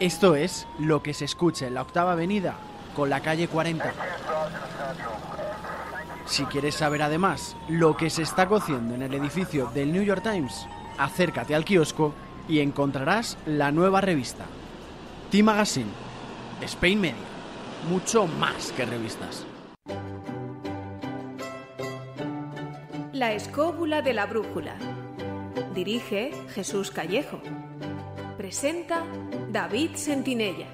Esto es lo que se escucha en la octava avenida con la calle 40. Si quieres saber además lo que se está cociendo en el edificio del New York Times, acércate al kiosco y encontrarás la nueva revista. T-Magazine, Spain Media, mucho más que revistas. La escóbula de la brújula. Dirige Jesús Callejo. Presenta David Sentinella.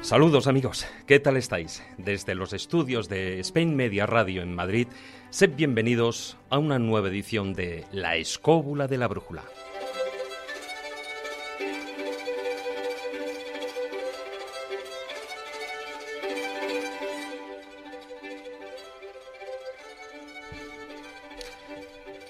Saludos amigos, ¿qué tal estáis? Desde los estudios de Spain Media Radio en Madrid, sed bienvenidos a una nueva edición de La Escóbula de la Brújula.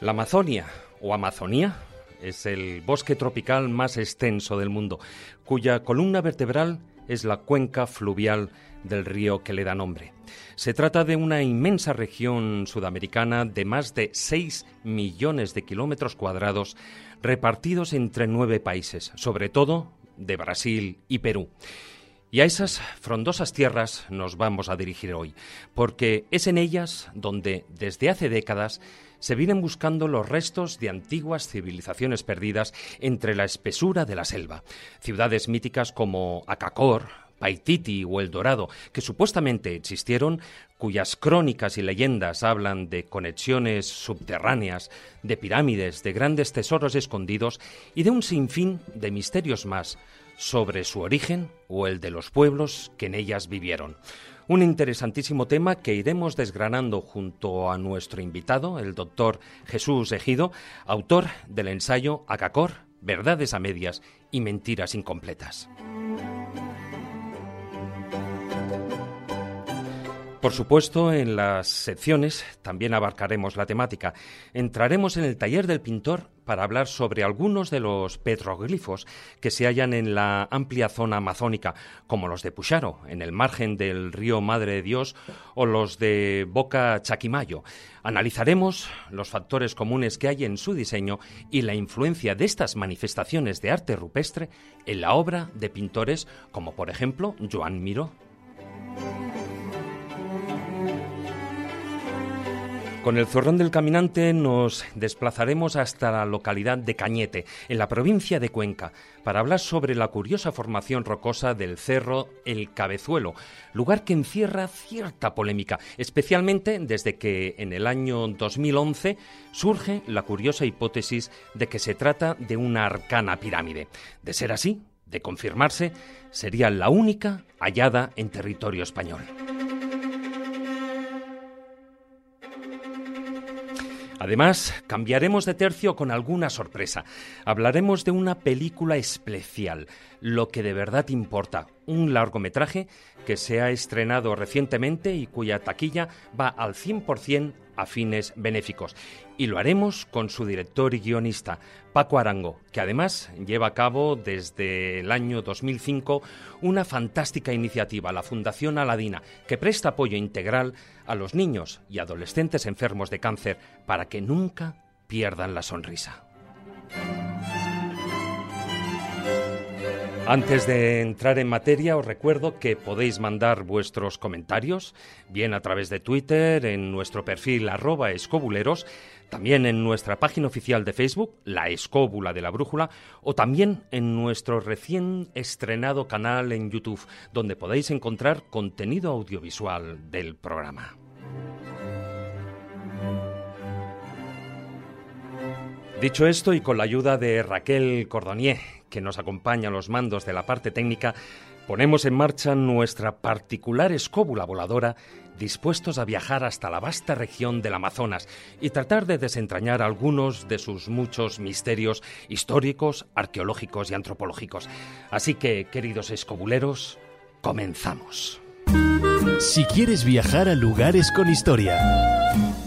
La Amazonia o Amazonía es el bosque tropical más extenso del mundo, cuya columna vertebral es la cuenca fluvial del río que le da nombre. Se trata de una inmensa región sudamericana de más de 6 millones de kilómetros cuadrados repartidos entre nueve países, sobre todo de Brasil y Perú. Y a esas frondosas tierras nos vamos a dirigir hoy, porque es en ellas donde desde hace décadas se vienen buscando los restos de antiguas civilizaciones perdidas entre la espesura de la selva. Ciudades míticas como Acacor, Paititi o El Dorado, que supuestamente existieron, cuyas crónicas y leyendas hablan de conexiones subterráneas, de pirámides, de grandes tesoros escondidos y de un sinfín de misterios más sobre su origen o el de los pueblos que en ellas vivieron. Un interesantísimo tema que iremos desgranando junto a nuestro invitado, el doctor Jesús Ejido, autor del ensayo Acacor, Verdades a Medias y Mentiras Incompletas. Por supuesto, en las secciones también abarcaremos la temática. Entraremos en el taller del pintor para hablar sobre algunos de los petroglifos que se hallan en la amplia zona amazónica, como los de Pucharo, en el margen del río Madre de Dios, o los de Boca Chaquimayo. Analizaremos los factores comunes que hay en su diseño y la influencia de estas manifestaciones de arte rupestre en la obra de pintores como, por ejemplo, Joan Miró. Con el Zorrón del Caminante nos desplazaremos hasta la localidad de Cañete, en la provincia de Cuenca, para hablar sobre la curiosa formación rocosa del cerro El Cabezuelo, lugar que encierra cierta polémica, especialmente desde que en el año 2011 surge la curiosa hipótesis de que se trata de una arcana pirámide. De ser así, de confirmarse, sería la única hallada en territorio español. Además, cambiaremos de tercio con alguna sorpresa. Hablaremos de una película especial, Lo que de verdad importa, un largometraje que se ha estrenado recientemente y cuya taquilla va al 100% a fines benéficos. Y lo haremos con su director y guionista, Paco Arango, que además lleva a cabo desde el año 2005 una fantástica iniciativa, la Fundación Aladina, que presta apoyo integral a los niños y adolescentes enfermos de cáncer para que nunca pierdan la sonrisa. Antes de entrar en materia, os recuerdo que podéis mandar vuestros comentarios, bien a través de Twitter, en nuestro perfil arroba escobuleros, también en nuestra página oficial de Facebook, La Escóbula de la Brújula, o también en nuestro recién estrenado canal en YouTube, donde podéis encontrar contenido audiovisual del programa. Dicho esto, y con la ayuda de Raquel Cordonier, que nos acompaña a los mandos de la parte técnica, ponemos en marcha nuestra particular escóbula voladora, dispuestos a viajar hasta la vasta región del Amazonas y tratar de desentrañar algunos de sus muchos misterios históricos, arqueológicos y antropológicos. Así que, queridos escobuleros, comenzamos. Si quieres viajar a lugares con historia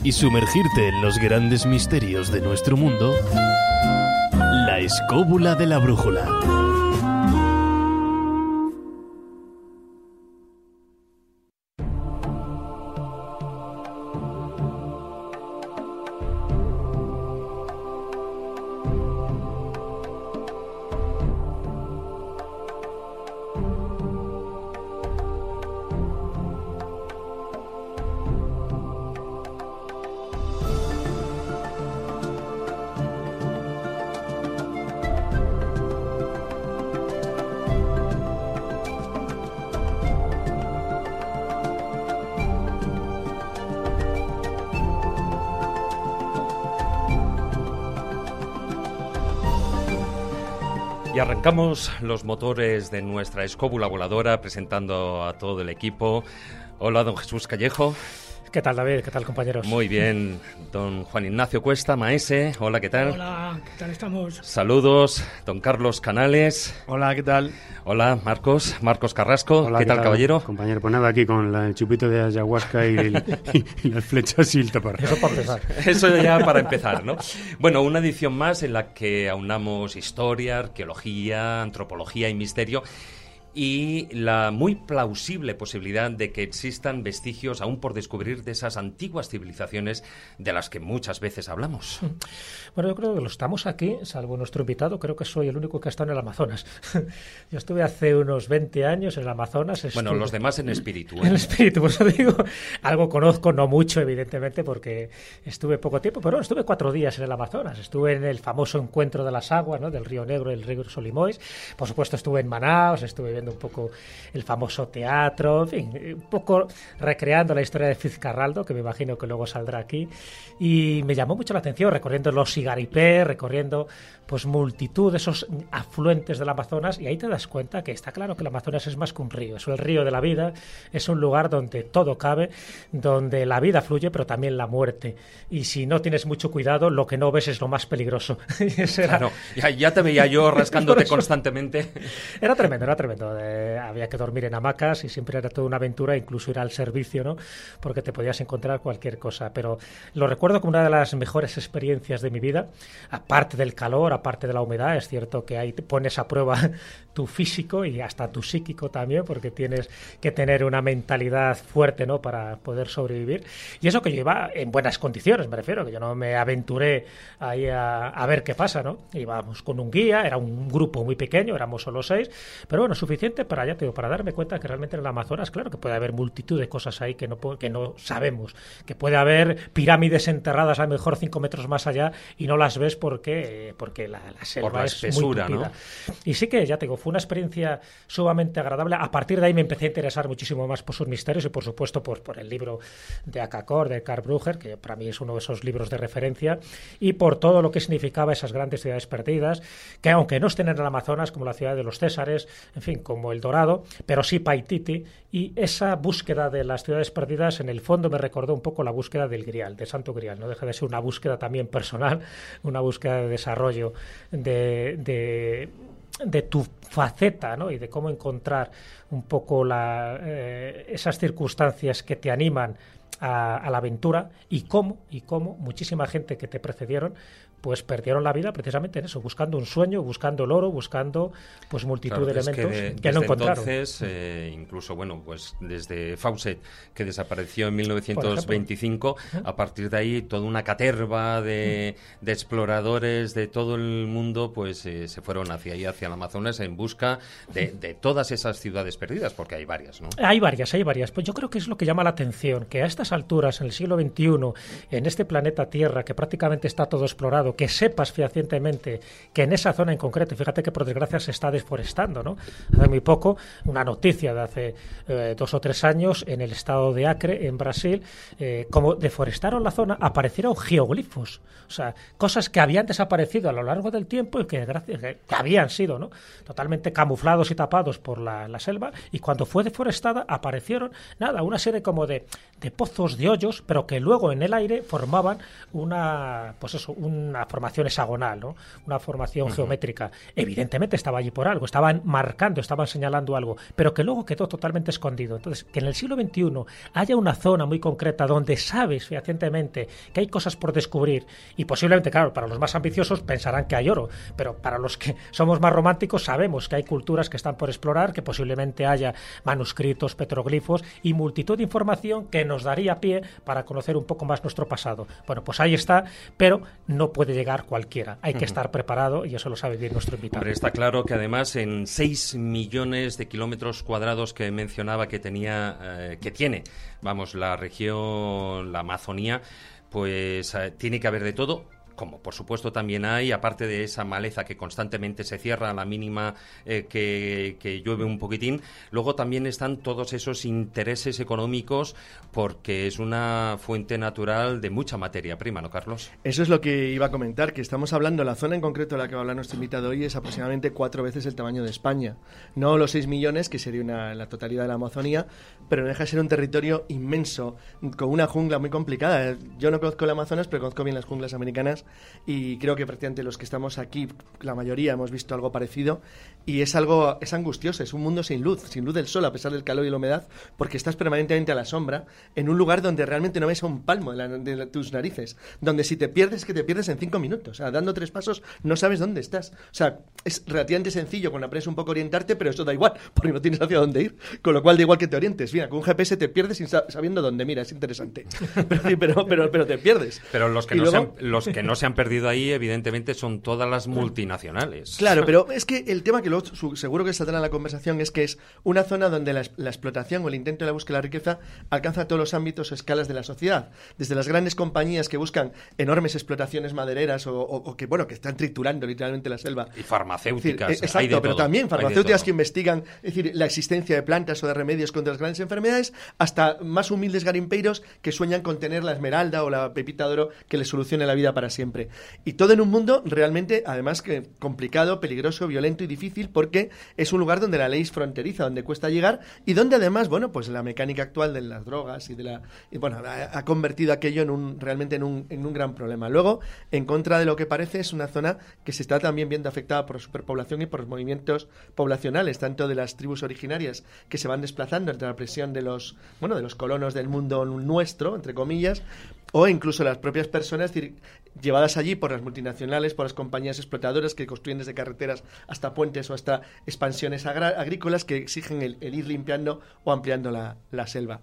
y sumergirte en los grandes misterios de nuestro mundo, La escóbula de la brújula. Arrancamos los motores de nuestra escóbula voladora presentando a todo el equipo. Hola, don Jesús Callejo. ¿Qué tal, David? ¿Qué tal, compañeros? Muy bien, don Juan Ignacio Cuesta, maese. Hola, ¿qué tal? Hola, ¿qué tal estamos? Saludos, don Carlos Canales. Hola, ¿qué tal? Hola, Marcos, Marcos Carrasco. Hola, ¿Qué, tal, caballero? Compañero, pues nada, aquí con el chupito de ayahuasca y, el, y, las flechas y el tapar. Eso para empezar. Eso ya para empezar, ¿no? Bueno, una edición más en la que aunamos historia, arqueología, antropología y misterio y la muy plausible posibilidad de que existan vestigios aún por descubrir de esas antiguas civilizaciones de las que muchas veces hablamos. Bueno, yo creo que lo estamos aquí, salvo nuestro invitado, creo que soy el único que ha estado en el Amazonas. Yo estuve hace unos 20 años en el Amazonas. Bueno, estuve... los demás en espíritu. ¿eh? En espíritu, por eso digo, algo conozco, no mucho, evidentemente, porque estuve poco tiempo, pero estuve cuatro días en el Amazonas. Estuve en el famoso encuentro de las aguas, ¿no? del Río Negro y el Río Solimois. Por supuesto, estuve en Manaus, estuve un poco el famoso teatro, en fin, un poco recreando la historia de Fitzcarraldo, que me imagino que luego saldrá aquí. Y me llamó mucho la atención recorriendo los Igaripé, recorriendo pues multitud de esos afluentes del Amazonas y ahí te das cuenta que está claro que el Amazonas es más que un río, es el río de la vida, es un lugar donde todo cabe, donde la vida fluye, pero también la muerte. Y si no tienes mucho cuidado, lo que no ves es lo más peligroso. era... Claro, ya, ya, te veía yo rascándote constantemente. Era tremendo, era tremendo. Eh, había que dormir en hamacas y siempre era toda una aventura, incluso ir al servicio, ¿no? Porque te podías encontrar cualquier cosa. Pero lo recuerdo como una de las mejores experiencias de mi vida, aparte del calor, aparte de la humedad, es cierto que ahí te pones a prueba tu físico y hasta tu psíquico también, porque tienes que tener una mentalidad fuerte, ¿no? Para poder sobrevivir. Y eso que yo iba en buenas condiciones, me refiero, que yo no me aventuré ahí a, a ver qué pasa, ¿no? Íbamos con un guía, era un grupo muy pequeño, éramos solo seis, pero bueno, suficiente para, ya te digo, para darme cuenta que realmente en el Amazonas, claro que puede haber multitud de cosas ahí que no, que no sabemos, que puede haber pirámides enterradas a lo mejor cinco metros más allá y no las ves porque, porque la, la selva Por la es espesura, muy. ¿no? Y sí que, ya te digo, fue una experiencia sumamente agradable. A partir de ahí me empecé a interesar muchísimo más por sus misterios y, por supuesto, por, por el libro de Akakor, de Karl Brugger, que para mí es uno de esos libros de referencia, y por todo lo que significaba esas grandes ciudades perdidas, que aunque no estén en el Amazonas, como la ciudad de los Césares, en fin, como El Dorado, pero sí Paititi, y esa búsqueda de las ciudades perdidas, en el fondo me recordó un poco la búsqueda del Grial, del Santo Grial, no deja de ser una búsqueda también personal, una búsqueda de desarrollo de, de de tu faceta ¿no? y de cómo encontrar un poco la, eh, esas circunstancias que te animan a, a, la aventura y cómo, y cómo muchísima gente que te precedieron pues perdieron la vida precisamente en eso, buscando un sueño, buscando el oro, buscando pues multitud claro, de elementos que, de, que no encontraron. Entonces, eh, incluso, bueno, pues desde Fawcett, que desapareció en 1925, a partir de ahí toda una caterva de, de exploradores de todo el mundo, pues eh, se fueron hacia ahí, hacia el Amazonas, en busca de, de, todas esas ciudades perdidas, porque hay varias, ¿no? Hay varias, hay varias. Pues yo creo que es lo que llama la atención, que a estas alturas, en el siglo XXI, en este planeta Tierra, que prácticamente está todo explorado, que sepas fehacientemente que en esa zona en concreto, fíjate que por desgracia se está deforestando, ¿no? Hace muy poco, una noticia de hace eh, dos o tres años en el estado de Acre, en Brasil, eh, como deforestaron la zona, aparecieron geoglifos, o sea, cosas que habían desaparecido a lo largo del tiempo y que, gracias, que habían sido, ¿no? Totalmente camuflados y tapados por la, la, selva y cuando fue deforestada aparecieron, nada, una serie como de, de pozos, de hoyos, pero que luego en el aire formaban una, pues eso, una formación hexagonal, ¿no? una formación geométrica. Evidentemente estaba allí por algo, estaban marcando, estaban señalando algo, pero que luego quedó totalmente escondido. Entonces, que en el siglo XXI haya una zona muy concreta donde sabes fehacientemente que hay cosas por descubrir y posiblemente, claro, para los más ambiciosos pensarán que hay oro, pero para los que somos más románticos sabemos que hay culturas que están por explorar, que posiblemente haya manuscritos, petroglifos y multitud de información que nos daría pie para conocer un poco más nuestro pasado. Bueno, pues ahí está, pero no puede llegar cualquiera. Hay que estar preparado y eso lo sabe bien nuestro invitado. está claro que además en 6 millones de kilómetros cuadrados que mencionaba que tenía, eh, que tiene, vamos, la región, la Amazonía, pues eh, tiene que haber de todo como por supuesto también hay, aparte de esa maleza que constantemente se cierra a la mínima eh, que, llueve un poquitín, luego también están todos esos intereses económicos porque es una fuente natural de mucha materia prima, ¿no, Carlos? Eso es lo que iba a comentar, que estamos hablando, la zona en concreto de la que va a hablar nuestro invitado hoy es aproximadamente cuatro veces el tamaño de España. No los seis millones, que sería una, la totalidad de la Amazonía, pero deja de ser un territorio inmenso, con una jungla muy complicada. Yo no conozco el Amazonas, pero conozco bien las junglas americanas y creo que prácticamente los que estamos aquí, la mayoría hemos visto algo parecido y es algo, es angustioso, es un mundo sin luz, sin luz del sol a pesar del calor y la humedad, porque estás permanentemente a la sombra en un lugar donde realmente no ves un palmo de, tus narices, donde si te pierdes, que te pierdes en cinco minutos, o sea, dando tres pasos no sabes dónde estás. O sea, es relativamente sencillo con aprendes un poco orientarte, pero eso da igual, porque no tienes hacia dónde ir, con lo cual da igual que te orientes. Mira, con un GPS te pierdes sin sabiendo dónde, mira, es interesante. Pero, pero, pero, te pierdes. Pero los que, no, se han, los que no se han perdido ahí, evidentemente, son todas las multinacionales. Claro, pero es que el tema que lo, seguro que saldrá en la conversación es que es una zona donde la, explotación o el intento de la búsqueda de la riqueza alcanza todos los ámbitos o escalas de la sociedad. Desde las grandes compañías que buscan enormes explotaciones madereras o, que, bueno, que están triturando literalmente la selva. Y farmacéuticas. Eh, exacto, pero también farmacéuticas que investigan, es decir, la existencia de plantas o de remedios contra las grandes enfermedades, hasta más humildes garimpeiros que sueñan con tener la esmeralda o la pepita de oro que les solucione la vida para siempre. Y todo en un mundo realmente, además que complicado, peligroso, violento y difícil, porque es un lugar donde la ley es fronteriza, donde cuesta llegar y donde además, bueno, pues la mecánica actual de las drogas y de la. bueno, ha, convertido aquello en un, realmente en un, en un gran problema. Luego, en contra de lo que parece, es una zona que se está también viendo afectada por superpoblación y por los movimientos poblacionales, tanto de las tribus originarias que se van desplazando entre la presión de los, bueno, de los colonos del mundo nuestro, entre comillas, o incluso las propias personas llevadas allí por las multinacionales, por las compañías explotadoras que construyen desde carreteras hasta puentes o hasta expansiones agrícolas que exigen el, ir limpiando o ampliando la, selva.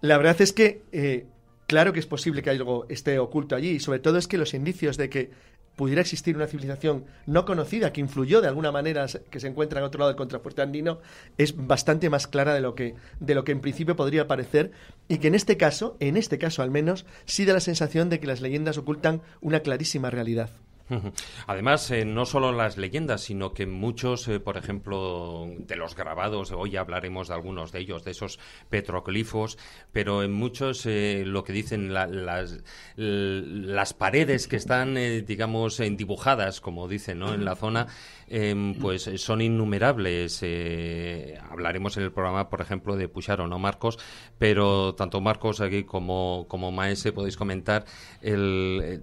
La verdad es que eh, claro que es posible que algo esté oculto allí y sobre todo es que los indicios de que pudiera existir una civilización no conocida que influyó de alguna manera que se encuentra en otro lado del contrafuerte andino es bastante más clara de lo que de lo que en principio podría parecer y que en este caso, en este caso al menos, sí da la sensación de que las leyendas ocultan una clarísima realidad. Además, eh, no solo las leyendas, sino que muchos, eh, por ejemplo, de los grabados, hoy hablaremos de algunos de ellos, de esos petroglifos, pero en muchos eh, lo que dicen las, las paredes que están, digamos, dibujadas, como dicen, ¿no? en la zona, em, pues son innumerables. hablaremos en el programa, por ejemplo, de Pucharo, ¿no, Marcos? Pero tanto Marcos aquí como, como Maese podéis comentar el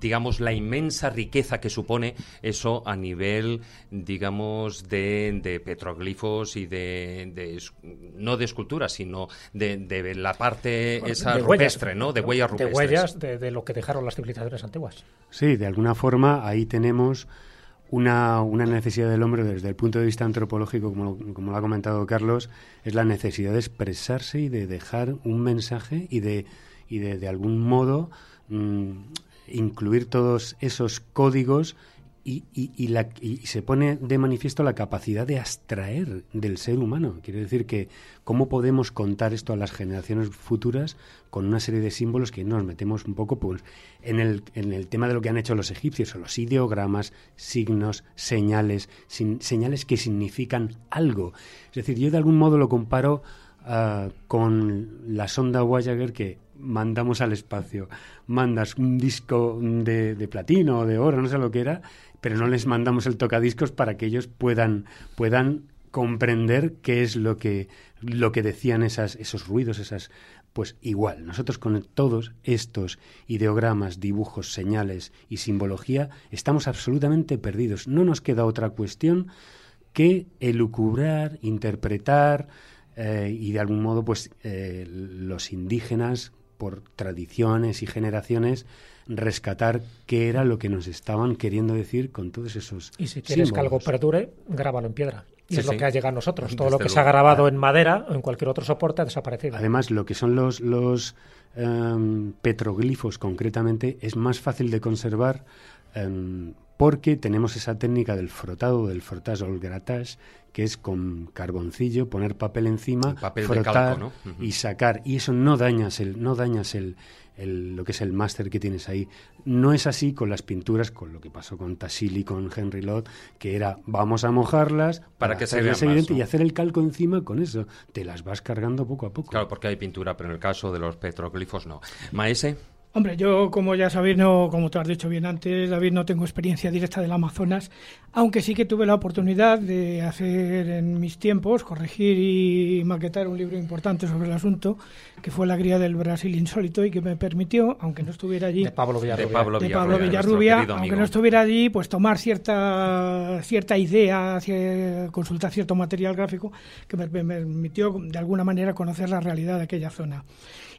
digamos, la inmensa riqueza que supone eso a nivel, digamos, de, de petroglifos y de, no de esculturas, sino de, la parte esa rupestre, ¿no? De huellas rupestres. De huellas de, lo que dejaron las civilizaciones antiguas. Sí, de alguna forma ahí tenemos una, una, necesidad del hombre desde el punto de vista antropológico, como como lo ha comentado Carlos, es la necesidad de expresarse y de dejar un mensaje y de, y de, de algún modo mm, incluir todos esos códigos y, se pone de manifiesto la capacidad de abstraer del ser humano. Quiere decir que cómo podemos contar esto a las generaciones futuras con una serie de símbolos que nos metemos un poco pues, en, el, en el tema de lo que han hecho los egipcios, o los ideogramas, signos, señales, señales que significan algo. Es decir, yo de algún modo lo comparo ah, con la sonda Voyager que mandamos al espacio. Mandas un disco de, platino o de oro, no sé lo que era, pero no les mandamos el tocadiscos para que ellos puedan, puedan comprender qué es lo que, lo que decían esas, esos ruidos, esas Pues igual, nosotros con todos estos ideogramas, dibujos, señales y simbología estamos absolutamente perdidos. No nos queda otra cuestión que elucubrar, interpretar eh, y de algún modo pues eh, los indígenas por tradiciones y generaciones rescatar qué era lo que nos estaban queriendo decir con todos esos Y si quieres que algo perdure, grábalo en piedra. Y es lo que ha llegado a nosotros. Todo lo que se ha grabado en madera o en cualquier otro soporte ha desaparecido. Además, lo que son los, los em, petroglifos concretamente es más fácil de conservar em, porque tenemos esa técnica del frotado, del frotage o el gratage, que es con carboncillo, poner papel encima, frotar y sacar. Y eso no dañas el, no dañas el, lo que es el máster que tienes ahí. No es así con las pinturas, con lo que pasó con Tassili, con Henry Lott, que era vamos a mojarlas para, que se vea evidente y hacer el calco encima con eso. Te las vas cargando poco a poco. Claro, porque hay pintura, pero en el caso de los petroglifos no. Maese. Hombre, yo como ya sabéis, no, como tú has dicho bien antes, David, no tengo experiencia directa del Amazonas, aunque sí que tuve la oportunidad de hacer en mis tiempos, corregir y maquetar un libro importante sobre el asunto, que fue La Guía del Brasil Insólito y que me permitió, aunque no estuviera allí, de Pablo Villarrubia, de Pablo Villarrubia, aunque no estuviera allí, pues tomar cierta cierta idea, consultar cierto material gráfico que me permitió de alguna manera conocer la realidad de aquella zona.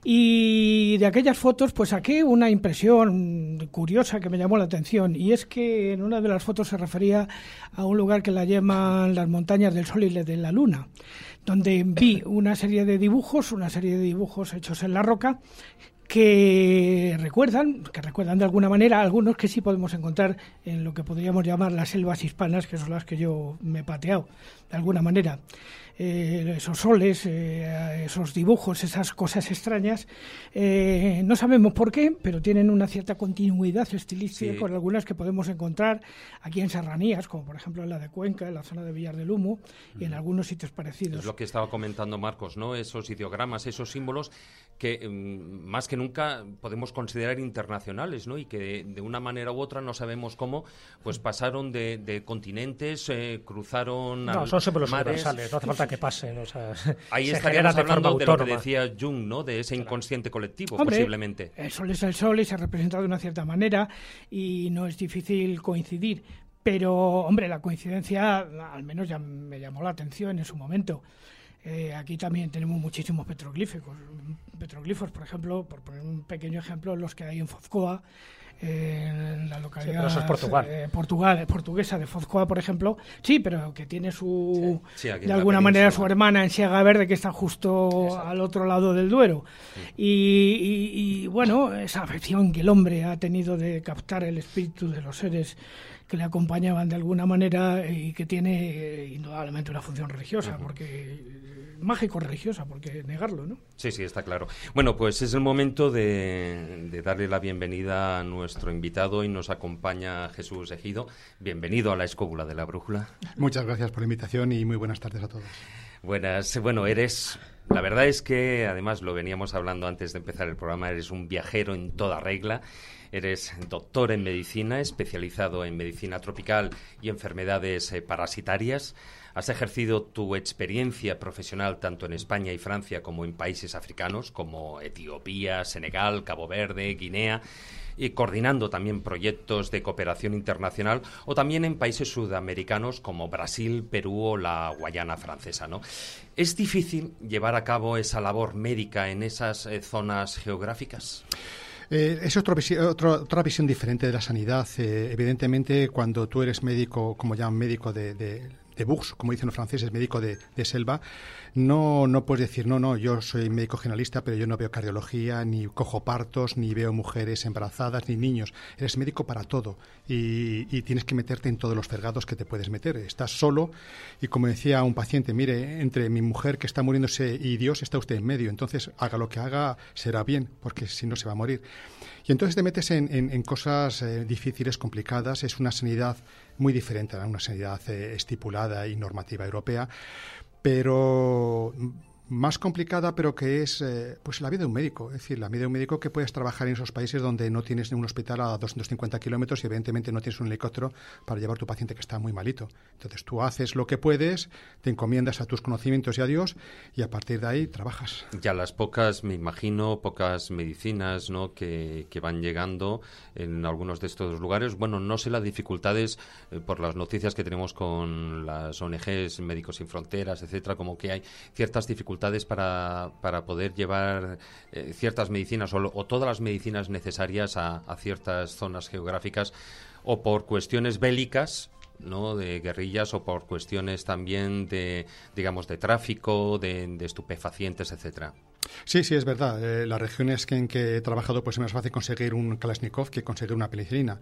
Y de aquellas fotos, pues saqué una impresión curiosa que me llamó la atención. Y es que en una de las fotos se refería a un lugar que la llaman las montañas del Sol y de la Luna, donde vi una serie de dibujos, una serie de dibujos hechos en la roca, que recuerdan, que recuerdan de alguna manera, algunos que sí podemos encontrar en lo que podríamos llamar las selvas hispanas, que son las que yo me he pateado, de alguna manera. Eh, esos soles, eh, esos dibujos, esas cosas extrañas. Eh, no sabemos por qué, pero tienen una cierta continuidad estilística con algunas que podemos encontrar aquí en serranías, como por ejemplo en la de Cuenca, en la zona de Villar del Humo y en algunos sitios parecidos. Es lo que estaba comentando Marcos, ¿no? Esos ideogramas, esos símbolos que mm, más que nunca podemos considerar internacionales, ¿no? Y que de, una manera u otra no sabemos cómo, pues pasaron de, continentes, cruzaron no, son símbolos universales, no hace falta que pasen. O sea, Ahí estaríamos hablando de lo que decía Jung, ¿no? De ese inconsciente colectivo, posiblemente. El sol es el sol y se representa de una cierta manera y no es difícil coincidir. Pero, hombre, la coincidencia al menos ya me llamó la atención en su momento. Eh, aquí también tenemos muchísimos petroglíficos. Petroglifos, por ejemplo, por poner un pequeño ejemplo, los que hay en Fozcoa, en la localidad Portugal. Eh, Portugal, portuguesa de Fozcoa, por ejemplo. Sí, pero que tiene su de alguna manera su hermana en Siega Verde que está justo al otro lado del Duero. Y, y, bueno, esa afección que el hombre ha tenido de captar el espíritu de los seres que le acompañaban de alguna manera y que tiene eh, indudablemente una función religiosa, porque mágico-religiosa, porque negarlo, ¿no? Sí, sí, está claro. Bueno, pues es el momento de, de, darle la bienvenida a nuestro invitado y nos acompaña Jesús Ejido. Bienvenido a la escóbula de la brújula. Muchas gracias por la invitación y muy buenas tardes a todos. Buenas, bueno, eres la verdad es que, además, lo veníamos hablando antes de empezar el programa, eres un viajero en toda regla. Eres doctor en medicina, especializado en medicina tropical y enfermedades eh, parasitarias. Has ejercido tu experiencia profesional tanto en España y Francia como en países africanos como Etiopía, Senegal, Cabo Verde, Guinea y coordinando también proyectos de cooperación internacional o también en países sudamericanos como Brasil, Perú o la Guayana francesa. ¿no? ¿Es difícil llevar a cabo esa labor médica en esas eh, zonas geográficas? Eh, es otra visión diferente de la sanidad. Eh, evidentemente, cuando tú eres médico, como llaman médico de, de, de Bux, como dicen los franceses, médico de, de selva, no, no puedes decir, no, no, yo soy médico generalista, pero yo no veo cardiología, ni cojo partos, ni veo mujeres embarazadas, ni niños. Eres médico para todo y, tienes que meterte en todos los fergados que te puedes meter. Estás solo y como decía un paciente, mire, entre mi mujer que está muriéndose y Dios está usted en medio, entonces haga lo que haga, será bien, porque si no se va a morir. Y entonces te metes en, cosas eh, difíciles, complicadas. Es una sanidad muy diferente a una sanidad eh, estipulada y normativa europea, pero más complicada, pero que es eh, pues la vida de un médico. Es decir, la vida de un médico que puedes trabajar en esos países donde no tienes un hospital a 250 kilómetros y evidentemente no tienes un helicóptero para llevar a tu paciente que está muy malito. Entonces tú haces lo que puedes, te encomiendas a tus conocimientos y a Dios y a partir de ahí trabajas. Ya las pocas, me imagino, pocas medicinas ¿no? que, que van llegando en algunos de estos lugares. Bueno, no sé las dificultades eh, por las noticias que tenemos con las ONGs, Médicos Sin Fronteras, etcétera, como que hay ciertas dificultades para, para poder llevar eh, ciertas medicinas o, todas las medicinas necesarias a, ciertas zonas geográficas o por cuestiones bélicas ¿no? de guerrillas o por cuestiones también de digamos de tráfico de, estupefacientes etcétera Sí, sí, es verdad. Eh, las regiones que, en que he trabajado, pues es más fácil conseguir un Kalashnikov que conseguir una penicilina.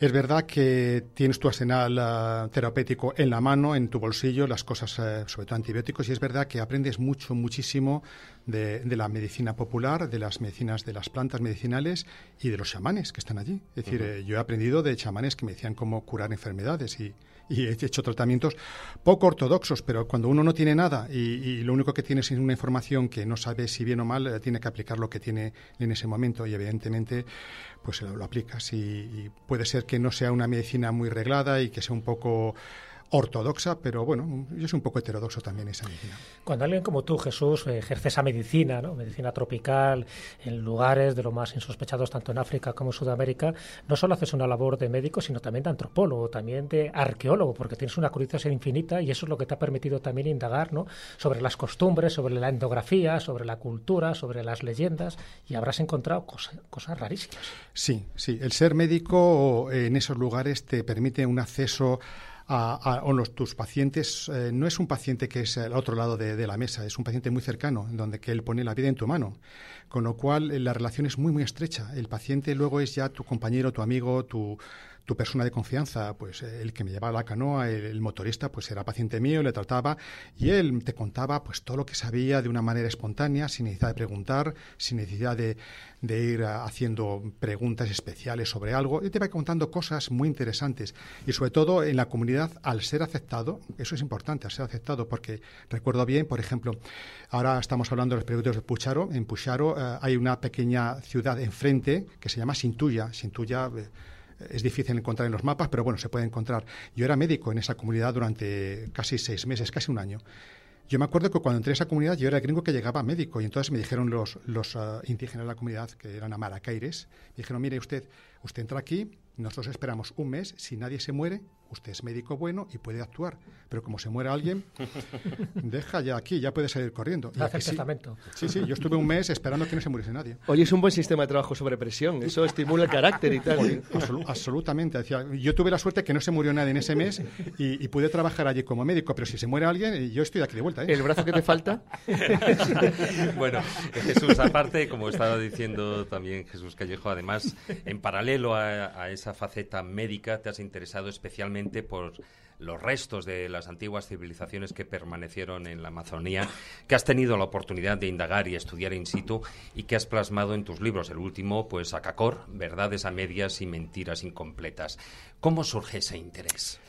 Es verdad que tienes tu arsenal uh, terapéutico en la mano, en tu bolsillo, las cosas, uh, sobre todo antibióticos, y es verdad que aprendes mucho, muchísimo de, de, la medicina popular, de las medicinas, de las plantas medicinales y de los chamanes que están allí. Es decir, uh -huh. eh, yo he aprendido de chamanes que me decían cómo curar enfermedades y, y he hecho tratamientos poco ortodoxos, pero cuando uno no tiene nada y, y, lo único que tiene es una información que no sabe si bien o mal, eh, tiene que aplicar lo que tiene en ese momento y evidentemente pues lo, lo aplicas y, y puede ser que no sea una medicina muy reglada y que sea un poco ortodoxa, pero bueno, yo soy un poco heterodoxo también esa medicina. Cuando alguien como tú, Jesús, ejerce esa medicina, ¿no? medicina tropical, en lugares de lo más insospechados, tanto en África como en Sudamérica, no solo haces una labor de médico, sino también de antropólogo, también de arqueólogo, porque tienes una curiosidad infinita y eso es lo que te ha permitido también indagar ¿no? sobre las costumbres, sobre la endografía, sobre la cultura, sobre las leyendas, y habrás encontrado cosas, cosas rarísimas. Sí, sí. El ser médico en esos lugares te permite un acceso a, a, a los, tus pacientes eh, no es un paciente que es al otro lado de, de, la mesa, es un paciente muy cercano, donde que él pone la vida en tu mano. Con lo cual, eh, la relación es muy, muy estrecha. El paciente luego es ya tu compañero, tu amigo, tu, tu persona de confianza, pues el que me llevaba la canoa, el, el, motorista, pues era paciente mío, le trataba y él te contaba pues todo lo que sabía de una manera espontánea, sin necesidad de preguntar, sin necesidad de, ir haciendo preguntas especiales sobre algo. Y te va contando cosas muy interesantes y sobre todo en la comunidad al ser aceptado, eso es importante, al ser aceptado, porque recuerdo bien, por ejemplo, ahora estamos hablando de los periódicos de Pucharo, en Pucharo eh, hay una pequeña ciudad enfrente que se llama Sintuya, Sintuya eh, es difícil encontrar en los mapas, pero bueno, se puede encontrar. Yo era médico en esa comunidad durante casi seis meses, casi un año. Yo me acuerdo que cuando entré a esa comunidad yo era el gringo que llegaba médico y entonces me dijeron los, los uh, indígenas de la comunidad, que eran amaracaires, me dijeron, mire usted, usted entra aquí, nosotros esperamos un mes, si nadie se muere, usted es médico bueno y puede actuar. Pero como se muere alguien, deja ya aquí, ya puede salir corriendo. Y Hace el sí, testamento. Sí, sí, yo estuve un mes esperando que no se muriese nadie. Oye, es un buen sistema de trabajo sobre presión, eso estimula el carácter y tal. Oye, absolutamente. Decía, yo tuve la suerte que no se murió nadie en ese mes y, y, pude trabajar allí como médico, pero si se muere alguien, yo estoy aquí de vuelta. ¿eh? ¿El brazo que te falta? bueno, Jesús, aparte, como estaba diciendo también Jesús Callejo, además, en paralelo a, a esa faceta médica, te has interesado especialmente por los restos de las antiguas civilizaciones que permanecieron en la Amazonía, que has tenido la oportunidad de indagar y estudiar in situ y que has plasmado en tus libros. El último, pues, Acacor, Verdades a medias y mentiras incompletas. ¿Cómo surge ese interés?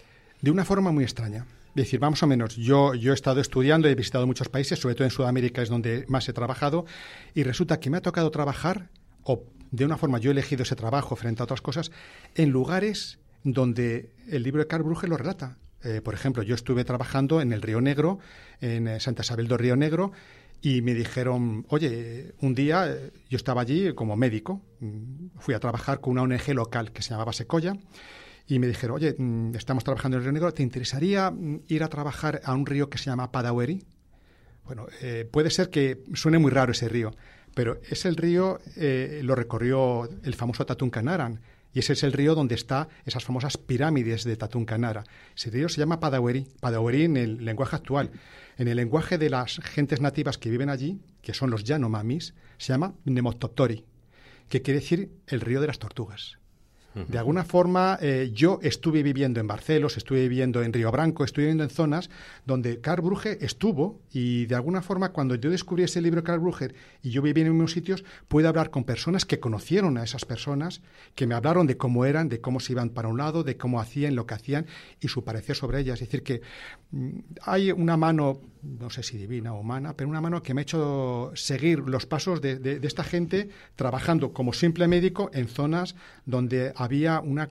De una forma muy extraña. Es decir, más o menos, yo, yo he estado estudiando, he visitado muchos países, sobre todo en Sudamérica es donde más he trabajado, y resulta que me ha tocado trabajar, o de una forma yo he elegido ese trabajo frente a otras cosas, en lugares donde el libro de Carl Brugge lo relata. Eh, por ejemplo, yo estuve trabajando en el Río Negro, en eh, Santa Isabel do Río Negro, y me dijeron, oye, un día eh, yo estaba allí como médico, mm, fui a trabajar con una ONG local que se llamaba Secoya, y me dijeron, oye, mm, estamos trabajando en el Río Negro, ¿te interesaría mm, ir a trabajar a un río que se llama Padaweri? Bueno, eh, puede ser que suene muy raro ese río, pero es el río, lo recorrió el famoso Tatuncanarán, y ese es el río donde está esas famosas pirámides de Tatuncanara. Ese río se llama Padaweri, Padaweri en el lenguaje actual. En el lenguaje de las gentes nativas que viven allí, que son los Yanomamis, se llama Nemotoptori, que quiere decir el río de las tortugas. De alguna forma, eh, yo estuve viviendo en Barcelos, estuve viviendo en Río Branco, estuve viviendo en zonas donde Carl Brugge estuvo y de alguna forma cuando yo descubrí ese libro Carl Brugge y yo viví en unos sitios, pude hablar con personas que conocieron a esas personas, que me hablaron de cómo eran, de cómo se iban para un lado, de cómo hacían, lo que hacían y su parecer sobre ellas. Es decir, que mm, hay una mano, no sé si divina o humana, pero una mano que me ha hecho seguir los pasos de, de esta gente trabajando como simple médico en zonas donde había una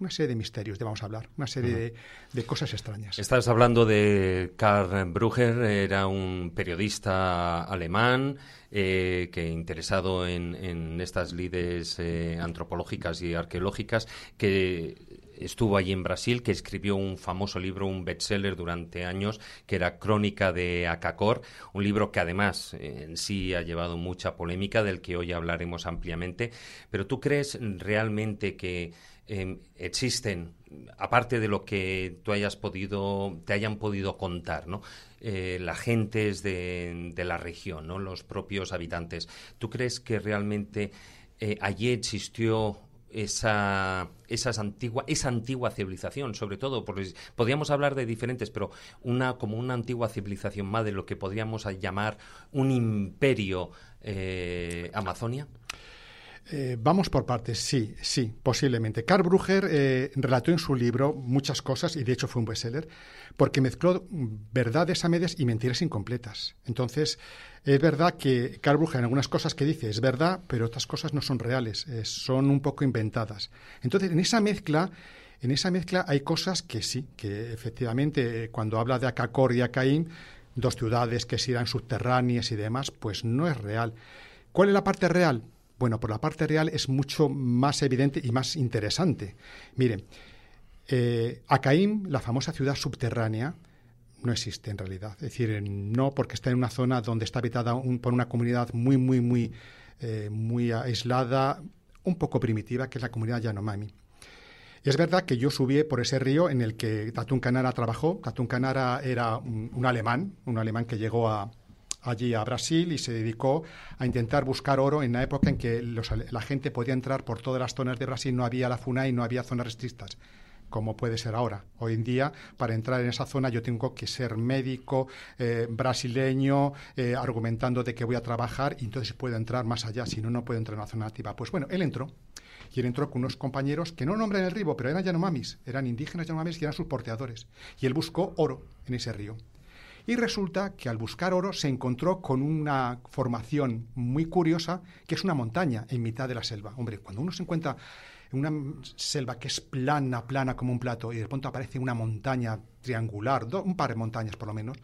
una serie de misterios de vamos a hablar, una serie de, cosas extrañas. Estás hablando de Karl Brugger, era un periodista alemán eh, que interesado en, estas lides eh, antropológicas y arqueológicas, que estuvo allí en Brasil, que escribió un famoso libro, un bestseller durante años, que era Crónica de Acacor, un libro que además en sí ha llevado mucha polémica, del que hoy hablaremos ampliamente. Pero ¿tú crees realmente que em, existen, aparte de lo que tú hayas podido, te hayan podido contar, ¿no? Eh, la gentes de, de, la región, ¿no? los propios habitantes. ¿Tú crees que realmente eh, allí existió esa, esas antigua, esa antigua civilización, sobre todo, porque podríamos hablar de diferentes, pero una como una antigua civilización más de lo que podríamos llamar un imperio eh, Amazonia. Eh, vamos por partes, sí, sí, posiblemente. Karl Brugger eh, relató en su libro muchas cosas, y de hecho fue un bestseller, porque mezcló verdades a medias y mentiras incompletas. Entonces, es verdad que Karl Brugger en algunas cosas que dice es verdad, pero otras cosas no son reales, eh, son un poco inventadas. Entonces, en esa mezcla... En esa mezcla hay cosas que sí, que efectivamente cuando habla de Acacor y Acaín, dos ciudades que se irán subterráneas y demás, pues no es real. ¿Cuál es la parte real? Bueno, por la parte real es mucho más evidente y más interesante. Miren, eh, Acaim, la famosa ciudad subterránea, no existe en realidad. Es decir, no porque está en una zona donde está habitada por una comunidad muy, muy, muy, eh, muy aislada, un poco primitiva, que es la comunidad Yanomami. Es verdad que yo subí por ese río en el que Tatún Canara trabajó. Tatún Canara era un alemán, un alemán que llegó a, allí a Brasil y se dedicó a intentar buscar oro en la época en que la gente podía entrar por todas las zonas de Brasil, no había la FUNAI, no había zonas restrictas como puede ser ahora. Hoy en día, para entrar en esa zona, yo tengo que ser médico, eh, brasileño, eh, argumentando de que voy a trabajar y entonces puedo entrar más allá, si no, no puedo entrar en una zona nativa. Pues bueno, él entró. Y él entró con unos compañeros que no nombran el río, pero eran yanomamis, eran indígenas yanomamis y eran sus porteadores. Y él buscó oro en ese río. Y resulta que al buscar oro se encontró con una formación muy curiosa, que es una montaña en mitad de la selva. Hombre, cuando uno se encuentra en una selva que es plana, plana como un plato, y de pronto aparece una montaña triangular, un par de montañas por lo menos,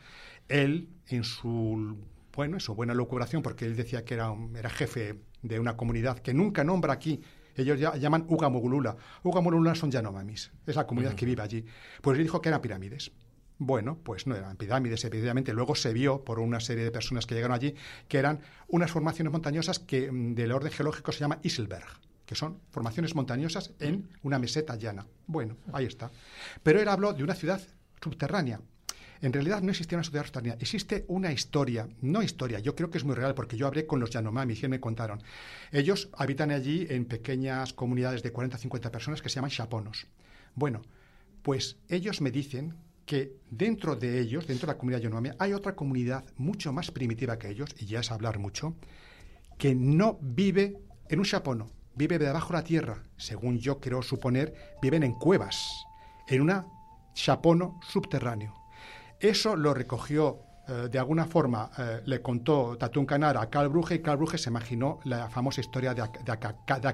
él, en su bueno, en su buena locuración, porque él decía que era, era jefe de una comunidad que nunca nombra aquí ellos ya llaman Ugamogulula. Ugamogulula son Yanomamis, es la comunidad que vive allí. Pues él dijo que eran pirámides. Bueno, pues no eran pirámides, evidentemente. Luego se vio por una serie de personas que llegaron allí que eran unas formaciones montañosas que mm, del orden geológico se llama Iselberg, que son formaciones montañosas en una meseta llana. Bueno, ahí está. Pero él habló de una ciudad subterránea. En realidad no existía una ciudad subterránea, existe una historia, no historia, yo creo que es muy real porque yo hablé con los Yanomami y me contaron. Ellos habitan allí en pequeñas comunidades de 40 50 personas que se llaman chaponos. Bueno, pues ellos me dicen que dentro de ellos, dentro de la comunidad Yanomami, hay otra comunidad mucho más primitiva que ellos, y ya es hablar mucho, que no vive en un chapono, vive debajo de la tierra. Según yo quiero suponer, viven en cuevas, en un chapono subterráneo. Eso lo recogió eh, de alguna forma, eh, le contó Tatún Canara a Carl Brugge y Carl Brugge se imaginó la famosa historia de, de,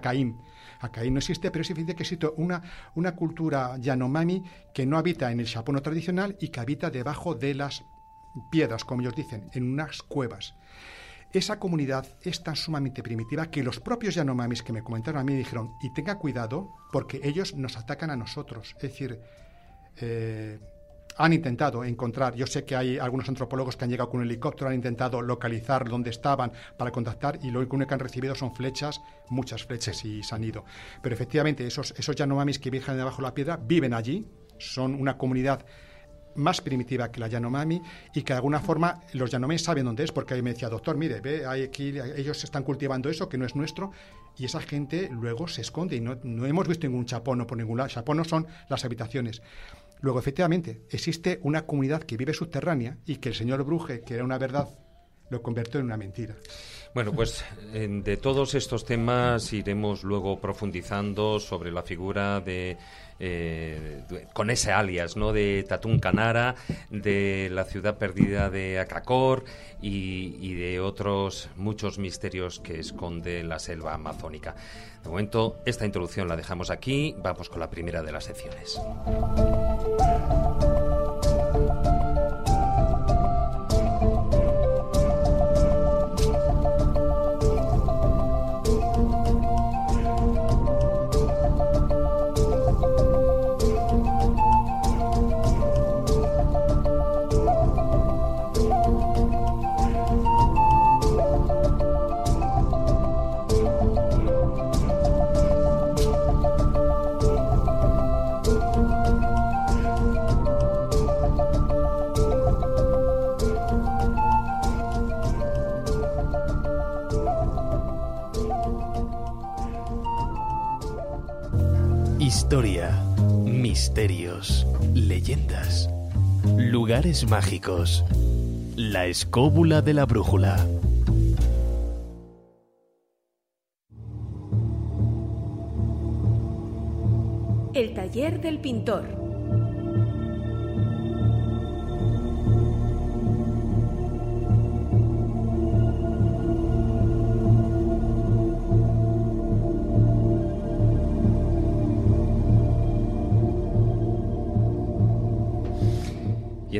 Acá no existe, pero es evidente que existe una, una cultura Yanomami que no habita en el Shapono tradicional y que habita debajo de las piedras, como ellos dicen, en unas cuevas. Esa comunidad es tan sumamente primitiva que los propios Yanomamis que me comentaron a mí dijeron, y tenga cuidado porque ellos nos atacan a nosotros. Es decir, eh, han intentado encontrar, yo sé que hay algunos antropólogos que han llegado con un helicóptero, han intentado localizar dónde estaban para contactar y lo único que han recibido son flechas, muchas flechas y se han ido. Pero efectivamente esos, esos Yanomamis que viajan debajo de la piedra viven allí, son una comunidad más primitiva que la Yanomami y que de alguna forma los Yanomami saben dónde es, porque me decía, doctor, mire, ve, hay aquí, ellos están cultivando eso que no es nuestro y esa gente luego se esconde y no, no hemos visto ningún chapono por ningún lado. Chapono son las habitaciones. Luego, efectivamente, existe una comunidad que vive subterránea y que el señor Bruje, que era una verdad, lo convirtió en una mentira. Bueno, pues de todos estos temas iremos luego profundizando sobre la figura de eh, con ese alias, ¿no? De Tatún Canara, de la ciudad perdida de Acacor y, de otros muchos misterios que esconde la selva amazónica. De momento, esta introducción la dejamos aquí. Vamos con la primera de las secciones. Lugares mágicos. La escóbula de la brújula. El taller del pintor.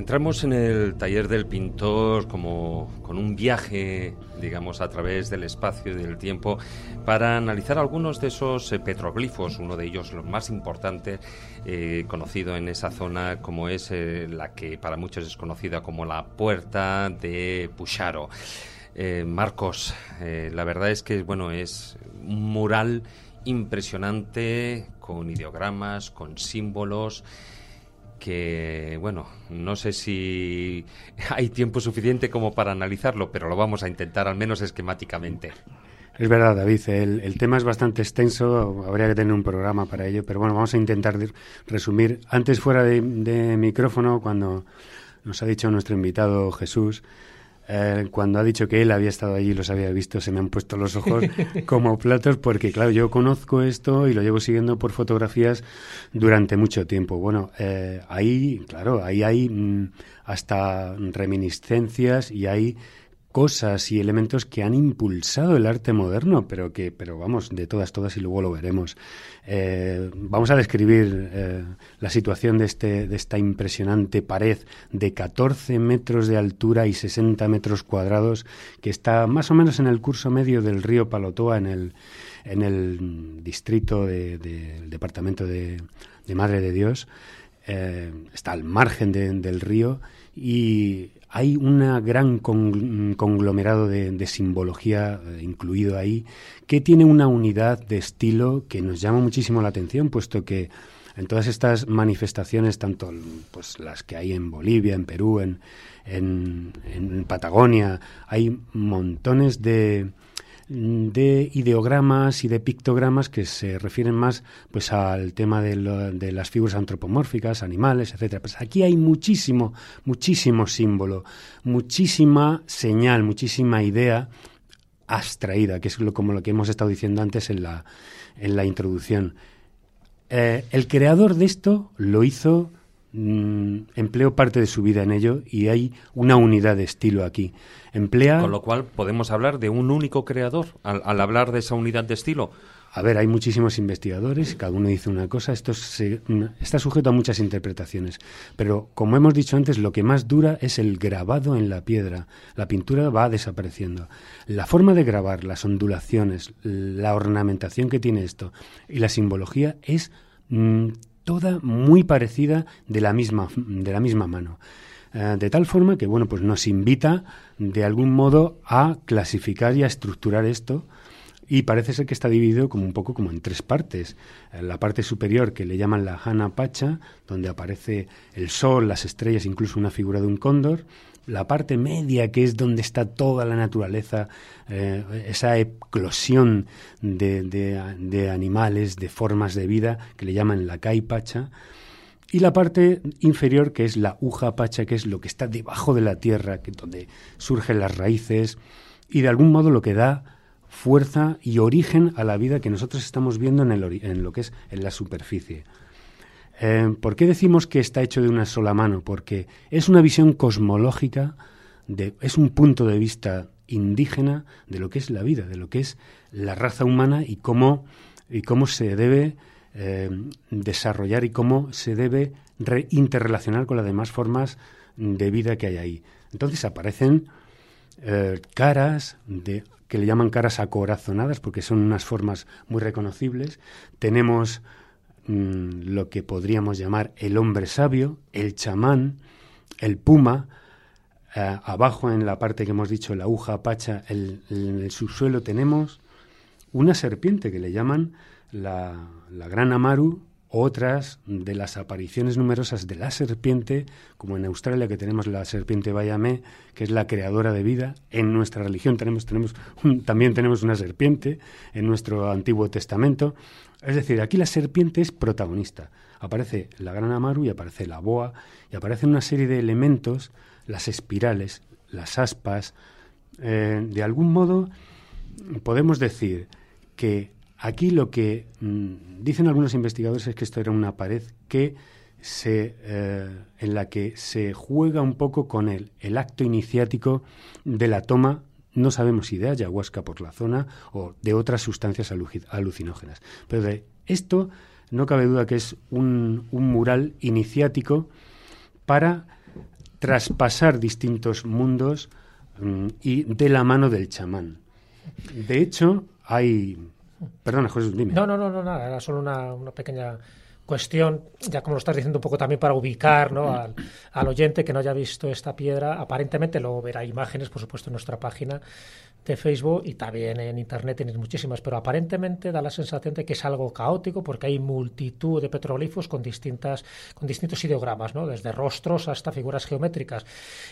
Entramos en el taller del pintor como con un viaje, digamos, a través del espacio y del tiempo para analizar algunos de esos eh, petroglifos, uno de ellos los más importantes eh, conocido en esa zona como es eh, la que para muchos es conocida como la puerta de Pucharo. Marcos, la verdad es que bueno es un mural impresionante con ideogramas, con símbolos que, bueno, no sé si hay tiempo suficiente como para analizarlo, pero lo vamos a intentar al menos esquemáticamente. Es verdad, David, el, tema es bastante extenso, habría que tener un programa para ello, pero bueno, vamos a intentar resumir. Antes fuera de micrófono, cuando nos ha dicho nuestro invitado Jesús, eh, cuando ha dicho que él había estado allí y los había visto, se me han puesto los ojos como platos, porque claro, yo conozco esto y lo llevo siguiendo por fotografías durante mucho tiempo. Bueno, eh, ahí, claro, ahí hay mm, hasta reminiscencias y hay cosas y elementos que han impulsado el arte moderno, pero que, pero vamos, de todas, todas, y luego lo veremos. Eh, vamos a describir eh, la situación de, este, de esta impresionante pared de 14 metros de altura y 60 metros cuadrados, que está más o menos en el curso medio del río Palotoa, en el, en el distrito del departamento de, Madre de Dios. Eh, está al margen del río y hay un gran conglomerado de, simbología eh, incluido ahí que tiene una unidad de estilo que nos llama muchísimo la atención, puesto que en todas estas manifestaciones, tanto pues, las que hay en Bolivia, en Perú, en, en Patagonia, hay montones de, de ideogramas y de pictogramas que se refieren más pues al tema de, de las figuras antropomórficas, animales, etcétera. Pues aquí hay muchísimo, muchísimo símbolo, muchísima señal, muchísima idea abstraída, que es lo, como lo que hemos estado diciendo antes en la, en la introducción. Eh, el creador de esto lo hizo Mm, empleo parte de su vida en ello y hay una unidad de estilo aquí. Emplea... Con lo cual podemos hablar de un único creador al, hablar de esa unidad de estilo. A ver, hay muchísimos investigadores, cada uno dice una cosa, esto está sujeto a muchas interpretaciones, pero como hemos dicho antes, lo que más dura es el grabado en la piedra, la pintura va desapareciendo. La forma de grabar, las ondulaciones, la ornamentación que tiene esto y la simbología es mm, toda muy parecida de la misma, de la misma mano. Eh, de tal forma que bueno, pues nos invita de algún modo a clasificar y a estructurar esto y parece ser que está dividido como un poco como en tres partes. La parte superior que le llaman la Hana Pacha, donde aparece el sol, las estrellas, incluso una figura de un cóndor. La parte media, que es donde está toda la naturaleza, eh, esa eclosión de, de, animales, de formas de vida, que le llaman la Kai Pacha. Y la parte inferior, que es la Uja Pacha, que es lo que está debajo de la tierra, que donde surgen las raíces, y de algún modo lo que da fuerza y origen a la vida que nosotros estamos viendo en, el, en lo que es en la superficie. Eh, ¿Por qué decimos que está hecho de una sola mano? Porque es una visión cosmológica, de, es un punto de vista indígena de lo que es la vida, de lo que es la raza humana y cómo, y cómo se debe eh, desarrollar y cómo se debe interrelacionar con las demás formas de vida que hay ahí. Entonces aparecen eh, caras de, que le llaman caras acorazonadas porque son unas formas muy reconocibles. Tenemos mm, lo que podríamos llamar el hombre sabio, el chamán, el puma. Eh, abajo en la parte que hemos dicho, la aguja pacha, en el subsuelo tenemos una serpiente que le llaman la, la gran Amaru otras de las apariciones numerosas de la serpiente, como en Australia que tenemos la serpiente Bayamé, que es la creadora de vida. En nuestra religión tenemos también tenemos una serpiente en nuestro Antiguo Testamento. Es decir, aquí la serpiente es protagonista. Aparece la gran amaru y aparece la boa y aparecen una serie de elementos, las espirales, las aspas. Eh, de algún modo podemos decir que Aquí lo que mm, dicen algunos investigadores es que esto era una pared que se, eh, en la que se juega un poco con el, el acto iniciático de la toma, no sabemos si de ayahuasca por la zona o de otras sustancias alucinógenas. Pero de esto no cabe duda que es un, un mural iniciático para traspasar distintos mundos mm, y de la mano del chamán. De hecho, hay Perdona, Jesús, dime. No, no, no, no, nada, era solo una, una pequeña cuestión, ya como lo estás diciendo un poco también para ubicar ¿no? al, al, oyente que no haya visto esta piedra, aparentemente luego verá imágenes, por supuesto, en nuestra página de Facebook y también en Internet tienes muchísimas, pero aparentemente da la sensación de que es algo caótico porque hay multitud de petroglifos con, distintas, con distintos ideogramas, ¿no? desde rostros hasta figuras geométricas.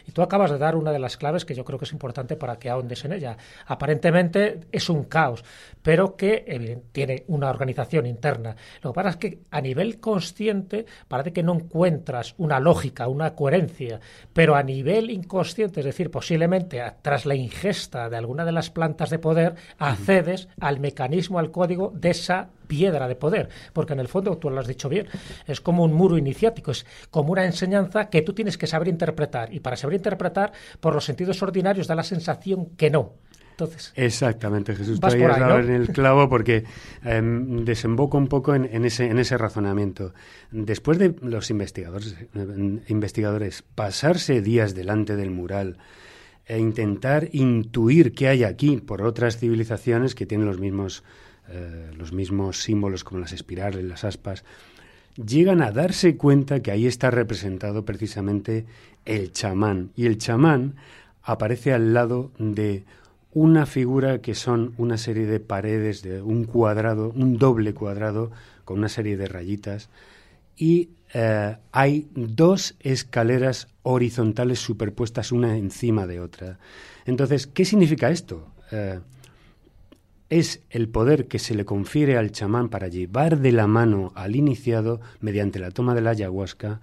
Y tú acabas de dar una de las claves que yo creo que es importante para que ahondes en ella. Aparentemente es un caos, pero que tiene una organización interna. Lo que pasa es que a nivel consciente parece que no encuentras una lógica, una coherencia, pero a nivel inconsciente, es decir, posiblemente tras la ingesta de alguna de las plantas de poder, accedes al mecanismo, al código de esa piedra de poder, porque en el fondo, tú lo has dicho bien, es como un muro iniciático, es como una enseñanza que tú tienes que saber interpretar, y para saber interpretar, por los sentidos ordinarios da la sensación que no. Entonces, Exactamente, Jesús. Te habías dado en el clavo porque em, desemboco un poco en, ese, en ese razonamiento. Después de los investigadores, eh, investigadores pasarse días delante del mural, e intentar intuir qué hay aquí por otras civilizaciones que tienen los mismos, eh, los mismos símbolos como las espirales, las aspas, llegan a darse cuenta que ahí está representado precisamente el chamán. Y el chamán aparece al lado de una figura que son una serie de paredes de un cuadrado, un doble cuadrado con una serie de rayitas y eh, hay dos escaleras horizontales superpuestas una encima de otra. Entonces, ¿qué significa esto? Eh, es el poder que se le confiere al chamán para llevar de la mano al iniciado, mediante la toma de la ayahuasca,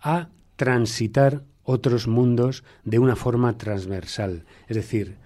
a transitar otros mundos de una forma transversal. Es decir,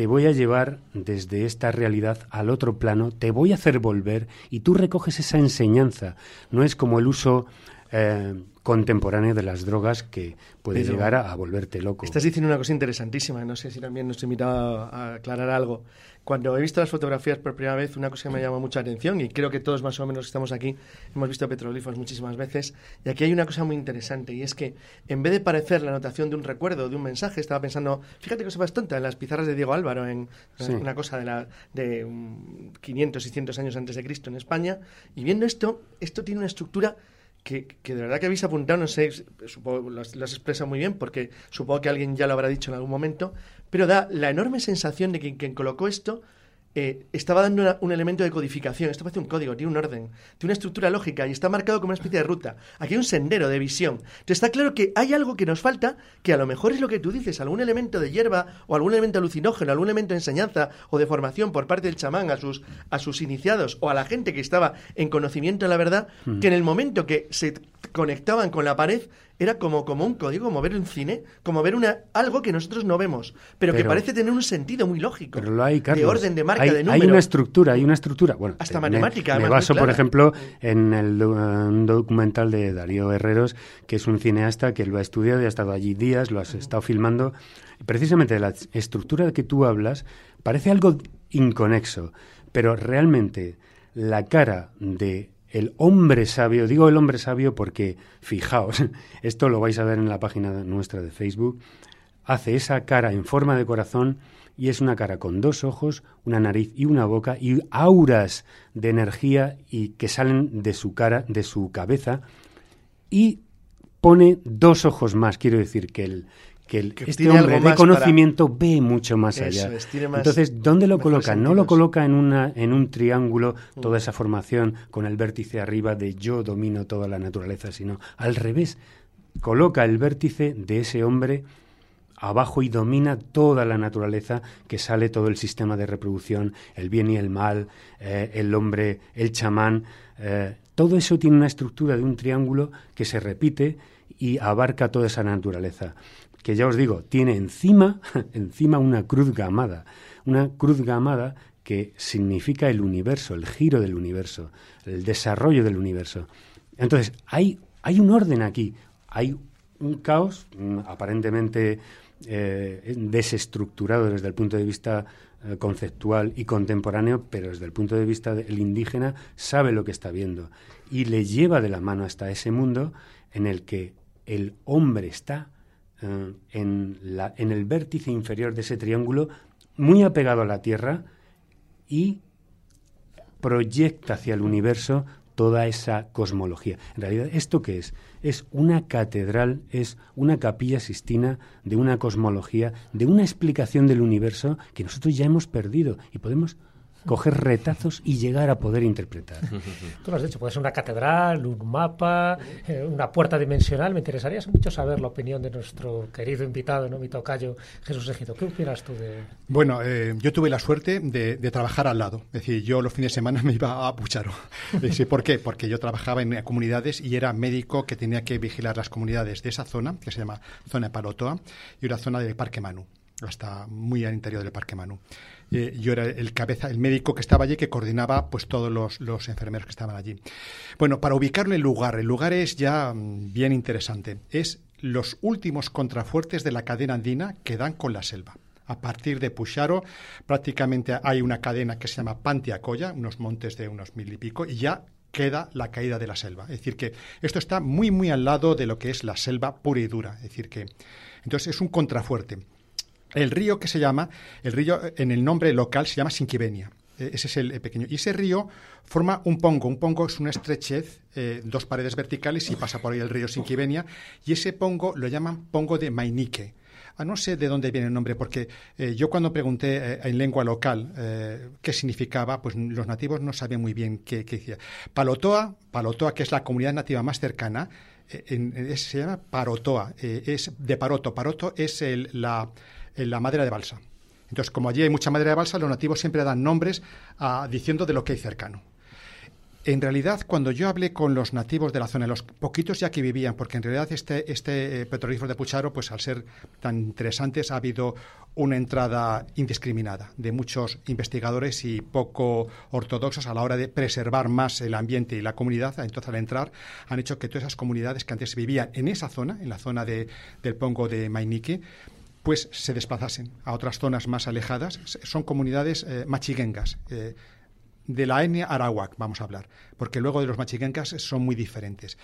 te voy a llevar desde esta realidad al otro plano, te voy a hacer volver y tú recoges esa enseñanza. No es como el uso eh, contemporáneo de las drogas que puede llegar a, volverte loco. Estás diciendo una cosa interesantísima, no sé si también nos invita a aclarar algo. Cuando he visto las fotografías por primera vez, una cosa que me llama mucha atención, y creo que todos más o menos que estamos aquí hemos visto petroglifos muchísimas veces, y aquí hay una cosa muy interesante, y es que en vez de parecer la anotación de un recuerdo, de un mensaje, estaba pensando, fíjate que más tonta, en las pizarras de Diego Álvaro, en una cosa de, la, de 500, 600 años antes de Cristo en España, y viendo esto, esto tiene una estructura que, de verdad que habéis apuntado, no sé, supongo, lo has, muy bien, porque supongo que alguien ya lo habrá dicho en algún momento, pero da la enorme sensación de que quien colocó esto eh, estaba dando un elemento de codificación. Esto parece un código, tiene un orden, tiene una estructura lógica y está marcado como una especie de ruta. Aquí hay un sendero de visión. Entonces está claro que hay algo que nos falta, que a lo mejor es lo que tú dices, algún elemento de hierba o algún elemento alucinógeno, algún elemento de enseñanza o de formación por parte del chamán a sus, a sus iniciados o a la gente que estaba en conocimiento de la verdad, mm. que en el momento que se conectaban con la pared era como, como un código, como ver un cine, como ver una, algo que nosotros no vemos, pero, que parece tener un sentido muy lógico. Pero lo hay, De orden, de marca, de número. Hay una estructura, hay una estructura. Bueno, Hasta eh, matemática. Me, baso, por ejemplo, en el un documental de Darío Herreros, que es un cineasta que lo ha estudiado y ha estado allí días, lo has estado filmando. Precisamente la estructura de que tú hablas parece algo inconexo, pero realmente la cara de el hombre sabio, digo el hombre sabio porque, fijaos, esto lo vais a ver en la página nuestra de Facebook, hace esa cara en forma de corazón y es una cara con dos ojos, una nariz y una boca y auras de energía y que salen de su cara, de su cabeza y pone dos ojos más, quiero decir que el, que, este hombre de conocimiento ve mucho más allá. Entonces, ¿dónde lo coloca? No lo coloca en, una, en un triángulo mm. toda esa formación con el vértice arriba de yo domino toda la naturaleza, sino al revés, coloca el vértice de ese hombre abajo y domina toda la naturaleza que sale todo el sistema de reproducción, el bien y el mal, eh, el hombre, el chamán. Eh, todo eso tiene una estructura de un triángulo que se repite y abarca toda esa naturaleza que ya os digo, tiene encima, encima una cruz gamada, una cruz gamada que significa el universo, el giro del universo, el desarrollo del universo. Entonces, hay, hay un orden aquí, hay un caos mm, aparentemente eh, desestructurado desde el punto de vista eh, conceptual y contemporáneo, pero desde el punto de vista del indígena sabe lo que está viendo y le lleva de la mano hasta ese mundo en el que el hombre está eh, en, la, en el vértice inferior de ese triángulo, muy apegado a la Tierra y proyecta hacia el universo toda esa cosmología. En realidad, ¿esto qué es? Es una catedral, es una capilla sistina de una cosmología, de una explicación del universo que nosotros ya hemos perdido y podemos coger retazos y llegar a poder interpretar. Tú lo has dicho, puede ser una catedral, un mapa, eh, una puerta dimensional. Me interesaría mucho saber la opinión de nuestro querido invitado, ¿no? mi tocayo Jesús Ejido. ¿Qué opinas tú de...? Bueno, eh, yo tuve la suerte de, trabajar al lado. Es decir, yo los fines de semana me iba a Pucharo. ¿Por qué? Porque yo trabajaba en comunidades y era médico que tenía que vigilar las comunidades de esa zona, que se llama zona de Parotoa, y una zona del Parque Manu, hasta muy al interior del Parque Manu. Eh, yo era el cabeza, el médico que estaba allí que coordinaba pues todos los, enfermeros que estaban allí. Bueno, para ubicarlo el lugar, el lugar es ya mm, bien interesante. Es los últimos contrafuertes de la cadena andina que dan con la selva. A partir de Pucharo, prácticamente hay una cadena que se llama Pantiacoya, unos montes de unos mil y pico, y ya queda la caída de la selva. Es decir, que esto está muy, muy al lado de lo que es la selva pura y dura. Es decir, que entonces es un contrafuerte. El río que se llama, el río en el nombre local se llama Sinquivenia. E, ese es el pequeño. Y ese río forma un pongo. Un pongo es una estrechez, eh, dos paredes verticales y pasa por ahí el río Sinquivenia. Y ese pongo lo llaman pongo de Mainique. Ah, no sé de dónde viene el nombre, porque eh, yo cuando pregunté eh, en lengua local qué significaba, pues los nativos no sabían muy bien qué, decía. Palotoa, Palotoa, que es la comunidad nativa más cercana, se llama Parotoa, es de Paroto. Paroto es el, la la madera de balsa. Entonces, como allí hay mucha madera de balsa, los nativos siempre dan nombres ah, diciendo de lo que hay cercano. En realidad, cuando yo hablé con los nativos de la zona, los poquitos ya que vivían, porque en realidad este, este eh, petrolífero de Pucharo, pues al ser tan interesantes, ha habido una entrada indiscriminada de muchos investigadores y poco ortodoxos a la hora de preservar más el ambiente y la comunidad. Entonces, al entrar, han hecho que todas esas comunidades que antes vivían en esa zona, en la zona de, del Pongo de Mainique, pues se desplazasen a otras zonas más alejadas. Son comunidades eh, machiguengas. Eh, de la etnia arawak, vamos a hablar, porque luego de los machiguencas son muy diferentes.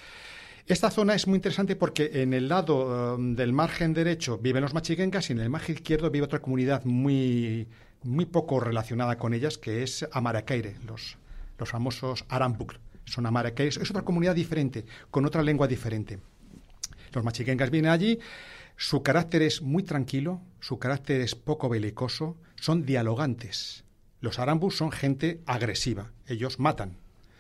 Esta zona es muy interesante porque en el lado um, del margen derecho viven los machiguencas y en el margen izquierdo vive otra comunidad muy, muy poco relacionada con ellas, que es Amaracaire, los, los famosos Arambuk. Son Amaracaires. Es otra comunidad diferente, con otra lengua diferente. Los machiguencas vienen allí, su carácter es muy tranquilo, su carácter es poco belicoso, son dialogantes. Los arambus son gente agresiva, ellos matan.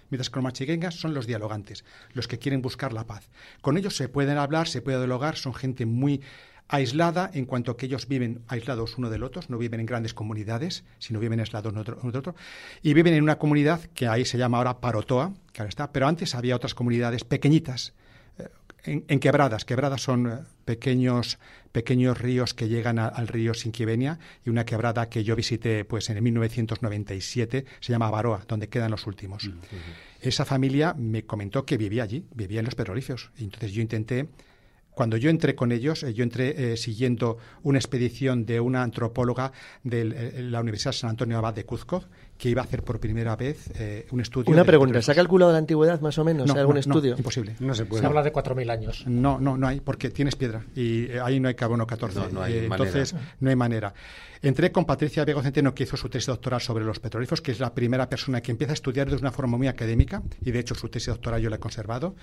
Mientras que los machiguengas son los dialogantes, los que quieren buscar la paz. Con ellos se pueden hablar, se puede dialogar, son gente muy aislada en cuanto que ellos viven aislados uno del otro, no viven en grandes comunidades, sino viven aislados uno del otro, y viven en una comunidad que ahí se llama ahora Parotoa, que ahora está, pero antes había otras comunidades pequeñitas, en, quebradas. Quebradas son eh, pequeños, pequeños ríos que llegan al río Sinquivenia y una quebrada que yo visité pues en 1997 se llama Baroa, donde quedan los últimos. Mm, Esa familia me comentó que vivía allí, vivía en los petrolíferos. Y entonces yo intenté cuando yo entré con ellos, eh, yo entré eh, siguiendo una expedición de una antropóloga de la Universidad San Antonio Abad de Cuzco, que iba a hacer por primera vez un estudio. Una pregunta, ¿se ha calculado la antigüedad más o menos? No, algún estudio? No, imposible. No se puede. Se habla de 4.000 años. No, no, no hay, porque tienes piedra y ahí no hay carbono 14. entonces, no hay manera. Entré con Patricia Vega Centeno, que hizo su tesis doctoral sobre los petrolíferos, que es la primera persona que empieza a estudiar de una forma muy académica, y de hecho su tesis doctoral yo la he conservado.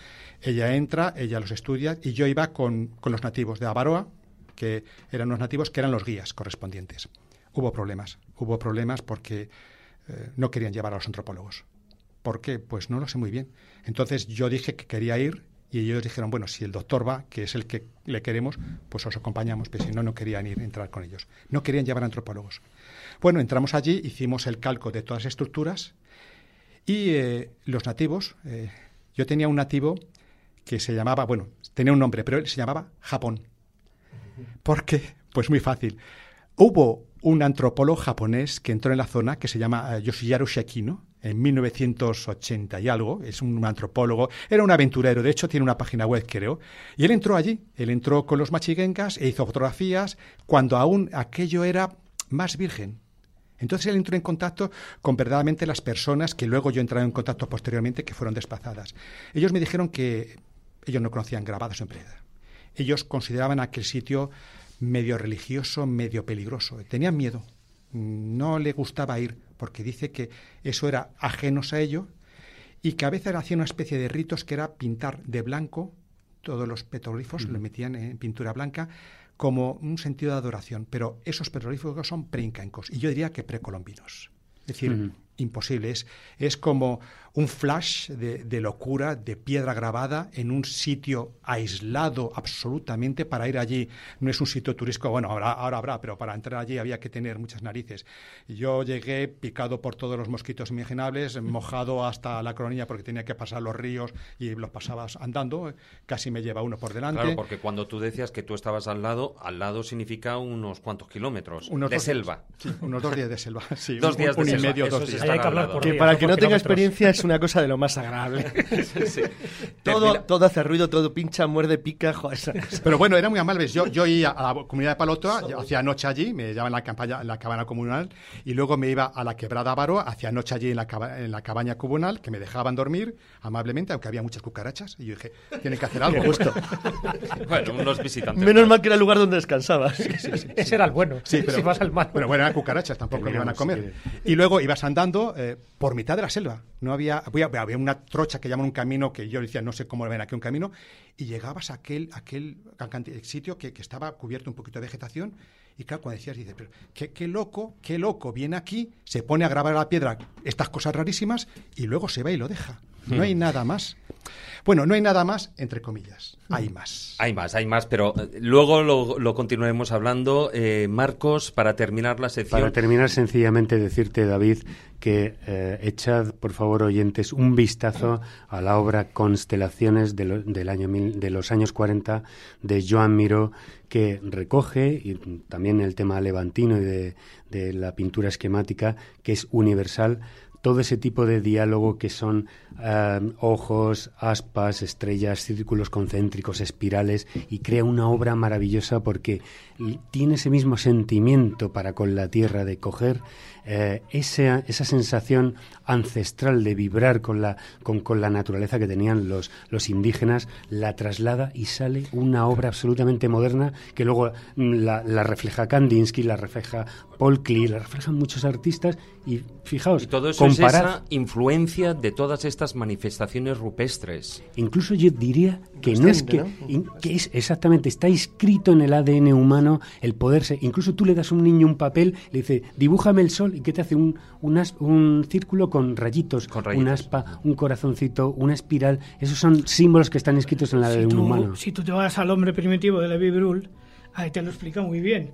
Ella entra, ella los estudia, y yo iba con, los nativos de Avaroa, que eran los nativos, que eran los guías correspondientes. Hubo problemas, hubo problemas porque eh, no querían llevar a los antropólogos. ¿Por qué? Pues no lo sé muy bien. Entonces yo dije que quería ir y ellos dijeron, bueno, si el doctor va, que es el que le queremos, pues os acompañamos, pero si no, no querían ir entrar con ellos. No querían llevar antropólogos. Bueno, entramos allí, hicimos el calco de todas las estructuras y eh, los nativos, eh, yo tenía un nativo que se llamaba, bueno, tenía un nombre, pero él se llamaba Japón. ¿Por qué? Pues muy fácil. Hubo un antropólogo japonés que entró en la zona que se llama eh, Yoshiyaru Shekino, en 1980 y algo, es un antropólogo, era un aventurero, de hecho tiene una página web, creo, y él entró allí, él entró con los machiguencas e hizo fotografías cuando aún aquello era más virgen. Entonces él entró en contacto con verdaderamente las personas que luego yo entré en contacto posteriormente que fueron desplazadas. Ellos me dijeron que ellos no conocían grabados en piedra. Ellos consideraban aquel sitio medio religioso, medio peligroso. Tenían miedo. No le gustaba ir porque dice que eso era ajenos a ello y que a veces hacía una especie de ritos que era pintar de blanco todos los petroglifos, lo metían en pintura blanca como un sentido de adoración, pero esos petroglifos son preincaicos y yo diría que precolombinos. Es decir, imposible, es, es como un flash de, locura, de piedra grabada en un sitio aislado absolutamente para ir allí. No es un sitio turístico, bueno, ahora, ahora habrá, pero para entrar allí había que tener muchas narices. Yo llegué picado por todos los mosquitos imaginables, mojado hasta la coronilla porque tenía que pasar los ríos y los pasabas andando, casi me lleva uno por delante. Claro, porque cuando tú decías que tú estabas al lado, al lado significa unos cuantos kilómetros de selva. unos dos días de selva, sí. Dos días de selva. medio, dos días. Que para el que no tenga experiencia es una cosa de lo más agradable. todo, todo hace ruido, todo pincha, muerde, pica. Pero bueno, era muy amable. Yo, yo iba a la comunidad de Palotoa, hacía noche allí, me llevaba en la, campaña, la cabana comunal, y luego me iba a la quebrada Baro, hacía noche allí en la, en la cabaña comunal, que me dejaban dormir amablemente, aunque había muchas cucarachas. Y yo dije, tienen que hacer algo. Justo. bueno, unos visitantes. Menos mal que era el lugar donde descansabas. Ese era el bueno. Sí, pero, si vas al mal. Bueno, bueno, eran cucarachas, tampoco me iban a comer. Y luego ibas andando eh, por mitad de la selva. No había, había una trocha que llaman un camino que yo decía, no sé cómo ven aquí un camino, y llegabas a aquel, aquel sitio que, que, estaba cubierto un poquito de vegetación, y claro, cuando decías, dices, pero qué, qué, loco, qué loco, viene aquí, se pone a grabar a la piedra estas cosas rarísimas, y luego se va y lo deja. No hay hmm. nada más. Bueno, no hay nada más, entre comillas. Hay más. Hay más, hay más, pero eh, luego lo, continuaremos hablando. Eh, Marcos, para terminar la sección. Para terminar, sencillamente decirte, David, que eh, echad, por favor, oyentes, un vistazo a la obra Constelaciones de, del año de los años 40 de Joan Miró, que recoge, y también el tema levantino y de, de la pintura esquemática, que es universal todo ese tipo de diálogo que son eh, ojos, aspas, estrellas, círculos concéntricos, espirales, y crea una obra maravillosa porque tiene ese mismo sentimiento para con la tierra de coger eh, esa, esa, sensación ancestral de vibrar con la, con, con, la naturaleza que tenían los, los indígenas, la traslada y sale una obra absolutamente moderna que luego mm, la, la refleja Kandinsky, la refleja Paul Klee, la reflejan muchos artistas y fijaos, todo eso esa influencia de todas estas manifestaciones rupestres. Incluso yo diría que no es que, que es exactamente, está inscrito en el ADN humano el poderse. Incluso tú le das a un niño un papel, le dice, dibújame el sol, y que te hace un, un, círculo con rayitos, con un aspa, un corazoncito, una espiral. Esos son símbolos que están escritos en el ADN humano. Si tú te vas al hombre primitivo de Levi Brul, ahí te lo explica muy bien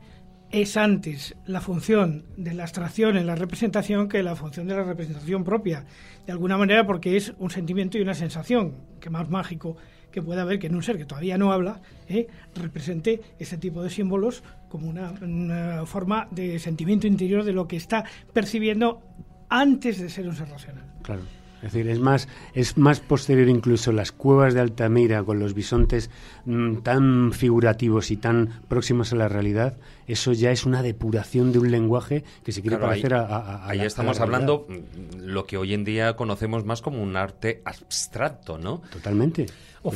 es antes la función de la abstracción en la representación que la función de la representación propia. De alguna manera porque es un sentimiento y una sensación, que más mágico que pueda haber que en un ser que todavía no habla, ¿eh? represente ese tipo de símbolos como una, forma de sentimiento interior de lo que está percibiendo antes de ser un ser racional. Claro. Es decir, es más, es más posterior incluso las cuevas de Altamira con los bisontes mm, tan figurativos y tan próximos a la realidad. Eso ya es una depuración de un lenguaje que se quiere parecer a, Ahí estamos hablando mm, lo que hoy en día conocemos más como un arte abstracto, ¿no? Totalmente. O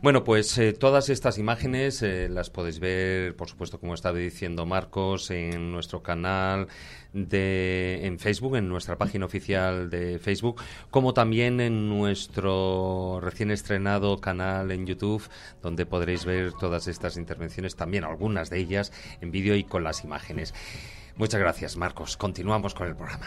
Bueno, pues eh, todas estas imágenes eh, las podéis ver, por supuesto, como estaba diciendo Marcos, en nuestro canal de, en Facebook, en nuestra página oficial de Facebook, como también en nuestro recién estrenado canal en YouTube, donde podréis ver todas estas intervenciones, también algunas de ellas en vídeo y con las imágenes. Muchas gracias, Marcos. Continuamos con el programa.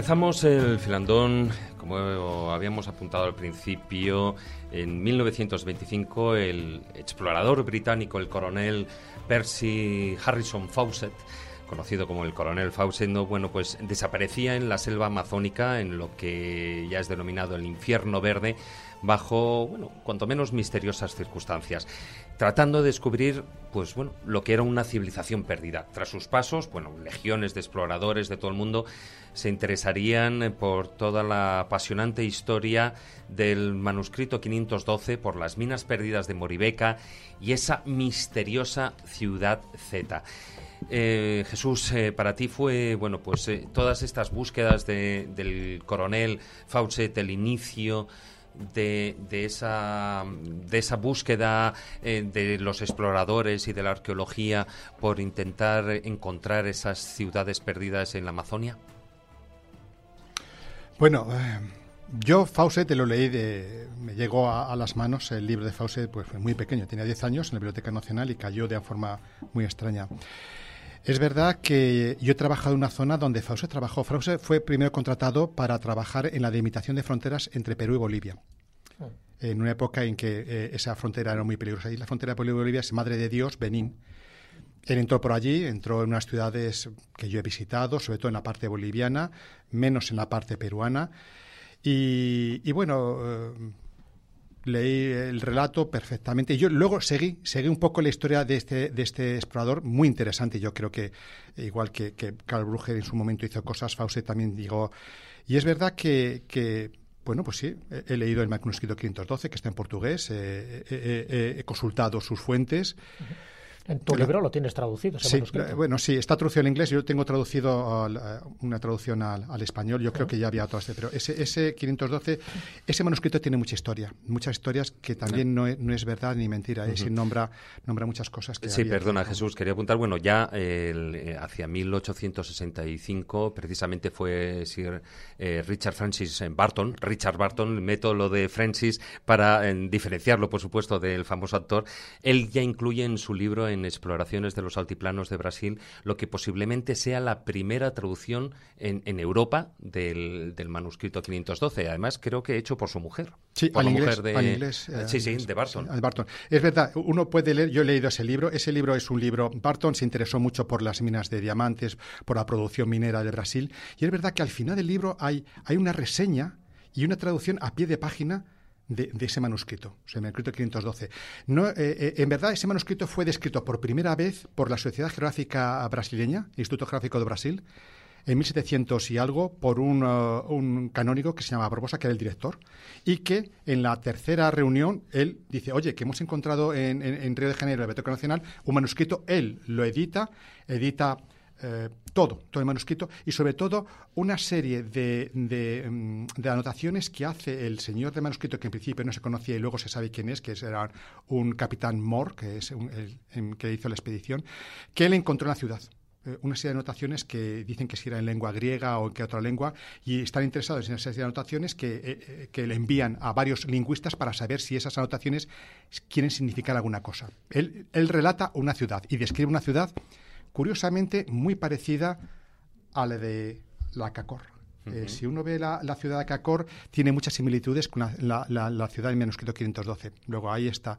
Empezamos el filandón, como habíamos apuntado al principio, en 1925 el explorador británico, el coronel Percy Harrison Fawcett, conocido como el coronel Fawcett, no, bueno, pues desaparecía en la selva amazónica, en lo que ya es denominado el infierno verde, bajo, bueno, cuanto menos misteriosas circunstancias, tratando de descubrir, pues bueno, lo que era una civilización perdida. Tras sus pasos, bueno, legiones de exploradores de todo el mundo se interesarían eh, por toda la apasionante historia del manuscrito 512, por las minas perdidas de Moribeca y esa misteriosa ciudad Z. Eh, Jesús, eh, para ti fue, bueno, pues todas estas búsquedas del coronel Fawcett, el inicio de, esa, de esa búsqueda de los exploradores y de la arqueología por intentar encontrar esas ciudades perdidas en la Amazonia? Bueno, eh, yo Fawcett lo leí, de, me llegó a, las manos el libro de Fawcett, pues fue muy pequeño, tenía 10 años en la Biblioteca Nacional y cayó de una forma muy extraña. Es verdad que yo he trabajado en una zona donde Fawcett trabajó. Fawcett fue primero contratado para trabajar en la delimitación de fronteras entre Perú y Bolivia. Oh. En una época en que eh, esa frontera era muy peligrosa. Y la frontera de Perú y Bolivia es Madre de Dios, Benín. Él entró por allí, entró en unas ciudades que yo he visitado, sobre todo en la parte boliviana, menos en la parte peruana. Y, bueno, eh, leí el relato perfectamente. Yo luego seguí, seguí un poco la historia de este, de este explorador, muy interesante. Yo creo que, igual que, que Carl Brugger en su momento hizo cosas, Fauste también digo. Y es verdad que, bueno, pues sí, he, leído el manuscrito 512, que está en portugués, he consultado sus fuentes. En tu libro lo tienes traducido, ese sí, bueno, sí, está traducido en inglés. Yo tengo traducido una traducción al, español. Yo creo que ya había todo este, pero ese, ese 512, ese manuscrito tiene mucha historia, muchas historias que también no, es, verdad ni mentira. Uh nombra, nombra muchas cosas que. Sí, perdona, Jesús, quería apuntar. Bueno, ya eh, hacia 1865, precisamente fue Sir eh, Richard Francis Barton, Richard Barton, método de Francis para diferenciarlo, por supuesto, del famoso actor. Él ya incluye en su libro en Exploraciones de los Altiplanos de Brasil, lo que posiblemente sea la primera traducción en, Europa del, manuscrito 512. Además, creo que hecho por su mujer. Sí, por la mujer de, inglés, eh, sí, sí, de Barton. Barton. Es verdad, uno puede leer, yo he leído ese libro, ese libro es un libro, Barton se interesó mucho por las minas de diamantes, por la producción minera de Brasil, y es verdad que al final del libro hay, hay una reseña y una traducción a pie de página de, ese manuscrito, o el manuscrito 512. No, eh, eh, en verdad, ese manuscrito fue descrito por primera vez por la Sociedad Geográfica Brasileña, Instituto Geográfico de Brasil, en 1700 y algo por un, uh, un, canónigo que se llama Barbosa, que era el director, y que en la tercera reunión él dice, oye, que hemos encontrado en, en, Río de Janeiro, el Biblioteca Nacional, un manuscrito, él lo edita, edita eh, todo, todo el manuscrito y sobre todo una serie de, mm, de, anotaciones que hace el señor de manuscrito que en principio no se conocía y luego se sabe quién es, que era un capitán Moore, que es el, que hizo la expedición, que él encontró en la ciudad eh, una serie de anotaciones que dicen que si era en lengua griega o en qué otra lengua y están interesados en esa serie de anotaciones que, eh, que, le envían a varios lingüistas para saber si esas anotaciones quieren significar alguna cosa. Él, él relata una ciudad y describe una ciudad curiosamente muy parecida a la de la Cacor. Eh, si uno ve la, ciudad de Cacor, tiene muchas similitudes con la, la ciudad del manuscrito 512. Luego ahí está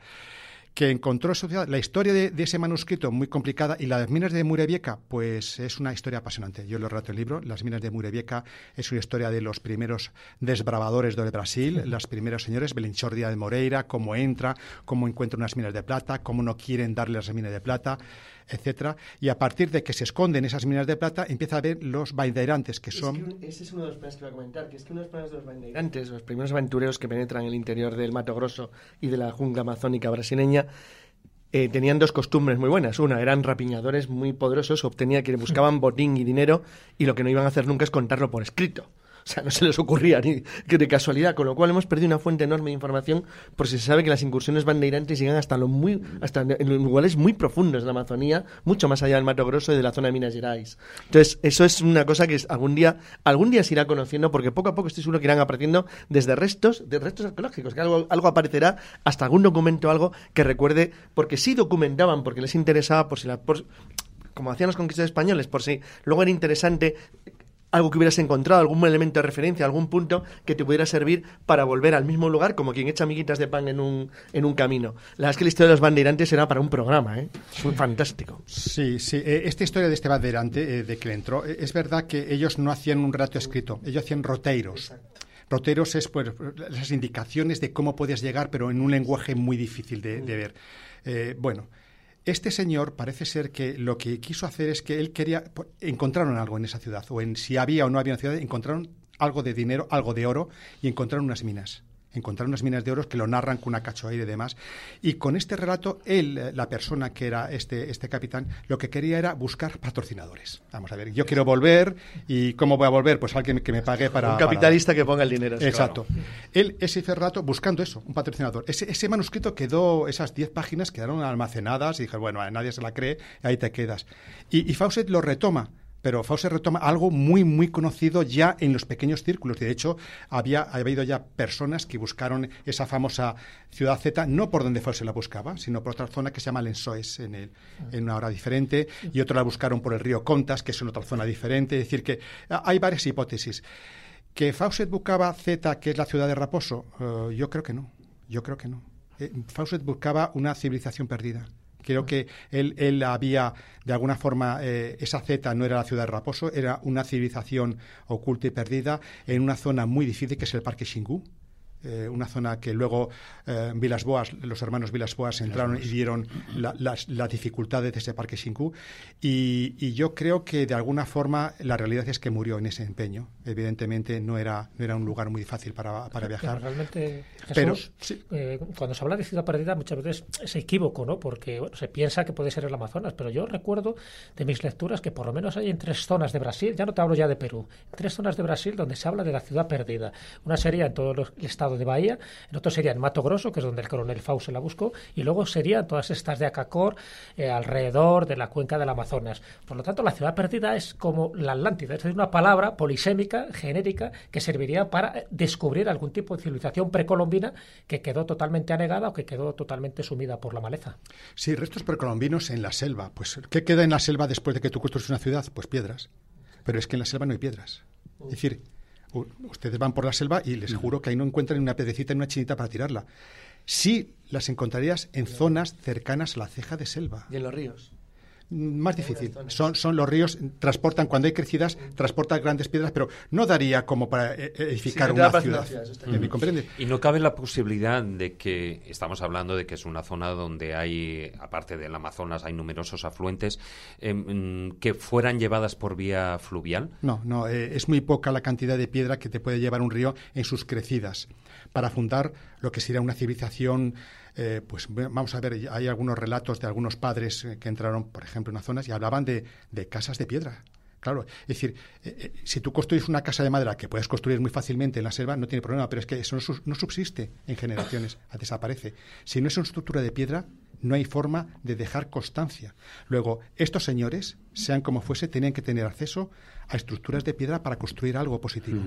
que encontró ciudad. La historia de, ese manuscrito muy complicada y las minas de Murebieca, pues es una historia apasionante. Yo lo relato en el libro. Las minas de Murebieca es una historia de los primeros desbravadores de Brasil, los primeros señores, Belinchordia de Moreira, cómo entra, cómo encuentra unas minas de plata, cómo no quieren darle las minas de plata etcétera, y a partir de que se esconden esas minas de plata, empieza a ver los bandeirantes, que son... ese es uno de los planes que iba a comentar, que es que uno de los planes de los bandeirantes, los primeros aventureros que penetran en el interior del Mato Grosso y de la jungla amazónica brasileña, eh, tenían dos costumbres muy buenas. Una, eran rapiñadores muy poderosos, obtenía que buscaban botín y dinero, y lo que no iban a hacer nunca es contarlo por escrito. O sea, no se les ocurría ni que de casualidad, con lo cual hemos perdido una fuente enorme de información por si se sabe que las incursiones bandeirantes llegan hasta lo muy hasta en lugares muy profundos de la Amazonía, mucho más allá del Mato Grosso y de la zona de Minas Gerais. Entonces, eso es una cosa que algún día algún día se irá conociendo porque poco a poco estoy seguro que irán apareciendo desde restos, de restos arqueológicos, que algo, algo aparecerá hasta algún documento algo que recuerde porque sí documentaban porque les interesaba por si la como hacían los conquistadores españoles, por si luego era interesante algo que hubieras encontrado, algún elemento de referencia, algún punto que te pudiera servir para volver al mismo lugar, como quien echa amiguitas de pan en un, en un camino. La verdad es que la historia de los bandeirantes era para un programa, ¿eh? Muy fantástico. Sí, sí. Eh, esta historia de este bandeirante, eh, de que entró, eh, es verdad que ellos no hacían un relato escrito, ellos hacían roteiros. Roteros es pues, las indicaciones de cómo podías llegar, pero en un lenguaje muy difícil de, de ver. bueno, este señor parece ser que lo que quiso hacer es que él quería. Encontraron algo en esa ciudad, o en si había o no había una ciudad, encontraron algo de dinero, algo de oro, y encontraron unas minas encontrar unas minas de oro que lo narran con una cachoeira y demás. Y con este relato, él, eh, la persona que era este, este capitán, lo que quería era buscar patrocinadores. Vamos a ver, yo quiero volver y ¿cómo voy a volver? Pues alguien que me pague para... Un capitalista que ponga el dinero. Exacto. Él, ese relato, buscando eso, un patrocinador. Ese, ese manuscrito quedó, esas 10 páginas quedaron almacenadas y dije, bueno, nadie se la cree, ahí te quedas. Y, y Fawcett lo retoma pero Fawcett retoma algo muy, muy conocido ya en los pequeños círculos. de hecho, había, había habido ya personas que buscaron esa famosa ciudad Z, no por donde Fawcett la buscaba, sino por otra zona que se llama Lensoes, en, el, en una hora diferente, y otra la buscaron por el río Contas, que es en otra zona diferente. Es decir, que hay varias hipótesis. ¿Que Fawcett buscaba Z, que es la ciudad de Raposo? Eh, yo creo que no. Yo creo que no. Eh, Fawcett buscaba una civilización perdida. Creo que él, él había, de alguna forma, eh, esa Z no era la ciudad de Raposo, era una civilización oculta y perdida en una zona muy difícil que es el Parque Xingu. Eh, una zona que luego eh, Vilas Boas, los hermanos Vilas Boas entraron y dieron las, dificultades de ese parque Shinku. Y, yo creo que de alguna forma la realidad es que murió en ese empeño. Evidentemente no era, no era un lugar muy fácil para, para viajar. Pero realmente, Jesús, eh, cuando se habla de ciudad perdida muchas veces es equívoco, ¿no? Porque se piensa que puede ser el Amazonas, pero yo recuerdo de mis lecturas que por lo menos hay en tres zonas de Brasil, ya no te hablo ya de Perú, tres zonas de Brasil donde se habla de la ciudad perdida. Una sería en todo el estado de Bahía, en otro sería en Mato Grosso, que es donde el coronel Fausto la buscó, y luego serían todas estas de Acacor, eh, alrededor de la cuenca del Amazonas. Por lo tanto, la ciudad perdida es como la Atlántida, es decir, una palabra polisémica, genérica, que serviría para descubrir algún tipo de civilización precolombina que quedó totalmente anegada o que quedó totalmente sumida por la maleza. Sí, restos precolombinos en la selva. Pues, ¿qué queda en la selva después de que tú construyes una ciudad? Pues piedras. Pero es que en la selva no hay piedras. Es decir, ustedes van por la selva y les juro que ahí no encuentran ni una piedrecita ni una chinita para tirarla. Sí las encontrarías en zonas cercanas a la ceja de selva. Y en los ríos más difícil. Son, son los ríos, transportan, cuando hay crecidas, transportan grandes piedras, pero no daría como para e, e, edificar una ciudad. Y no cabe la posibilidad de que, estamos hablando de que es una zona donde hay, aparte del Amazonas, hay numerosos afluentes, em, que fueran llevadas por vía fluvial. No, no, eh, es muy poca la cantidad de piedra que te puede llevar un río en sus crecidas para fundar lo que sería una civilización eh, pues vamos a ver, hay algunos relatos de algunos padres eh, que entraron, por ejemplo, en unas zonas y hablaban de, casas de piedra. Claro, es decir, eh, si tú construyes una casa de madera que puedes construir muy fácilmente en la selva, no tiene problema, pero es que eso no, subsiste en generaciones, desaparece. Si no es una estructura de piedra, no hay forma de dejar constancia. Luego, estos señores, sean como fuese, tenían que tener acceso a estructuras de piedra para construir algo positivo.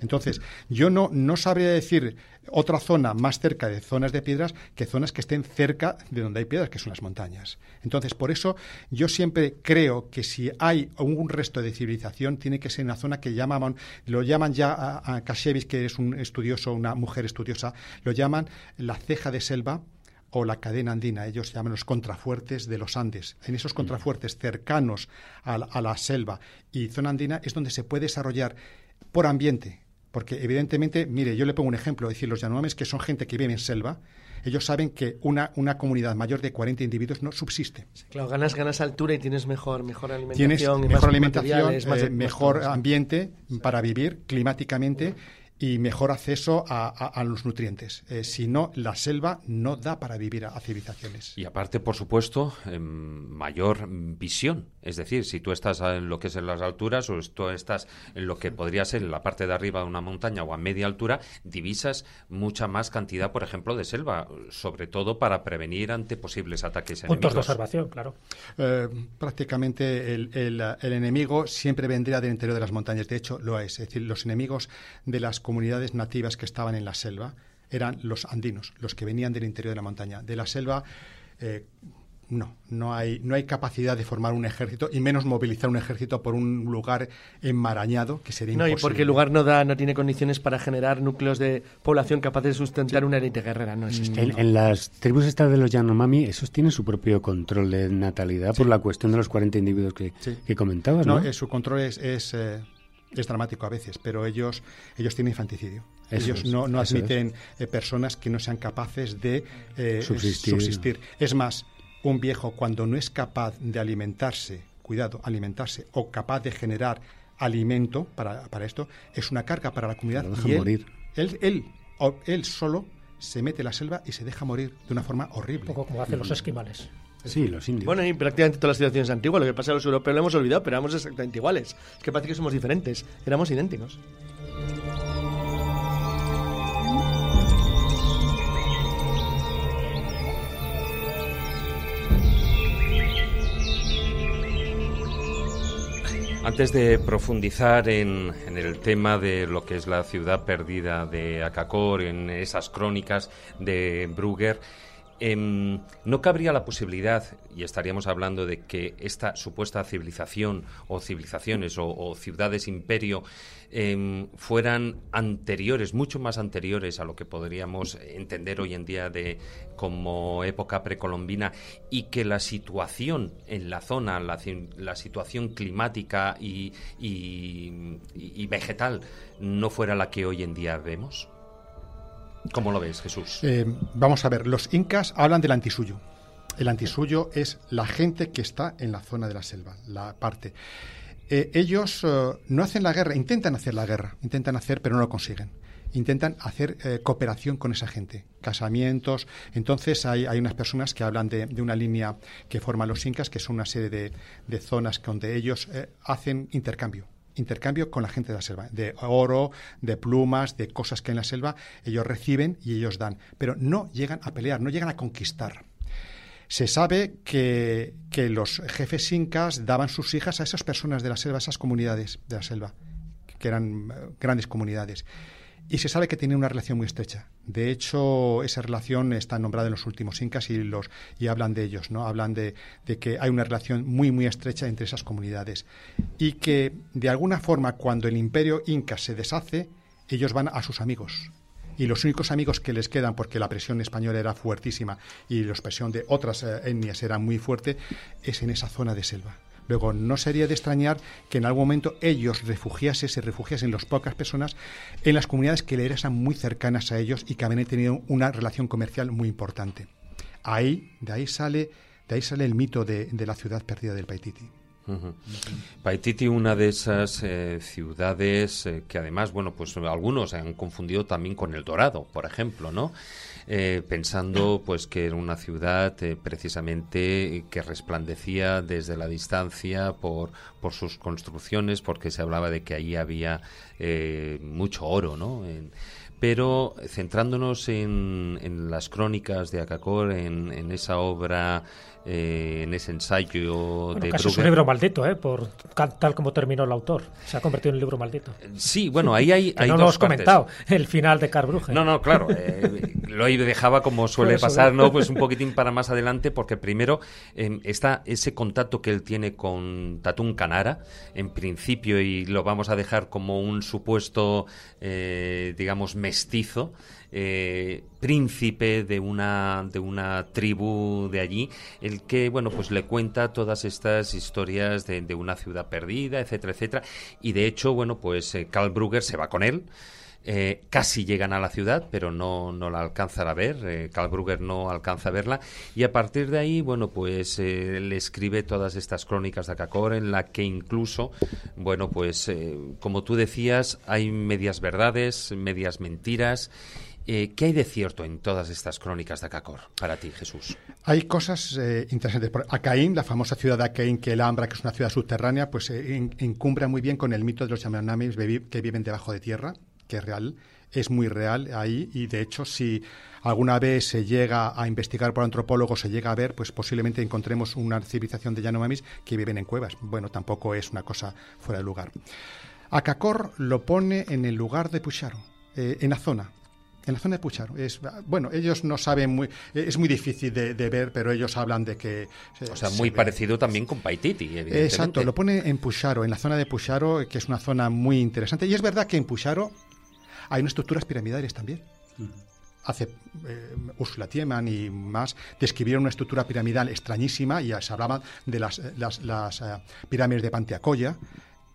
Entonces, yo no, no sabría decir otra zona más cerca de zonas de piedras que zonas que estén cerca de donde hay piedras, que son las montañas. Entonces, por eso yo siempre creo que si hay un resto de civilización, tiene que ser una zona que llaman, lo llaman ya a, a que es un estudioso, una mujer estudiosa, lo llaman la ceja de selva o la cadena andina, ellos llaman los contrafuertes de los Andes. En esos contrafuertes cercanos a la, a la selva y zona andina es donde se puede desarrollar por ambiente, porque evidentemente, mire, yo le pongo un ejemplo, es decir, los Yanomamis, que son gente que vive en selva, ellos saben que una, una comunidad mayor de 40 individuos no subsiste. claro, ganas, ganas altura y tienes mejor, mejor alimentación. Tienes mejor alimentación, eh, mejor ambiente para vivir climáticamente y mejor acceso a, los nutrientes. Eh, si no, la selva no da para vivir a, civilizaciones. Y aparte, por supuesto, em, mayor visión. Es decir, si tú estás en lo que es en las alturas o tú estás en lo que podría ser en la parte de arriba de una montaña o a media altura, divisas mucha más cantidad, por ejemplo, de selva, sobre todo para prevenir ante posibles ataques enemigos. Puntos de observación, claro. Eh, prácticamente el, el enemigo siempre vendría del interior de las montañas. De hecho, lo es. Es decir, los enemigos de las comunidades nativas que estaban en la selva eran los andinos, los que venían del interior de la montaña. De la selva, eh, no, no hay, no hay capacidad de formar un ejército y menos movilizar un ejército por un lugar enmarañado que sería imposible. No, y porque el lugar no da, no tiene condiciones para generar núcleos de población capaces de sustentar una élite guerrera, no existe. En, las tribus estas de los Yanomami, esos tienen su propio control de natalidad por la cuestión de los 40 individuos que, que comentabas, ¿no? no eh, su control es, es eh, es dramático a veces, pero ellos, ellos tienen infanticidio. ellos no, no admiten eh, personas que no sean capaces de eh, subsistir. Es más, un viejo cuando no es capaz de alimentarse, cuidado, alimentarse, o capaz de generar alimento para, para esto, es una carga para la comunidad. y él, morir. Él, él, él solo se mete en la selva y se deja morir de una forma horrible. Un poco como hacen los esquimales. Sí, los indios. Bueno, y prácticamente todas las situaciones antiguas. Lo que pasa a los europeos lo hemos olvidado, pero éramos exactamente iguales. Es que parece que somos diferentes. Éramos idénticos. Antes de profundizar en, en, el tema de lo que es la ciudad perdida de Acacor, en esas crónicas de Brugger, Em, ¿No cabría la posibilidad, y estaríamos hablando de que esta supuesta civilización o civilizaciones o, ciudades imperio em, fueran anteriores, mucho más anteriores a lo que podríamos entender hoy en día de como época precolombina y que la situación en la zona, la, situación climática y vegetal no fuera la que hoy en día vemos? ¿Cómo lo ves, Jesús? Eh, vamos a ver, los incas hablan del antisuyo. El antisuyo es la gente que está en la zona de la selva, la parte. Eh, ellos eh, no hacen la guerra, intentan hacer la guerra, intentan hacer, pero no lo consiguen. Intentan hacer cooperación con esa gente, casamientos. Entonces hay, unas personas que hablan de, una línea que forman los incas, que son una serie de, de zonas donde ellos hacen intercambio intercambio con la gente de la selva, de oro, de plumas, de cosas que en la selva ellos reciben y ellos dan, pero no llegan a pelear, no llegan a conquistar. Se sabe que, que los jefes incas daban sus hijas a esas personas de la selva, a esas comunidades de la selva, que eran eh, grandes comunidades. Y se sabe que tiene una relación muy estrecha. De hecho, esa relación está nombrada en los últimos incas y, y hablan de ellos, ¿no? Hablan de, de, que hay una relación muy, muy estrecha entre esas comunidades. Y que, de alguna forma, cuando el imperio inca se deshace, ellos van a sus amigos. Y los únicos amigos que les quedan, porque la presión española era fuertísima y la presión de otras eh, etnias era muy fuerte, es en esa zona de selva. Luego, no sería de extrañar que en algún momento ellos refugiasen, se refugiasen las pocas personas en las comunidades que le eran muy cercanas a ellos y que habían tenido una relación comercial muy importante. Ahí, de ahí sale, de ahí sale el mito de, la ciudad perdida del Paititi. Paititi, una de esas eh, ciudades eh, que además, bueno, pues algunos han confundido también con El Dorado, por ejemplo, ¿no? Eh, pensando pues que era una ciudad eh, precisamente que resplandecía desde la distancia por, por sus construcciones, porque se hablaba de que allí había eh, mucho oro, ¿no? pero centrándonos en, en, las crónicas de Acacor, en, en esa obra eh, en ese ensayo de casi es un libro maldito, ¿eh? Por tal como terminó el autor. Se ha convertido en un libro maldito. Sí, bueno, ahí hay, no lo hemos comentado, el final de Carl No, no, claro. Eh, lo dejaba como suele pasar, ¿no? Pues un poquitín para más adelante, porque primero em, está ese contacto que él tiene con Tatún Canara, en principio, y lo vamos a dejar como un supuesto, eh, digamos, mestizo. Eh, príncipe de una, de una tribu de allí, el que, bueno, pues le cuenta todas estas historias de, una ciudad perdida, etcétera, etcétera. Y de hecho, bueno, pues eh, Karl Brugger se va con él. Eh, casi llegan a la ciudad, pero no, no la alcanzan a ver. Karl Brugger no alcanza a verla. Y a partir de ahí, bueno, pues le escribe todas estas crónicas de Acacor, en la que incluso, bueno, pues como tú decías, hay medias verdades, medias mentiras. Eh, ¿Qué hay de cierto en todas estas crónicas de Acacor para ti, Jesús? Hay cosas eh, interesantes. Acaín, la famosa ciudad de Acaín, que el Ambra, que es una ciudad subterránea, pues eh, encumbra muy bien con el mito de los Yamanamis que viven debajo de tierra, que es real, es muy real ahí y de hecho si alguna vez se llega a investigar por antropólogos, se llega a ver, pues posiblemente encontremos una civilización de Yanomamis que viven en cuevas. Bueno, tampoco es una cosa fuera de lugar. Acacor lo pone en el lugar de Pucharo, en la zona, en la zona de Pucharo. Es, bueno, ellos no saben muy... Es muy difícil de, ver, pero ellos hablan de que... O sea, muy parecido también con Paititi, evidentemente. Exacto, lo pone en Pucharo, en la zona de Pucharo, que es una zona muy interesante. Y es verdad que en Pucharo hay unas estructuras piramidales también. Hace eh, Ursula Tiemann y más describieron una estructura piramidal extrañísima y se hablaba de las, las, las eh, pirámides de Panteacoya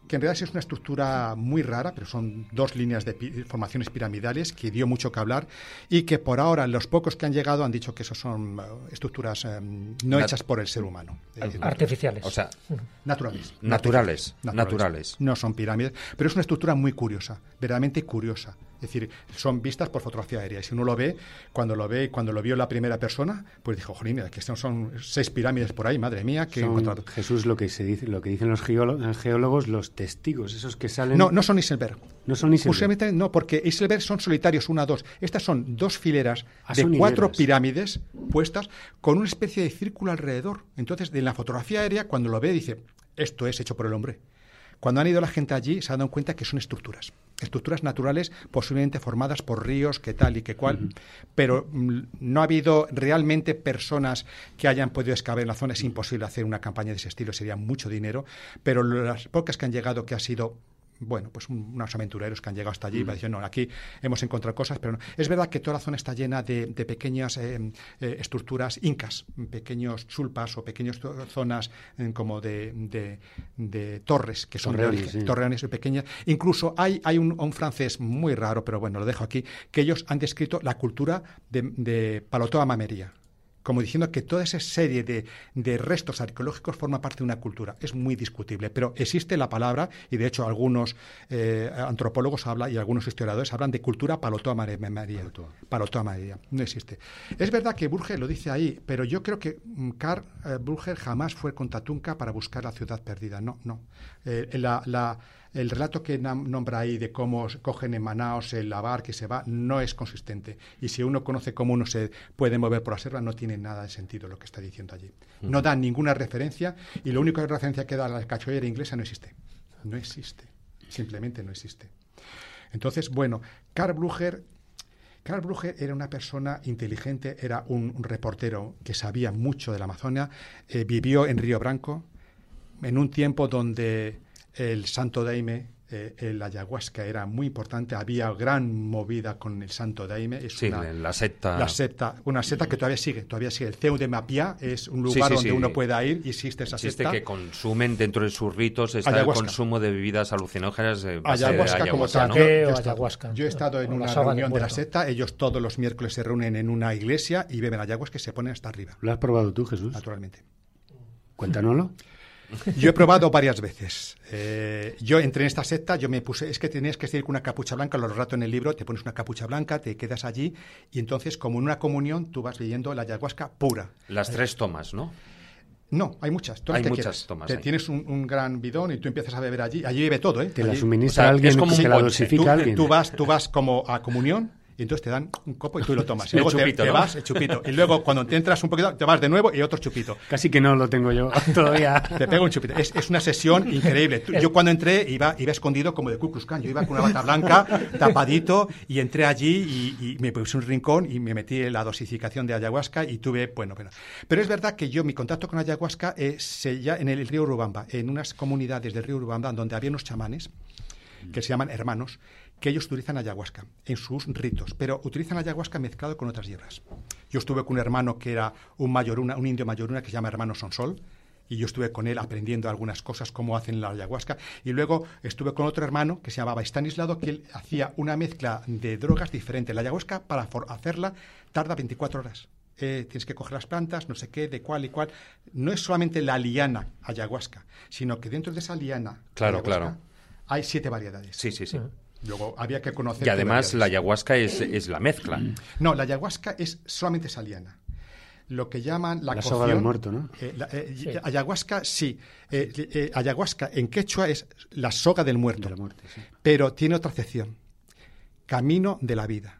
que en realidad es una estructura muy rara, pero son dos líneas de formaciones piramidales que dio mucho que hablar y que por ahora los pocos que han llegado han dicho que esos son uh, estructuras um, no hechas por el ser humano. Artificiales. O sea, naturales. Naturales, naturales. No son pirámides, pero es una estructura muy curiosa, verdaderamente curiosa. Es decir, son vistas por fotografía aérea. Y si uno lo ve, cuando lo ve, cuando lo vio la primera persona, pues dijo, jolín, que son seis pirámides por ahí, madre mía, que Jesús, lo que se dice, lo que dicen los geólogos, los testigos, esos que salen. No, no son Iselberg. No son Iselberg. No, porque Iselberg son solitarios, una, dos. Estas son dos fileras ah, de cuatro pirámides puestas con una especie de círculo alrededor. Entonces, en la fotografía aérea, cuando lo ve, dice, esto es hecho por el hombre. Cuando han ido la gente allí, se han dado cuenta que son estructuras. Estructuras naturales, posiblemente formadas por ríos, que tal y que cual, pero mm, no ha habido realmente personas que hayan podido excavar en la zona. Es imposible hacer una campaña de ese estilo, sería mucho dinero, pero las pocas que han llegado, que ha sido bueno, pues unos aventureros que han llegado hasta allí y mm. dicen, no, aquí hemos encontrado cosas, pero no. Es verdad que toda la zona está llena de, pequeñas eh, eh, estructuras incas, pequeños chulpas o pequeñas zonas eh, como de, torres, que son torreones, pequeñas. Incluso hay, hay un, francés muy raro, pero bueno, lo dejo aquí, que ellos han descrito la cultura de, de Palotoa Mamería como diciendo que toda esa serie de, restos arqueológicos forma parte de una cultura. Es muy discutible, pero existe la palabra, y de hecho algunos eh, antropólogos hablan y algunos historiadores hablan de cultura palotoa María. Palotoa María. No existe. Es verdad que Burger lo dice ahí, pero yo creo que mm, Karl eh, Burger jamás fue con Tatunca para buscar la ciudad perdida. No, no. Eh, la el relato que nombra ahí de cómo cogen en Manaos el lavar que se va no es consistente. Y si uno conoce cómo uno se puede mover por la selva, no tiene nada de sentido lo que está diciendo allí. No da ninguna referencia y lo único de referencia que da la cachoeira inglesa no existe. No existe. Simplemente no existe. Entonces, bueno, Karl Brugger Karl Brugger era una persona inteligente, era un, reportero que sabía mucho de la Amazonia, eh, vivió en Río Branco, en un tiempo donde el Santo Daime, eh, el ayahuasca era muy importante, había gran movida con el Santo Daime. Es sí, la secta. La secta, una secta que todavía sigue, todavía sigue. El Ceu de Mapia es un lugar donde uno pueda ir y existe esa existe secta. que consumen dentro de sus ritos está el consumo de bebidas alucinógenas. De ayahuasca, como tal. Yo, he yo he estado en una reunión de la secta, ellos todos los miércoles se reúnen en una iglesia y beben ayahuasca y se ponen hasta arriba. ¿Lo has probado tú, Jesús? Naturalmente. Cuéntanoslo. Yo he probado varias veces. Eh, yo entré en esta secta, yo me puse, es que tenías que seguir con una capucha blanca, lo rato en el libro, te pones una capucha blanca, te quedas allí y entonces como en una comunión tú vas leyendo la ayahuasca pura. Las tres tomas, ¿no? No, hay muchas. hay muchas tomas. Te tienes un, gran bidón y tú empiezas a beber allí. Allí bebe todo, ¿eh? Te la suministra alguien, es como que la dosifica alguien. Tú vas, tú vas como a comunión y entonces te dan un copo y tú lo tomas. Y luego te, vas, el chupito. Y luego cuando te entras un poquito, te vas de nuevo y otro chupito. Casi que no lo tengo yo todavía. te pego un chupito. Es, es una sesión increíble. Yo cuando entré iba, iba escondido como de Ku Yo iba con una bata blanca, tapadito, y entré allí y, me puse un rincón y me metí en la dosificación de ayahuasca y tuve, bueno, bueno. Pero es verdad que yo, mi contacto con ayahuasca es ya en el río Urubamba, en unas comunidades del río Urubamba donde había unos chamanes que se llaman hermanos, que ellos utilizan ayahuasca en sus ritos, pero utilizan ayahuasca mezclado con otras hierbas. Yo estuve con un hermano que era un mayoruna, un indio mayoruna que se llama hermano Sonsol, y yo estuve con él aprendiendo algunas cosas, cómo hacen la ayahuasca. Y luego estuve con otro hermano que se llamaba Stanislao, que él hacía una mezcla de drogas diferente. La ayahuasca, para hacerla, tarda 24 horas. Eh, tienes que coger las plantas, no sé qué, de cuál y cuál. No es solamente la liana ayahuasca, sino que dentro de esa liana claro, claro. hay siete variedades. Sí, sí, sí. Luego había que conocer. Y además la ayahuasca es, la mezcla. No, la ayahuasca es solamente saliana. Lo que llaman la, la soga del muerto, ¿no? Eh, eh, ayahuasca, sí. Eh, ayahuasca en quechua es la soga del muerto. Pero tiene otra acepción. Camino de la vida.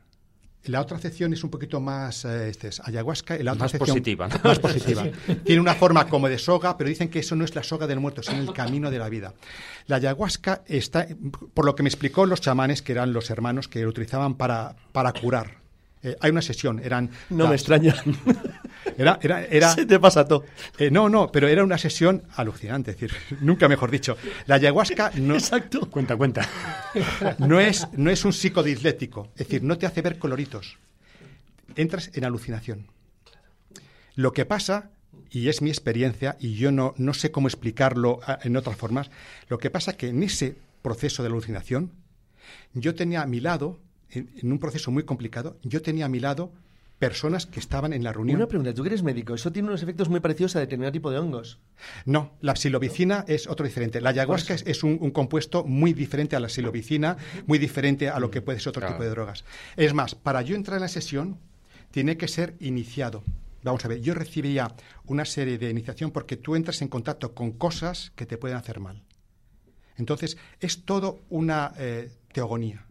La otra acepción es un poquito más eh, este ayahuasca. La otra más positiva. Más positiva. Tiene una forma como de soga, pero dicen que eso no es la soga del muerto, sino el camino de la vida. La ayahuasca está, por lo que me explicó los chamanes, que eran los hermanos que lo utilizaban para, para curar eh, hay una sesión, eran... No me extraña. Era, era, era, Se te pasa todo. Eh, no, no, pero era una sesión alucinante, es decir, nunca mejor dicho. La ayahuasca no... Exacto. Cuenta, cuenta. No es, no es un psicodislético, es decir, no te hace ver coloritos. Entras en alucinación. Lo que pasa, y es mi experiencia, y yo no, no sé cómo explicarlo ah, en otras formas, lo que pasa que en ese proceso de alucinación, yo tenía a mi lado en, un proceso muy complicado, yo tenía a mi lado personas que estaban en la reunión. Una pregunta, tú que eres médico, ¿eso tiene unos efectos muy parecidos a determinado tipo de hongos? No, la psilobicina es otro diferente. La ayahuasca es, un, compuesto muy diferente a la psilobicina, muy diferente a lo que puede ser otro tipo de drogas. Es más, para yo entrar en la sesión, tiene que ser iniciado. Vamos a ver, yo recibía una serie de iniciación porque tú entras en contacto con cosas que te pueden hacer mal. Entonces, es todo una eh, teogonía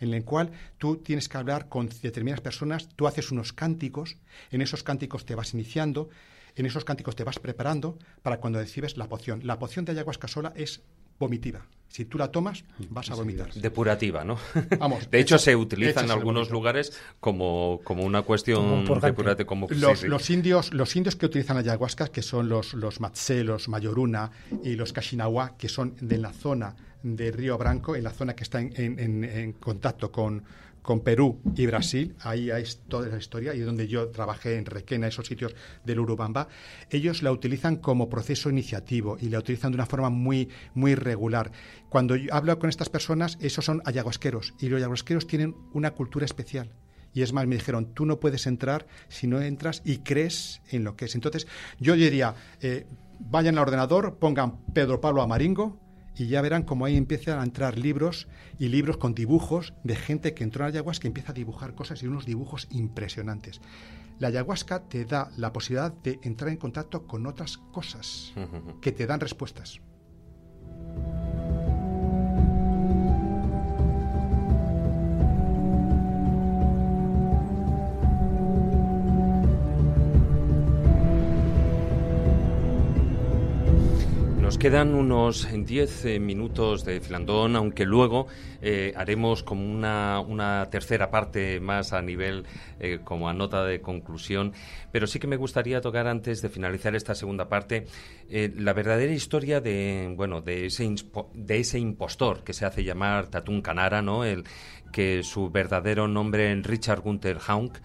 en el cual tú tienes que hablar con determinadas personas, tú haces unos cánticos, en esos cánticos te vas iniciando, en esos cánticos te vas preparando para cuando recibes la poción. La poción de ayahuasca sola es vomitiva. Si tú la tomas, vas a vomitar. Depurativa, ¿no? Vamos. de hecho, se utiliza en algunos lugares como, como una cuestión depurativa. Como, los, los, indios, los indios que utilizan ayahuasca, que son los, los Matse, los Mayoruna y los Kashinawa, que son de la zona de Río Branco, en la zona que está en, contacto con, con Perú y Brasil, ahí hay toda la historia, y donde yo trabajé en Requena, esos sitios del Urubamba, ellos la utilizan como proceso iniciativo y la utilizan de una forma muy, muy regular. Cuando hablo con estas personas, esos son ayahuasqueros, y los ayahuasqueros tienen una cultura especial. Y es más, me dijeron, tú no puedes entrar si no entras y crees en lo que es. Entonces, yo diría, eh, vayan al ordenador, pongan Pedro Pablo Amaringo, y ya verán cómo ahí empiezan a entrar libros y libros con dibujos de gente que entró en ayahuasca y empieza a dibujar cosas y unos dibujos impresionantes. La ayahuasca te da la posibilidad de entrar en contacto con otras cosas que te dan respuestas. Quedan unos 10 eh, minutos de filandón, aunque luego eh, haremos como una, tercera parte más a nivel eh, como a nota de conclusión. Pero sí que me gustaría tocar antes de finalizar esta segunda parte la verdadera historia de bueno de ese de ese impostor que se hace llamar Tatún Canara, ¿no? El que su verdadero nombre es Richard Gunther Haunk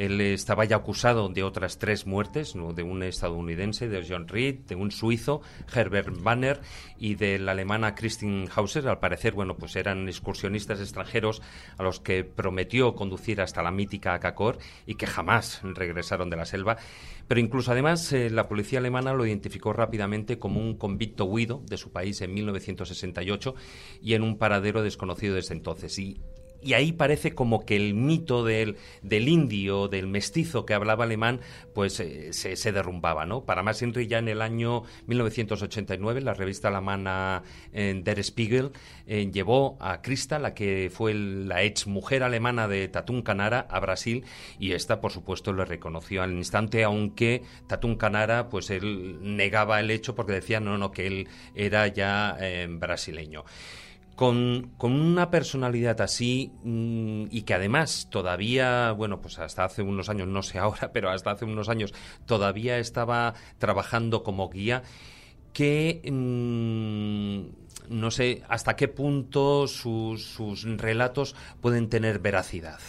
él estaba ya acusado de otras tres muertes, de un estadounidense, de John Reed, de un suizo, Herbert Banner, y de la alemana Christine Hauser. Al parecer, bueno, pues eran excursionistas extranjeros a los que prometió conducir hasta la mítica Akakor y que jamás regresaron de la selva. Pero incluso además eh, la policía alemana lo identificó rápidamente como un convicto huido de su país en 1968 y en un paradero desconocido desde entonces. Y y ahí parece como que el mito del, del indio, del mestizo que hablaba alemán, pues eh, se, derrumbaba, ¿no? Para más Henry ya en el año 1989, la revista alemana eh, Der Spiegel eh, llevó a Krista, la que fue la ex mujer alemana de Tatún Canara, a Brasil, y esta, por supuesto, lo reconoció al instante, aunque Tatún Canara, pues él negaba el hecho porque decía, no, no, que él era ya brasileño. Con, una personalidad así mm, y que además todavía, bueno, pues hasta hace unos años, no sé ahora, pero hasta hace unos años todavía estaba trabajando como guía, que mm, no sé hasta qué punto sus, relatos pueden tener veracidad.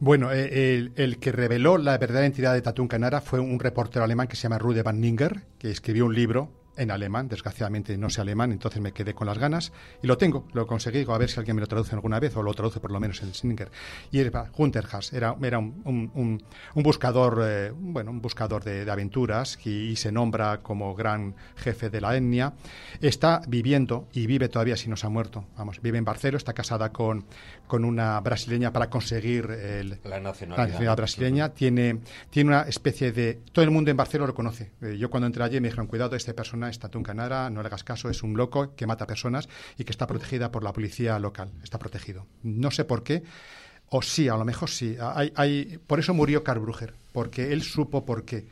Bueno, eh, el, que reveló la verdadera identidad de Tatún Canara fue un reportero alemán que se llama Rude van Ninger, que escribió un libro en alemán, desgraciadamente no sé alemán, entonces me quedé con las ganas y lo tengo, lo conseguí, a ver si alguien me lo traduce alguna vez o lo traduce por lo menos en Singer. Y era Haas, era, era un, buscador, eh, bueno, un buscador de, aventuras y, se nombra como gran jefe de la etnia. Está viviendo y vive todavía si no se ha muerto, vamos, vive en Barcelona, está casada con, con una brasileña para conseguir la, nacionalidad. brasileña, tiene, tiene una especie de... Todo el mundo en Barcelona lo conoce. Eh, yo cuando entré allí me dijeron, cuidado, esta persona Tuncanara, no le hagas caso, es un loco que mata personas y que está protegida por la policía local. Está protegido. No sé por qué. O sí, a lo mejor sí. Hay, hay, por eso murió Karl Brugger, porque él supo por qué.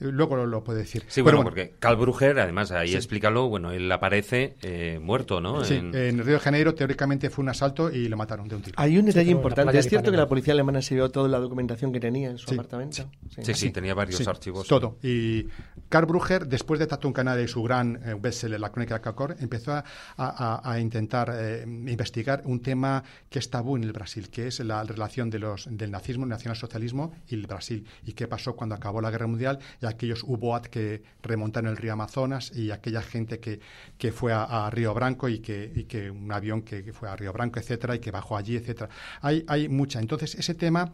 Luego lo, puede decir. Sí, bueno, porque Karl Brugger, además, ahí explícalo, bueno, él aparece eh, muerto, ¿no? Sí, en... Río de Janeiro teóricamente fue un asalto y lo mataron de un tiro. Hay un detalle importante. ¿Es cierto que la policía alemana se vio toda la documentación que tenía en su apartamento? Sí, sí, tenía varios archivos. Todo. Y Karl Brugger, después de Tatún Canada y su gran eh, bestseller, La Crónica de Cacor, empezó a, intentar eh, investigar un tema que es tabú en el Brasil, que es la relación de los, del nazismo, el nacionalsocialismo y el Brasil. Y qué pasó cuando acabó la Guerra Mundial y aquellos UBOAT que remontaron el río Amazonas y aquella gente que, que fue a, Río Branco y que, y que un avión que, fue a Río Branco, etcétera, y que bajó allí, etcétera. Hay, hay mucha. Entonces, ese tema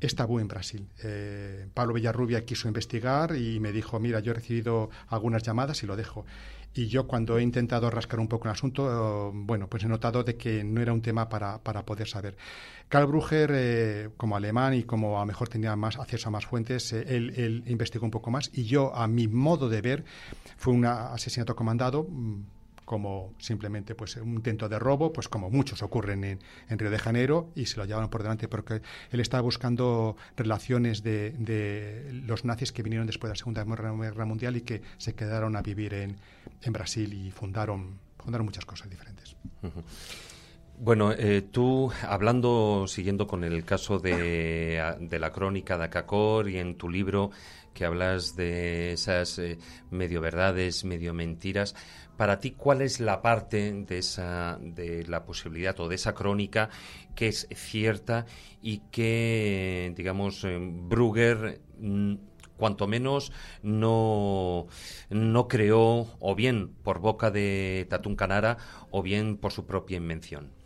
es tabú en Brasil. Eh, Pablo Villarrubia quiso investigar y me dijo, mira, yo he recibido algunas llamadas y lo dejo. Y yo cuando he intentado rascar un poco el asunto, bueno, pues he notado de que no era un tema para, para poder saber. Karl Brugger, eh, como alemán y como a lo mejor tenía más acceso a más fuentes, eh, él, investigó un poco más y yo, a mi modo de ver, fue un asesinato comandado mm, como simplemente pues un intento de robo, pues como muchos ocurren en, en, Río de Janeiro y se lo llevaron por delante porque él estaba buscando relaciones de, de los nazis que vinieron después de la Segunda Guerra Mundial y que se quedaron a vivir en, en Brasil y fundaron, fundaron muchas cosas diferentes. Bueno, eh, tú hablando, siguiendo con el caso de, la crónica de Acacor y en tu libro que hablas de esas eh, medio verdades, medio mentiras, para ti, ¿cuál es la parte de esa, de la posibilidad o de esa crónica que es cierta y que, digamos, eh, Brugger mm, cuanto menos no, no creó o bien por boca de Tatún Canara o bien por su propia invención.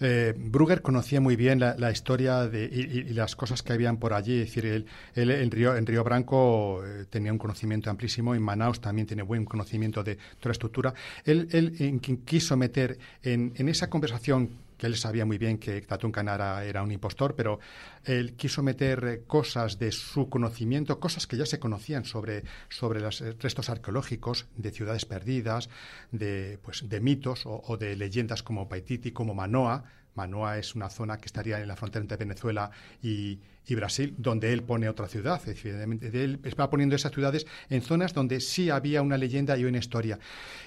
Eh, conocía muy bien la, historia de, y, las cosas que habían por allí. Es decir, él, en, Río, en Río Branco eh, tenía un conocimiento amplísimo, en Manaus también tiene buen conocimiento de toda la estructura. Él, él quiso meter en, en esa conversación él sabía muy bien que Tatún Canara era un impostor, pero él quiso meter eh, cosas de su conocimiento, cosas que ya se conocían sobre, sobre los eh, restos arqueológicos de ciudades perdidas, de, pues, de mitos o, de leyendas como Paititi, como Manoa, Manoa es una zona que estaría en la frontera entre Venezuela y, Brasil, donde él pone otra ciudad. Evidentemente, él va poniendo esas ciudades en zonas donde sí había una leyenda y una historia.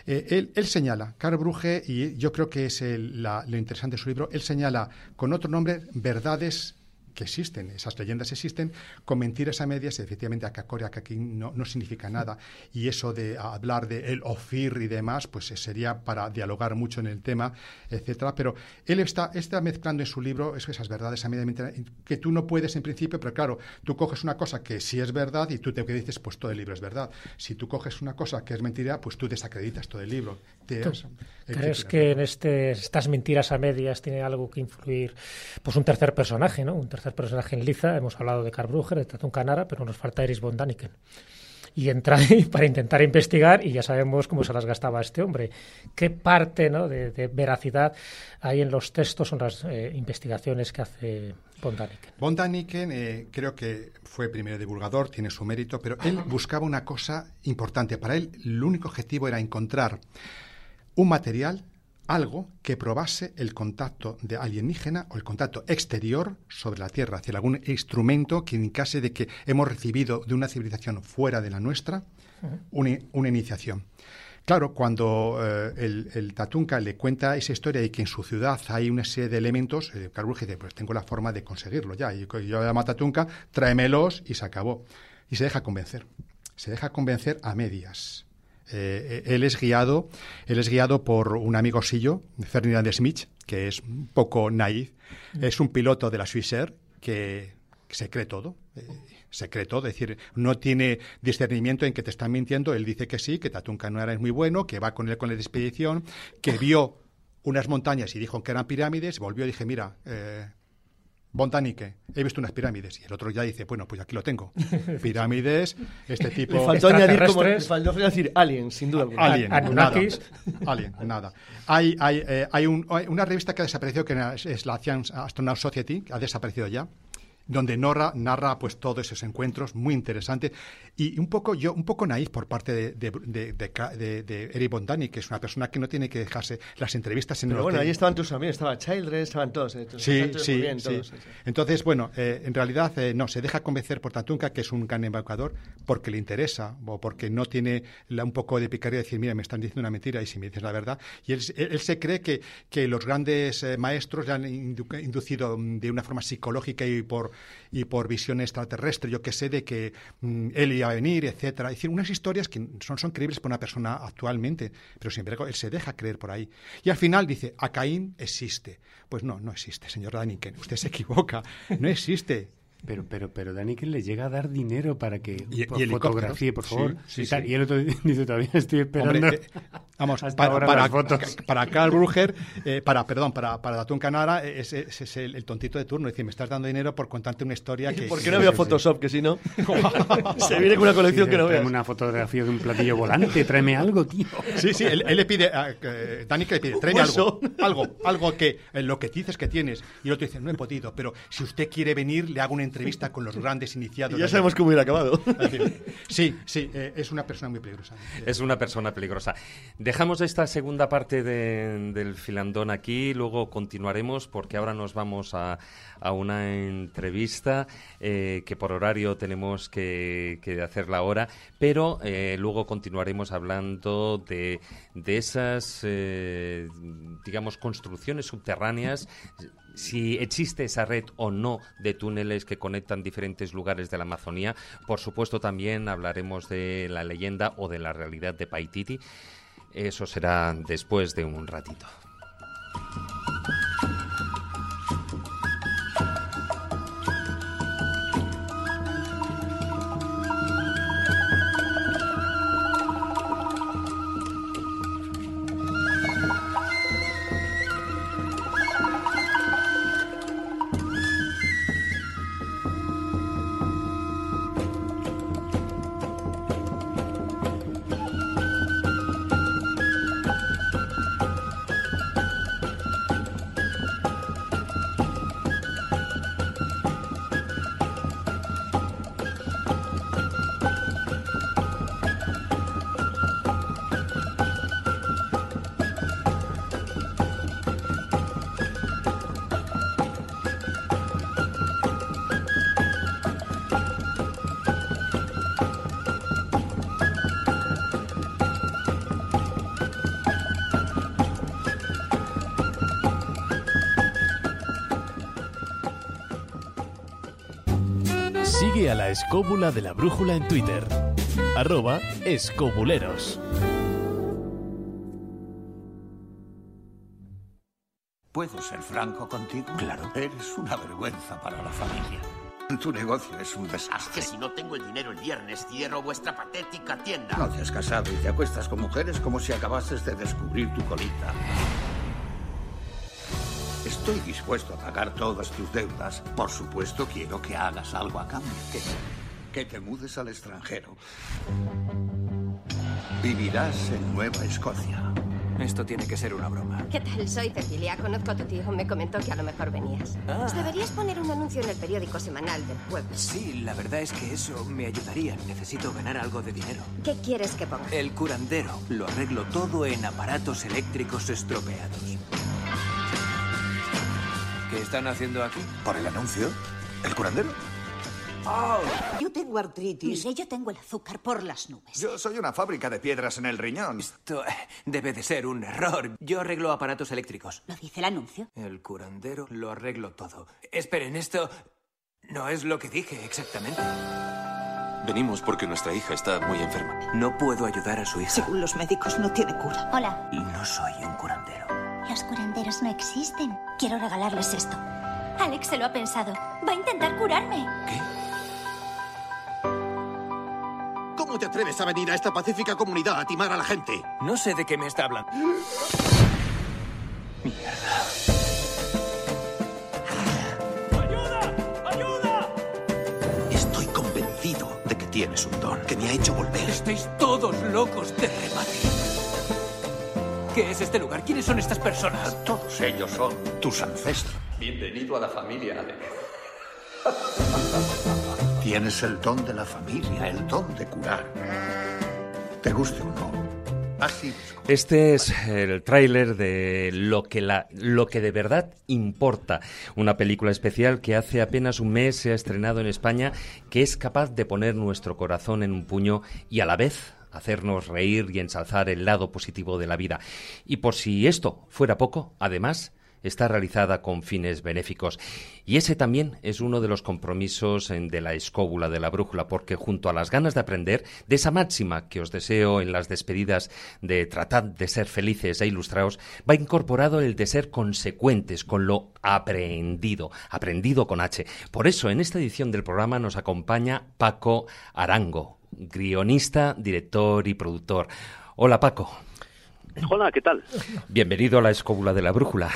Eh, él, señala, Karl Brugge, y yo creo que es lo interesante de su libro, él señala con otro nombre verdades que existen, esas leyendas existen, con mentiras a medias, efectivamente a que aquí no, no significa nada. Y eso de hablar de el ofir y demás, pues sería para dialogar mucho en el tema, etcétera. Pero él está, está mezclando en su libro esas verdades a medias que tú no puedes en principio, pero claro, tú coges una cosa que sí es verdad y tú te dices, pues todo el libro es verdad. Si tú coges una cosa que es mentira, pues tú desacreditas todo el libro. ¿Crees que en este, estas mentiras a medias tiene algo que influir? Pues un tercer personaje, ¿no? Un tercer personaje en Liza. Hemos hablado de Karl Brugger, de Tatun Canara, pero nos falta Eris von Daniken. Y entra ahí para intentar investigar y ya sabemos cómo se las gastaba este hombre. ¿Qué parte ¿no? de, veracidad hay en los textos o en las eh, investigaciones que hace von Daniken? Von Daniken eh, creo que fue primero divulgador, tiene su mérito, pero él buscaba una cosa importante. Para él, el único objetivo era encontrar un material, algo que probase el contacto de alienígena o el contacto exterior sobre la Tierra, hacia algún instrumento que indicase de que hemos recibido de una civilización fuera de la nuestra una, iniciación. Claro, cuando eh, el, Tatunca le cuenta esa historia y que en su ciudad hay una serie de elementos, eh, Carl dice, pues tengo la forma de conseguirlo ya. Y yo llamo a Tatunca, tráemelos y se acabó. Y se deja convencer. Se deja convencer a medias. Eh, él es guiado, él es guiado por un amigo suyo, Ferdinand Smith, que es un poco naif. Mm. Es un piloto de la Swissair que se cree todo. Eh, se cree todo, es decir, no tiene discernimiento en que te están mintiendo. Él dice que sí, que Tatunca no era es muy bueno, que va con él con la expedición, que vio unas montañas y dijo que eran pirámides. Volvió y dije, mira, eh, Bontanique, he visto unas pirámides. Y el otro ya dice, bueno, pues aquí lo tengo. Pirámides, este tipo... Le faltó añadir como, le faltó decir alien, sin duda alguna. Alien, nada. Alien, nada. Hay, hay, eh, hay, un, hay, una revista que ha desaparecido, que es la Science Astronaut Society, ha desaparecido ya donde narra, narra pues todos esos encuentros, muy interesante. Y un poco, yo, un poco naif por parte de, de, de, de, Eric Bondani, que es una persona que no tiene que dejarse las entrevistas en Pero bueno, ahí estaban tus amigos, estaba Childress, estaban todos. Eh, sí, sí, sí. Entonces, bueno, eh, en realidad eh, no, se deja convencer por Tatunca, que es un gran embaucador, porque le interesa o porque no tiene un poco de picardía de decir, mira, me están diciendo una mentira y si me dices la verdad. Y él, él, se cree que, que los grandes maestros le han inducido de una forma psicológica y por y por visión extraterrestre, yo que sé, de que mm, él iba a venir, etcétera. Es decir, unas historias que son, son creíbles para una persona actualmente, pero sin embargo él se deja creer por ahí. Y al final dice, a Caín existe. Pues no, no existe, señor Daniken, usted se equivoca, no existe. Pero, pero, pero Daniken le llega a dar dinero para que y, fotografíe, por favor. y, el otro dice todavía estoy esperando. Eh, vamos, para, para, para, Carl Brugger, eh, para, perdón, para, para Datun Canara, ese, es el, tontito de turno. Es decir, me estás dando dinero por contarte una historia que. ¿Por qué no había Photoshop? Que si no. se viene con una colección que no veas. una fotografía de un platillo volante, tráeme algo, tío. Sí, sí, él, le pide, a, eh, le pide, tráeme algo. Algo, algo que lo que dices que tienes. Y el otro dice, no he podido, pero si usted quiere venir, le hago una entrevista entrevista con los grandes iniciados. ya sabemos cómo hubiera acabado. Sí, sí, eh, es una persona muy peligrosa. Es una persona peligrosa. Dejamos esta segunda parte del filandón aquí, luego continuaremos porque ahora nos vamos a, una entrevista eh, que por horario tenemos que, hacerla ahora, pero eh, luego continuaremos hablando de, de esas, digamos, construcciones subterráneas si existe esa red o no de túneles que conectan diferentes lugares de la Amazonía. Por supuesto, también hablaremos de la leyenda o de la realidad de Paititi. Eso será después de un ratito. La escóbula de la brújula en Twitter. Arroba escobuleros. ¿Puedo ser franco contigo? Claro. Eres una vergüenza para la familia. Tu negocio es un desastre. que si no tengo el dinero el viernes, cierro vuestra patética tienda. No te has casado y te acuestas con mujeres como si acabases de descubrir tu colita. Estoy dispuesto a pagar todas tus deudas. Por supuesto, quiero que hagas algo a cambio. Que, que te mudes al extranjero. Vivirás en Nueva Escocia. Esto tiene que ser una broma. ¿Qué tal? Soy Cecilia. Conozco a tu tío. Me comentó que a lo mejor venías. Ah. Pues deberías poner un anuncio en el periódico semanal del pueblo. Sí, la verdad es que eso me ayudaría. Necesito ganar algo de dinero. ¿Qué quieres que ponga? El curandero. Lo arreglo todo en aparatos eléctricos estropeados. ¿Qué están haciendo aquí? ¿Por el anuncio? ¿El curandero? Oh. Yo tengo artritis. Mire, yo tengo el azúcar por las nubes. Yo soy una fábrica de piedras en el riñón. Esto eh, debe de ser un error. Yo arreglo aparatos eléctricos. ¿Lo dice el anuncio? El curandero lo arreglo todo. Esperen, esto no es lo que dije exactamente. Venimos porque nuestra hija está muy enferma. No puedo ayudar a su hija. Según los médicos, no tiene cura. Hola. No soy un curandero. Los curanderos no existen. Quiero regalarles esto. Alex se lo ha pensado. Va a intentar curarme. ¿Qué? ¿Cómo te atreves a venir a esta pacífica comunidad a timar a la gente? No sé de qué me está hablando. Mierda. ¡Ayuda! ¡Ayuda! Estoy convencido de que tienes un don que me ha hecho volver. Estáis todos locos de remate. ¿Qué es este lugar? ¿Quiénes son estas personas? Todos ellos son tus ancestros. Bienvenido a la familia, Alex. Tienes el don de la familia, el don de curar. Te guste o no. Así. Este es el tráiler de lo que, la, lo que de verdad importa, una película especial que hace apenas un mes se ha estrenado en España, que es capaz de poner nuestro corazón en un puño y a la vez hacernos reír y ensalzar el lado positivo de la vida. Y por si esto fuera poco, además, está realizada con fines benéficos. Y ese también es uno de los compromisos de la escóbula de la brújula, porque junto a las ganas de aprender, de esa máxima que os deseo en las despedidas de tratar de ser felices e ilustrados, va incorporado el de ser consecuentes con lo aprendido, aprendido con H. Por eso, en esta edición del programa nos acompaña Paco Arango, guionista, director y productor. Hola Paco. Hola, ¿qué tal? Bienvenido a la escóbula de la brújula.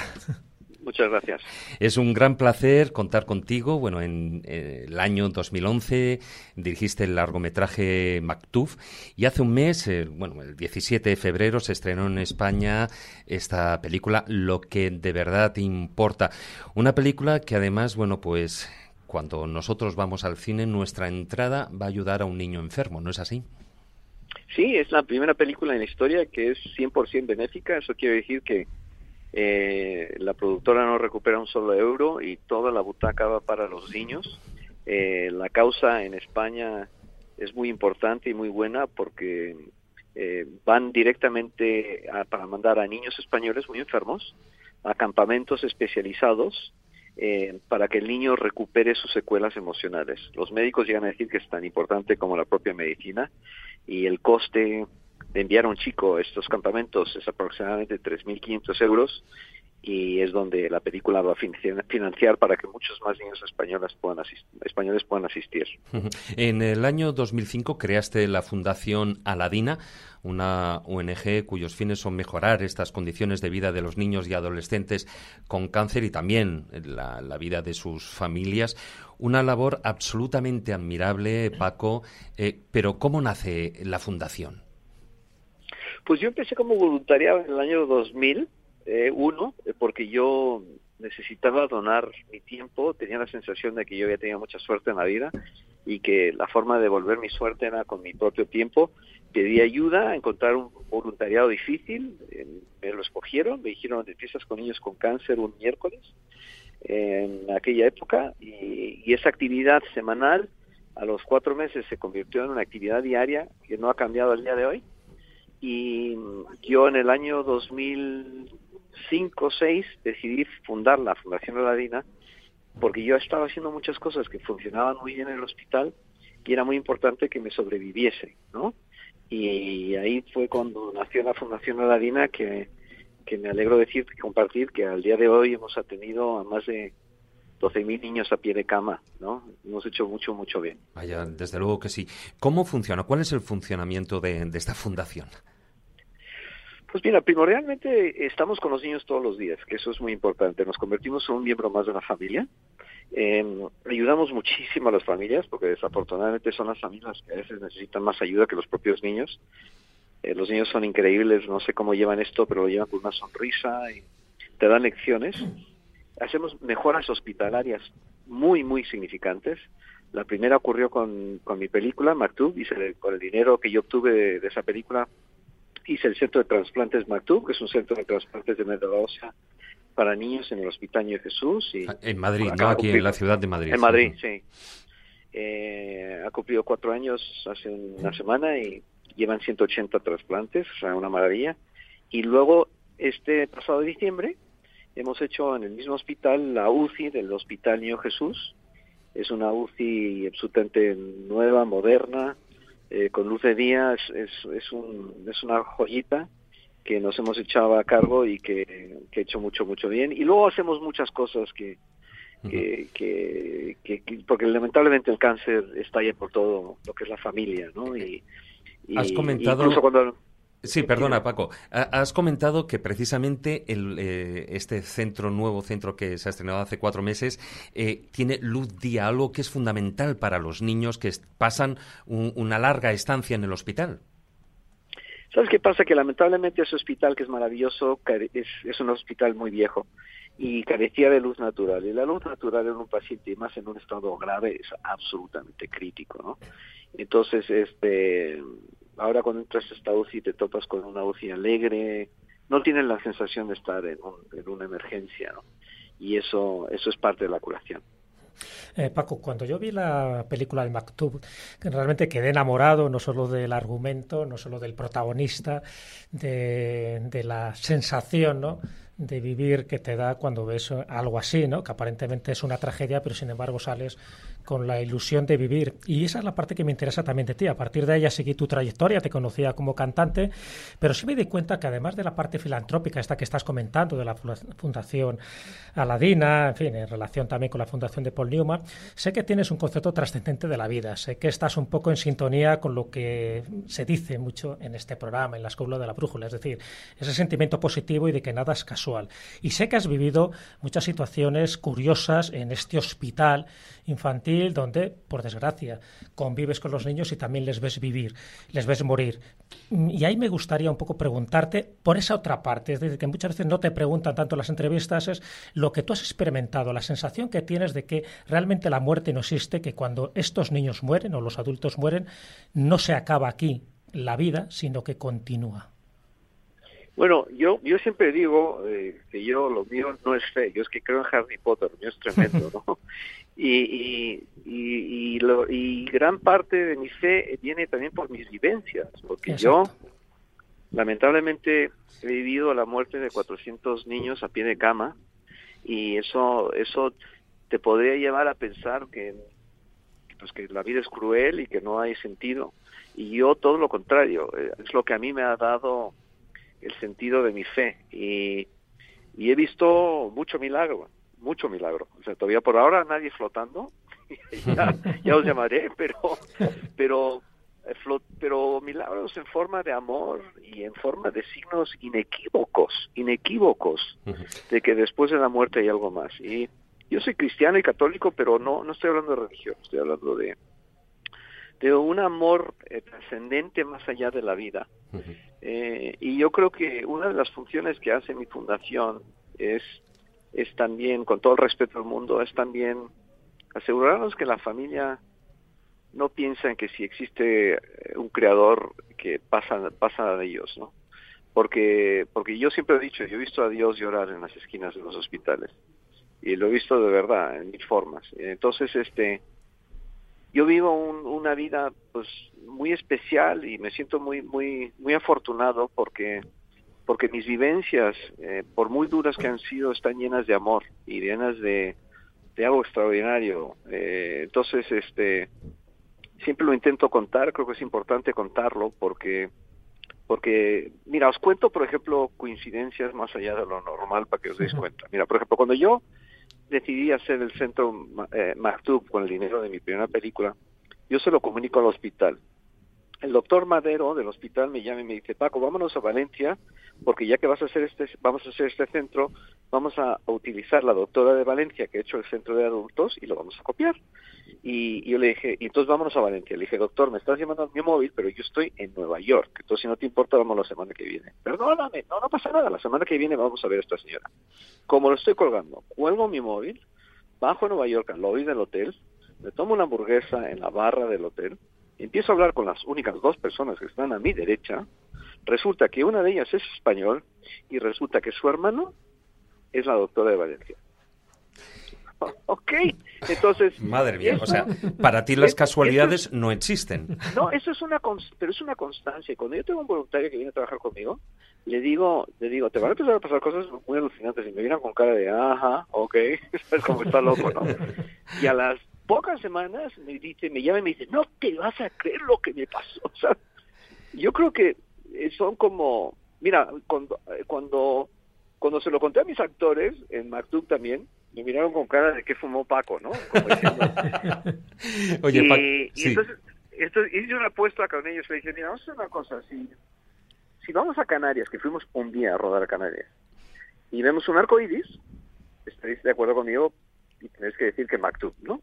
Muchas gracias. Es un gran placer contar contigo. Bueno, en eh, el año 2011 dirigiste el largometraje Maktuf y hace un mes, eh, bueno, el 17 de febrero se estrenó en España esta película Lo que de verdad importa. Una película que además, bueno, pues cuando nosotros vamos al cine, nuestra entrada va a ayudar a un niño enfermo, ¿no es así? Sí, es la primera película en la historia que es 100% benéfica. Eso quiere decir que eh, la productora no recupera un solo euro y toda la butaca va para los niños. Eh, la causa en España es muy importante y muy buena porque eh, van directamente a, para mandar a niños españoles muy enfermos a campamentos especializados eh, para que el niño recupere sus secuelas emocionales. Los médicos llegan a decir que es tan importante como la propia medicina y el coste de enviar a un chico a estos campamentos es aproximadamente 3.500 euros y es donde la película va a financiar para que muchos más niños españoles puedan, españoles puedan asistir. En el año 2005 creaste la Fundación Aladina, una ONG cuyos fines son mejorar estas condiciones de vida de los niños y adolescentes con cáncer y también la, vida de sus familias. Una labor absolutamente admirable, Paco, eh, pero ¿cómo nace la Fundación? Pues yo empecé como voluntariado en el año 2000 eh, uno, eh, porque yo necesitaba donar mi tiempo, tenía la sensación de que yo había tenido mucha suerte en la vida y que la forma de devolver mi suerte era con mi propio tiempo. Pedí ayuda a encontrar un voluntariado difícil, eh, me lo escogieron, me dijeron empiezas con niños con cáncer un miércoles en aquella época y, y esa actividad semanal a los cuatro meses se convirtió en una actividad diaria que no ha cambiado al día de hoy y yo en el año 2000 cinco o seis decidí fundar la Fundación Aladina porque yo estaba haciendo muchas cosas que funcionaban muy bien en el hospital y era muy importante que me sobreviviese, ¿no? Y ahí fue cuando nació la Fundación Aladina que, que me alegro decir y compartir que al día de hoy hemos atendido a más de 12.000 niños a pie de cama, ¿no? Hemos hecho mucho, mucho bien. Vaya, desde luego que sí. ¿Cómo funciona? ¿Cuál es el funcionamiento de esta fundación? Pues mira, primordialmente estamos con los niños todos los días, que eso es muy importante. Nos convertimos en un miembro más de la familia. Eh, ayudamos muchísimo a las familias, porque desafortunadamente son las familias que a veces necesitan más ayuda que los propios niños. Eh, los niños son increíbles, no sé cómo llevan esto, pero lo llevan con una sonrisa y te dan lecciones. Hacemos mejoras hospitalarias muy, muy significantes. La primera ocurrió con, con mi película, Maktub, y con el dinero que yo obtuve de esa película hice el Centro de Transplantes Mactub, que es un centro de trasplantes de médula ósea para niños en el Hospital de Jesús. Y, ah, en Madrid, ¿no? Aquí en la ciudad de Madrid. En Madrid, sí. Eh, ha cumplido cuatro años hace una semana y llevan 180 trasplantes, o sea, una maravilla. Y luego, este pasado diciembre, hemos hecho en el mismo hospital la UCI del Hospital Niño Jesús. Es una UCI absolutamente nueva, moderna, eh, con luz de día es, es, un, es una joyita que nos hemos echado a cargo y que, que he hecho mucho, mucho bien. Y luego hacemos muchas cosas que, que, que, porque lamentablemente el cáncer está ahí por todo lo que es la familia, ¿no? Y, Has comentado... Incluso cuando, Sí, perdona, Paco. Has comentado que precisamente el, eh, este centro, nuevo centro que se ha estrenado hace cuatro meses, eh, tiene luz día, algo que es fundamental para los niños que pasan una larga estancia en el hospital. ¿Sabes qué pasa? Que lamentablemente ese hospital, que es maravilloso, es, es un hospital muy viejo y carecía de luz natural. Y la luz natural en un paciente, más en un estado grave, es absolutamente crítico, ¿no? Entonces, este ahora cuando entras a esta UCI te topas con una UCI alegre, no tienes la sensación de estar en, una emergencia, ¿no? Y eso, eso es parte de la curación. Eh, Paco, cuando yo vi la película de Maktub, realmente quedé enamorado no solo del argumento, no solo del protagonista, de, de la sensación, ¿no? de vivir que te da cuando ves algo así, ¿no? Que aparentemente es una tragedia, pero sin embargo sales con la ilusión de vivir. Y esa es la parte que me interesa también de ti. A partir de ella seguí tu trayectoria, te conocía como cantante, pero sí me di cuenta que además de la parte filantrópica, esta que estás comentando, de la Fundación Aladina, en fin, en relación también con la Fundación de Paul Newman, sé que tienes un concepto trascendente de la vida. Sé que estás un poco en sintonía con lo que se dice mucho en este programa, en la escuela de la brújula. Es decir, ese sentimiento positivo y de que nada es casual. Y sé que has vivido muchas situaciones curiosas en este hospital infantil donde, por desgracia, convives con los niños y también les ves vivir, les ves morir. Y ahí me gustaría un poco preguntarte por esa otra parte, es decir, que muchas veces no te preguntan tanto las entrevistas, es lo que tú has experimentado, la sensación que tienes de que realmente la muerte no existe, que cuando estos niños mueren o los adultos mueren, no se acaba aquí la vida, sino que continúa. Bueno, yo yo siempre digo eh, que yo lo mío no es fe, yo es que creo en Harry Potter, lo mío es tremendo, ¿no? Y, y, y, gran parte de mi fe viene también por mis vivencias, porque yo lamentablemente he vivido la muerte de 400 niños a pie de cama y eso eso te podría llevar a pensar que pues que la vida es cruel y que no hay sentido. Y yo todo lo contrario eh, es lo que a mí me ha dado el sentido de mi fe. Y, he visto mucho milagro, mucho milagro. O sea, todavía por ahora nadie flotando, ya, os llamaré, pero, pero, eh, pero milagros en forma de amor y en forma de signos inequívocos, inequívocos de que después de la muerte hay algo más. Y yo soy cristiano y católico, pero no, no estoy hablando de religión, estoy hablando de, de un amor eh, trascendente más allá de la vida. Eh, y yo creo que una de las funciones que hace mi fundación es, es también, con todo el respeto al mundo, es también asegurarnos que la familia no piensa en que si existe eh, un creador que pasa, pasa de ellos, ¿no? Porque, porque yo siempre he dicho, yo he visto a Dios llorar en las esquinas de los hospitales y lo he visto de verdad en mil formas. Entonces, este, yo vivo una vida pues muy especial y me siento muy muy muy afortunado porque porque mis vivencias eh, por muy duras que han sido están llenas de amor y llenas de, de algo extraordinario. Eh, entonces este siempre lo intento contar creo que es importante contarlo porque porque mira os cuento por ejemplo coincidencias más allá de lo normal para que os deis cuenta. Mira por ejemplo cuando yo decidí hacer el centro eh, con el dinero de mi primera película, yo se lo comunico al hospital. El doctor Madero del hospital me llama y me dice, Paco, vámonos a Valencia, porque ya que vas a hacer este, vamos a hacer este centro, vamos a, utilizar la doctora de Valencia que ha hecho el centro de adultos y lo vamos a copiar. Y, yo le dije, entonces vámonos a Valencia. Le dije, doctor, me estás llamando a mi móvil, pero yo estoy en Nueva York. Entonces, si no te importa, vamos la semana que viene. Perdóname, no, no pasa nada. La semana que viene vamos a ver a esta señora. Como lo estoy colgando, cuelgo mi móvil, bajo a Nueva York al lobby del hotel, me tomo una hamburguesa en la barra del hotel, empiezo a hablar con las únicas dos personas que están a mi derecha. Resulta que una de ellas es español y resulta que su hermano es la doctora de Valencia. ok, entonces... Madre mía, o sea, para ti las casualidades no existen. No, eso es una, pero es una constancia. Cuando yo tengo un voluntario que viene a trabajar conmigo, le digo, le digo, te van a empezar a pasar cosas muy alucinantes y me vienen con cara de, ajá, ok, es como está loco, ¿no? Y a las pocas semanas me dice, me llama y me dice, no te vas a creer lo que me pasó. O sea, yo creo que son como, mira, cuando, cuando, cuando se lo conté a mis actores, en MacDuck también, me miraron con cara de que fumó Paco, ¿no? Oye, y, y entonces, hice una apuesta con ellos, le dije, mira, vamos a hacer una cosa, si, si vamos a Canarias, que fuimos un día a rodar a Canarias, y vemos un arco iris, estaréis de acuerdo conmigo y tenéis que decir que Maktub, ¿no?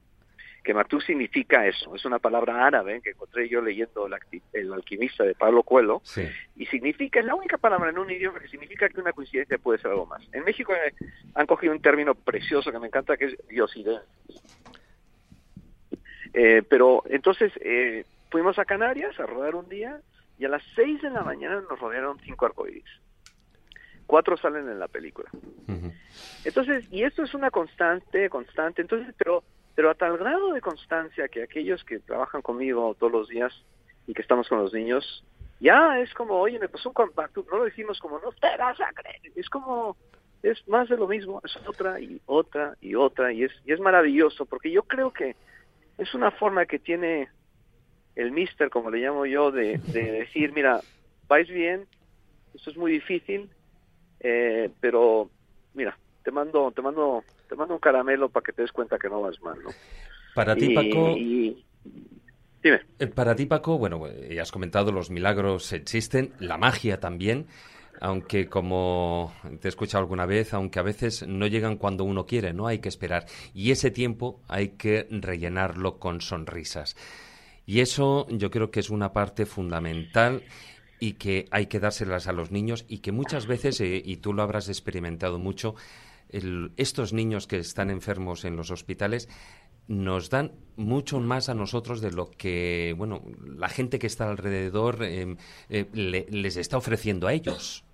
Que Matú significa eso, es una palabra árabe que encontré yo leyendo el, alquimista de Pablo Coelho, y significa, es la única palabra en un idioma que significa que una coincidencia puede ser algo más. En México eh, han cogido un término precioso que me encanta, que es diosidad. Eh, pero entonces eh, fuimos a Canarias a rodar un día y a las seis de la mañana nos rodearon cinco arcoíris. Cuatro salen en la película. Entonces, y esto es una constante, constante. Entonces, pero pero a tal grado de constancia que aquellos que trabajan conmigo todos los días y que estamos con los niños, ya es como, oye, me pasó un compacto, no lo decimos como, no te vas a creer, es como, es más de lo mismo, es otra y otra y otra, y es, y es maravilloso, porque yo creo que es una forma que tiene el mister, como le llamo yo, de, decir, mira, vais bien, esto es muy difícil, eh, pero mira, te mando, te mando te mando un caramelo para que te des cuenta que no vas mal, ¿no? Para ti, Paco... Dime. Eh, para ti, Paco, bueno, ya has comentado, los milagros existen, la magia también. aunque como te he escuchado alguna vez, aunque a veces no llegan cuando uno quiere, ¿no? Hay que esperar. Y ese tiempo hay que rellenarlo con sonrisas. Y eso yo creo que es una parte fundamental y que hay que dárselas a los niños y que muchas veces, eh, y tú lo habrás experimentado mucho, estos niños que están enfermos en los hospitales nos dan mucho más a nosotros de lo que bueno la gente que está alrededor em, eh, les está ofreciendo a ellos.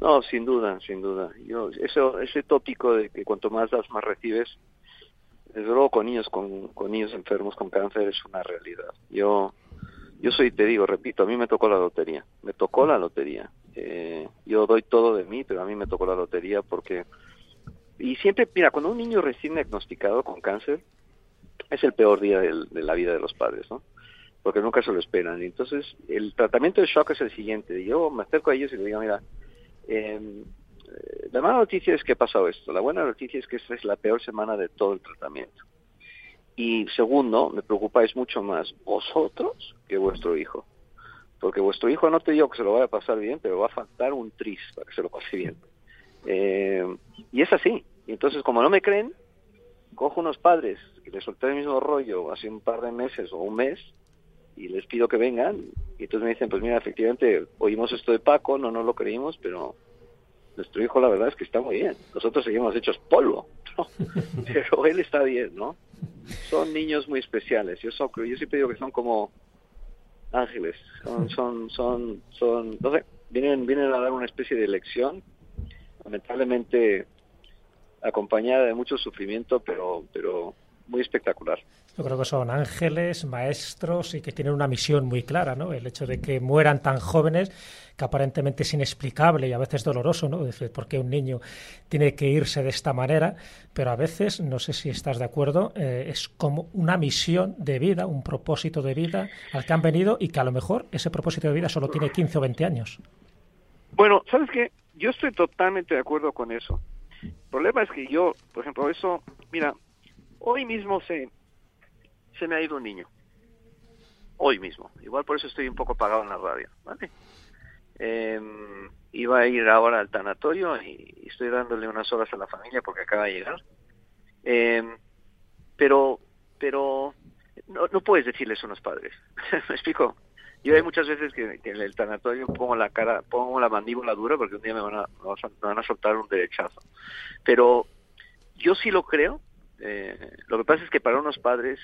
No, sin duda, sin duda. Yo, eso, ese tópico de que cuanto más das, más recibes, desde luego con niños, con, con niños enfermos con cáncer es una realidad. Yo, yo soy, te digo, repito, a mí me tocó la lotería, me tocó la lotería. Eh, yo doy todo de mí, pero a mí me tocó la lotería porque y siempre, mira, cuando un niño recién diagnosticado con cáncer, es el peor día de, la vida de los padres, ¿no? Porque nunca se lo esperan. Entonces, el tratamiento de shock es el siguiente. Yo me acerco a ellos y les digo, mira, em, eh, la mala noticia es que ha pasado esto. La buena noticia es que esta es la peor semana de todo el tratamiento. Y segundo, me preocupáis mucho más vosotros que vuestro hijo. Porque vuestro hijo no te digo que se lo vaya a pasar bien, pero va a faltar un tris para que se lo pase bien. Eh, y es así. Y entonces, como no me creen, cojo unos padres que les solté el mismo rollo hace un par de meses o un mes y les pido que vengan. Y entonces me dicen, pues mira, efectivamente, oímos esto de Paco, no nos lo creímos, pero nuestro hijo la verdad es que está muy bien. Nosotros seguimos hechos polvo, pero él está bien, ¿no? Son niños muy especiales. Yo, yo siempre digo que son como ángeles. Son, son, son, son, no sé, vienen, vienen a dar una especie de lección lamentablemente acompañada de mucho sufrimiento, pero, pero muy espectacular. Yo creo que son ángeles, maestros y que tienen una misión muy clara, ¿no? El hecho de que mueran tan jóvenes, que aparentemente es inexplicable y a veces doloroso, ¿no? Decir, ¿por qué un niño tiene que irse de esta manera? Pero a veces, no sé si estás de acuerdo, eh, es como una misión de vida, un propósito de vida al que han venido y que a lo mejor ese propósito de vida solo tiene 15 o 20 años. Bueno, ¿sabes qué? yo estoy totalmente de acuerdo con eso. El problema es que yo, por ejemplo, eso, mira, hoy mismo se, se me ha ido un niño. Hoy mismo. Igual por eso estoy un poco apagado en la radio, ¿vale? Em, iba a ir ahora al tanatorio y, estoy dándole unas horas a la familia porque acaba de llegar. Em, pero, pero no, no puedes decirles a los padres. ¿Me explico? Yo hay muchas veces que, en el tanatorio pongo la cara, pongo la mandíbula dura porque un día me van a, me van a soltar un derechazo. Pero yo sí lo creo. Eh, lo que pasa es que para unos padres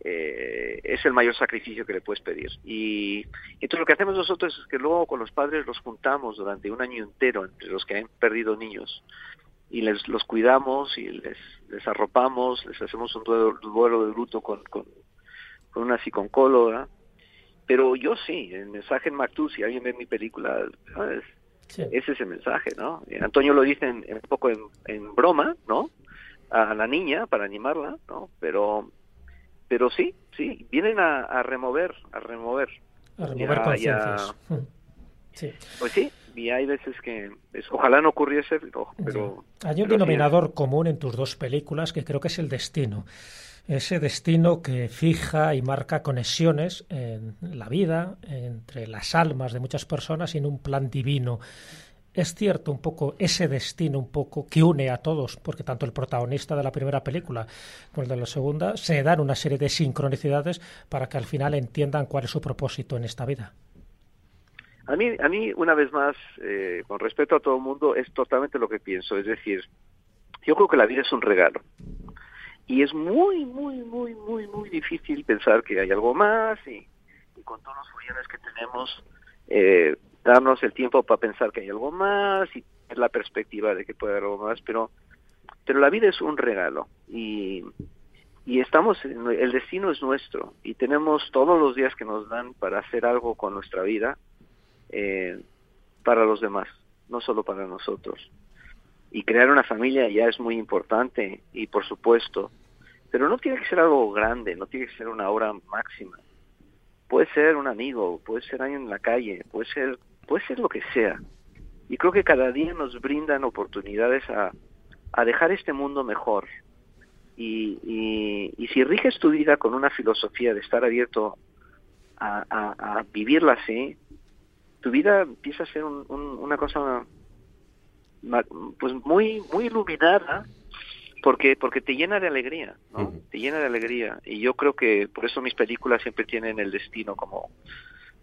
eh, es el mayor sacrificio que le puedes pedir. Y entonces lo que hacemos nosotros es que luego con los padres los juntamos durante un año entero entre los que han perdido niños y les los cuidamos y les, les arropamos, les hacemos un duelo, de luto con, con, con una psiconcóloga pero yo sí, el mensaje en Mactú, si alguien ve mi película, ese es ese mensaje, ¿no? Antonio lo dice un poco en, broma, ¿no? A la niña para animarla, ¿no? Pero, pero sí, sí, vienen a, remover, a remover. A remover conciencias. Sí. Pues sí, y hay veces que ojalá no ocurriese, pero... Hay un denominador común en tus dos películas que creo que es el destino ese destino que fija y marca conexiones en la vida, entre las almas de muchas personas y en un plan divino. Es cierto un poco ese destino un poco que une a todos, porque tanto el protagonista de la primera película como el de la segunda se dan una serie de sincronicidades para que al final entiendan cuál es su propósito en esta vida. A mí, a mí una vez más, eh, con respeto a todo el mundo, es totalmente lo que pienso. Es decir, yo creo que la vida es un regalo. Y es muy, muy, muy, muy, muy difícil pensar que hay algo más y, con todos los follones que tenemos, eh, darnos el tiempo para pensar que hay algo más y tener la perspectiva de que puede haber algo más, pero, pero la vida es un regalo y, y estamos, el destino es nuestro y tenemos todos los días que nos dan para hacer algo con nuestra vida eh, para los demás, no solo para nosotros y crear una familia ya es muy importante y por supuesto, pero no tiene que ser algo grande, no tiene que ser una hora máxima. Puede ser un amigo, puede ser alguien en la calle, puede ser, puede ser lo que sea. Y creo que cada día nos brindan oportunidades a, a dejar este mundo mejor. Y, y, y, si riges tu vida con una filosofía de estar abierto a, a, a vivirla así, tu vida empieza a ser una cosa pues muy muy iluminada porque porque te llena de alegría ¿no? te llena de alegría y yo creo que por eso mis películas siempre tienen el destino como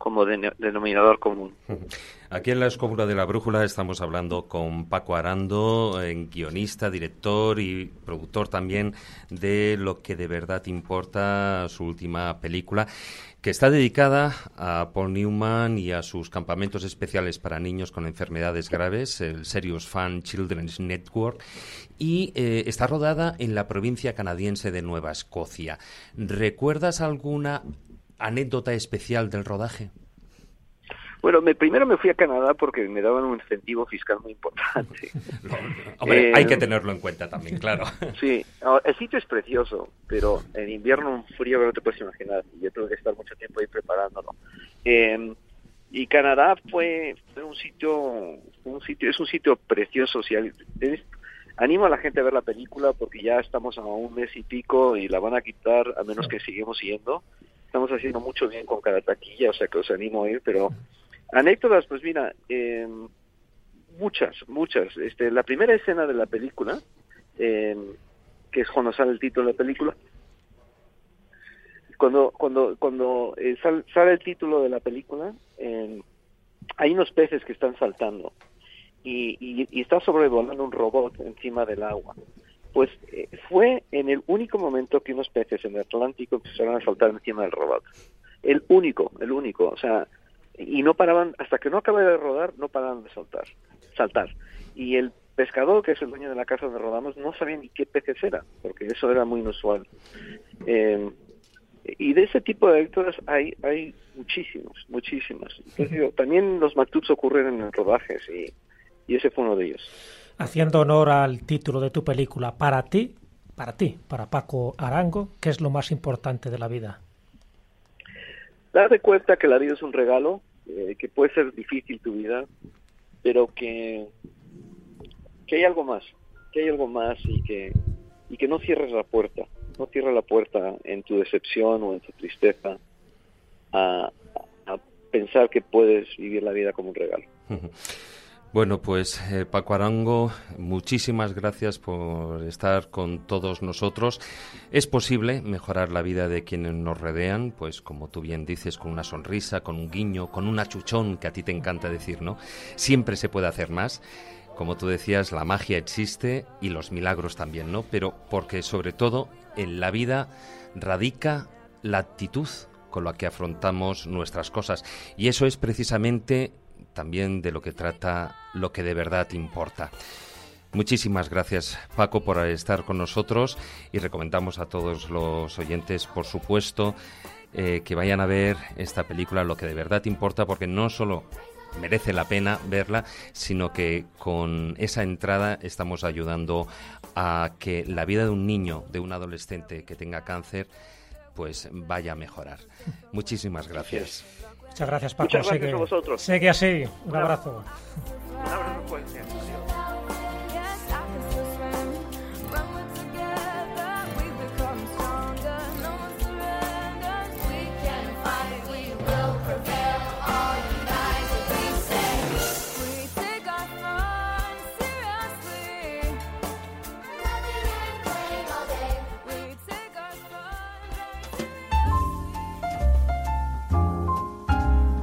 como denominador común. Aquí en la Escóbula de la Brújula estamos hablando con Paco Arando, guionista, director y productor también de Lo que de verdad importa, su última película, que está dedicada a Paul Newman y a sus campamentos especiales para niños con enfermedades graves, el Serious Fan Children's Network, y eh, está rodada en la provincia canadiense de Nueva Escocia. ¿Recuerdas alguna anécdota especial del rodaje? Bueno, me, primero me fui a Canadá porque me daban un incentivo fiscal muy importante. Hombre, hay que eh, tenerlo en cuenta también, claro. Sí, el sitio es precioso, pero en invierno un frío que no te puedes imaginar. Y yo tuve que estar mucho tiempo ahí preparándolo. Eh, y Canadá fue, un sitio, un sitio, es un sitio precioso. Si animo a la gente a ver la película porque ya estamos a un mes y pico y la van a quitar a menos que sigamos yendo estamos haciendo mucho bien con cada taquilla, o sea que os animo a ir, pero anécdotas, pues mira, eh, muchas, muchas. Este, la primera escena de la película, eh, que es cuando sale el título de la película, cuando cuando cuando eh, sale el título de la película, hay unos peces que están saltando y, y, y está sobrevolando un robot encima del agua pues eh, fue en el único momento que unos peces en el Atlántico empezaron a saltar encima del robot. El único, el único, o sea, y no paraban, hasta que no acabé de rodar, no paraban de saltar, saltar. Y el pescador, que es el dueño de la casa donde rodamos, no sabía ni qué peces era, porque eso era muy inusual. Eh, y de ese tipo de lecturas hay, hay muchísimos, muchísimos. también los matubs ocurren en rodajes y, y ese fue uno de ellos haciendo honor al título de tu película, para ti, para ti, para Paco Arango, ¿qué es lo más importante de la vida? Darte cuenta que la vida es un regalo, eh, que puede ser difícil tu vida, pero que, que hay algo más, que hay algo más y que, y que no cierres la puerta, no cierres la puerta en tu decepción o en tu tristeza a, a pensar que puedes vivir la vida como un regalo. Bueno, pues eh, Paco Arango, muchísimas gracias por estar con todos nosotros. Es posible mejorar la vida de quienes nos rodean, pues como tú bien dices, con una sonrisa, con un guiño, con un achuchón, que a ti te encanta decir, ¿no? Siempre se puede hacer más. Como tú decías, la magia existe y los milagros también, ¿no? Pero porque sobre todo en la vida radica la actitud con la que afrontamos nuestras cosas. Y eso es precisamente también de lo que trata lo que de verdad importa. Muchísimas gracias Paco por estar con nosotros y recomendamos a todos los oyentes, por supuesto, eh, que vayan a ver esta película, lo que de verdad importa, porque no solo merece la pena verla, sino que con esa entrada estamos ayudando a que la vida de un niño, de un adolescente que tenga cáncer, pues vaya a mejorar. Muchísimas gracias. Muchas gracias, Paco. Muchas gracias a vosotros. Sé que así. Un abrazo. Un abrazo fuerte.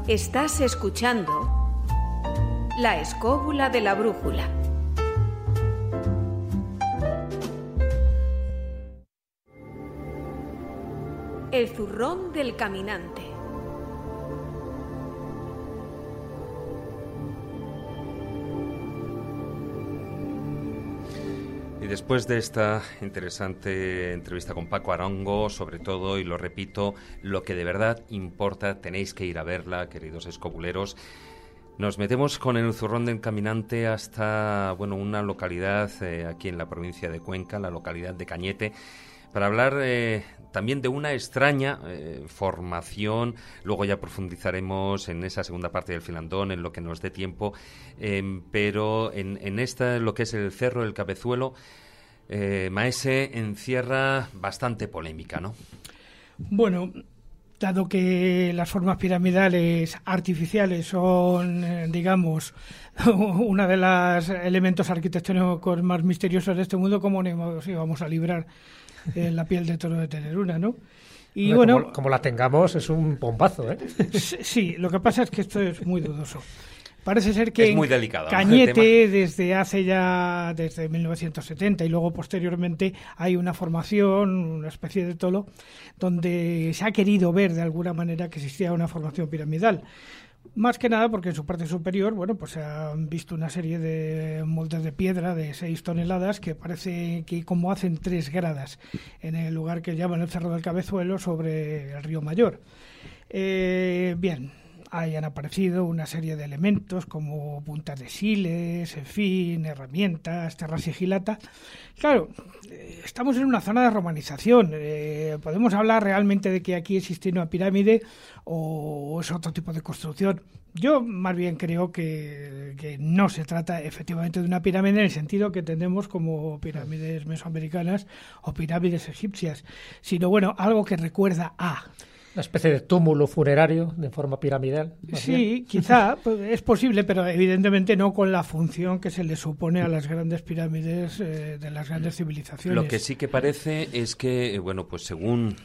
Estás escuchando La escóbula de la brújula. El zurrón del caminante. Después de esta interesante entrevista con Paco Arango, sobre todo, y lo repito, lo que de verdad importa, tenéis que ir a verla, queridos escobuleros. Nos metemos con el zurrón del caminante hasta bueno, una localidad eh, aquí en la provincia de Cuenca, la localidad de Cañete, para hablar eh, también de una extraña eh, formación. Luego ya profundizaremos en esa segunda parte del filandón, en lo que nos dé tiempo. Em, pero en, en esta, lo que es el Cerro del Cabezuelo, eh, Maese encierra bastante polémica, ¿no? Bueno, dado que las formas piramidales artificiales son, eh, digamos, uno de los elementos arquitectónicos más misteriosos de este mundo, ¿cómo nos íbamos a librar en la piel de toro de tener una, no? Y bueno, como, la tengamos es un bombazo, ¿eh? Sí, lo que pasa es que esto es muy dudoso. Parece ser que muy delicado, Cañete, desde hace ya, desde 1970 y luego posteriormente, hay una formación, una especie de tolo, donde se ha querido ver de alguna manera que existía una formación piramidal. Más que nada porque en su parte superior, bueno, pues se han visto una serie de moldes de piedra de 6 toneladas que parece que como hacen tres gradas en el lugar que llaman el Cerro del Cabezuelo sobre el río Mayor. Eh, bien, hayan aparecido una serie de elementos como puntas de siles, en fin, herramientas, terras sigilatas. Claro, eh, estamos en una zona de romanización. Eh, ¿Podemos hablar realmente de que aquí existe una pirámide o es otro tipo de construcción? Yo más bien creo que, que, no se trata efectivamente de una pirámide en el sentido que tenemos como pirámides mesoamericanas o pirámides egipcias, sino bueno, algo que recuerda a una especie de túmulo funerario de forma piramidal. Sí, quizá pues, es posible, pero evidentemente no con la función que se le supone a las grandes pirámides eh, de las grandes civilizaciones. Lo que sí que parece es que, eh, bueno, pues según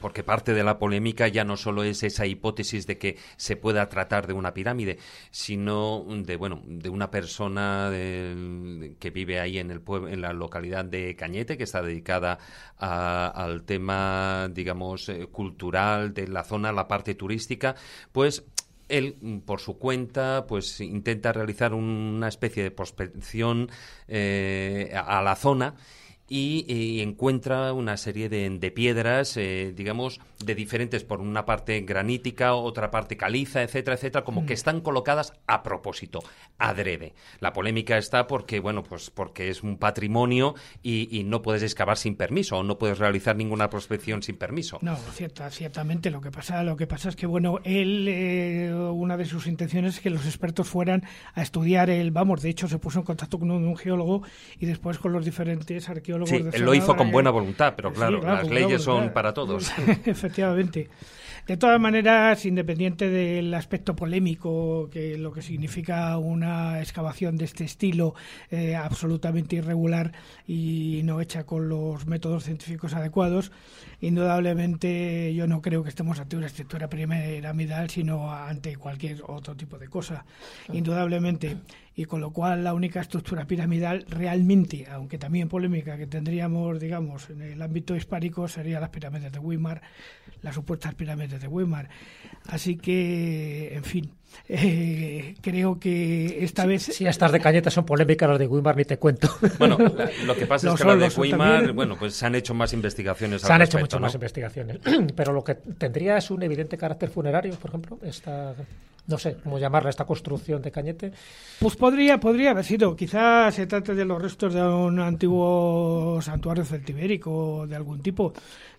porque parte de la polémica ya no solo es esa hipótesis de que se pueda tratar de una pirámide, sino de bueno, de una persona que vive ahí en el en la localidad de Cañete, que está dedicada al tema, digamos, eh, cultural de la zona, la parte turística, pues él por su cuenta pues intenta realizar una especie de prospección eh, a la zona y, encuentra una serie de, piedras, eh, digamos, de diferentes, por una parte granítica, otra parte caliza, etcétera, etcétera, como que mm. están colocadas a propósito, adrede. La polémica está porque, bueno, pues porque es un patrimonio y, no puedes excavar sin permiso o no puedes realizar ninguna prospección sin permiso. No, cierta, ciertamente lo que pasa, lo que pasa es que, bueno, él, eh, una de sus intenciones es que los expertos fueran a estudiar el, vamos, de hecho se puso en contacto con un geólogo y después con los diferentes arqueólogos Sí, él lo hizo con buena voluntad, pero claro, las leyes son para todos. Efectivamente. De todas maneras, independiente del aspecto polémico, que lo que significa una excavación de este estilo eh, absolutamente irregular y no hecha con los métodos científicos adecuados, indudablemente yo no creo que estemos ante una estructura piramidal, sino ante cualquier otro tipo de cosa. Indudablemente y con lo cual la única estructura piramidal realmente, aunque también polémica que tendríamos, digamos, en el ámbito hispánico serían las pirámides de Weimar, las supuestas pirámides de Weimar. Así que, en fin, eh, creo que esta vez... Si estas de Cañeta son polémicas, las de Weimar ni te cuento. Bueno, lo que pasa es que las de Weimar, bueno, pues se han hecho más investigaciones. Se han hecho muchas más investigaciones. Pero lo que tendría es un evidente carácter funerario, por ejemplo, esta no sé cómo llamarla esta construcción de Cañete. Pues podría, podría haber sido. Quizás se trate de los restos de un antiguo santuario celtibérico de algún tipo.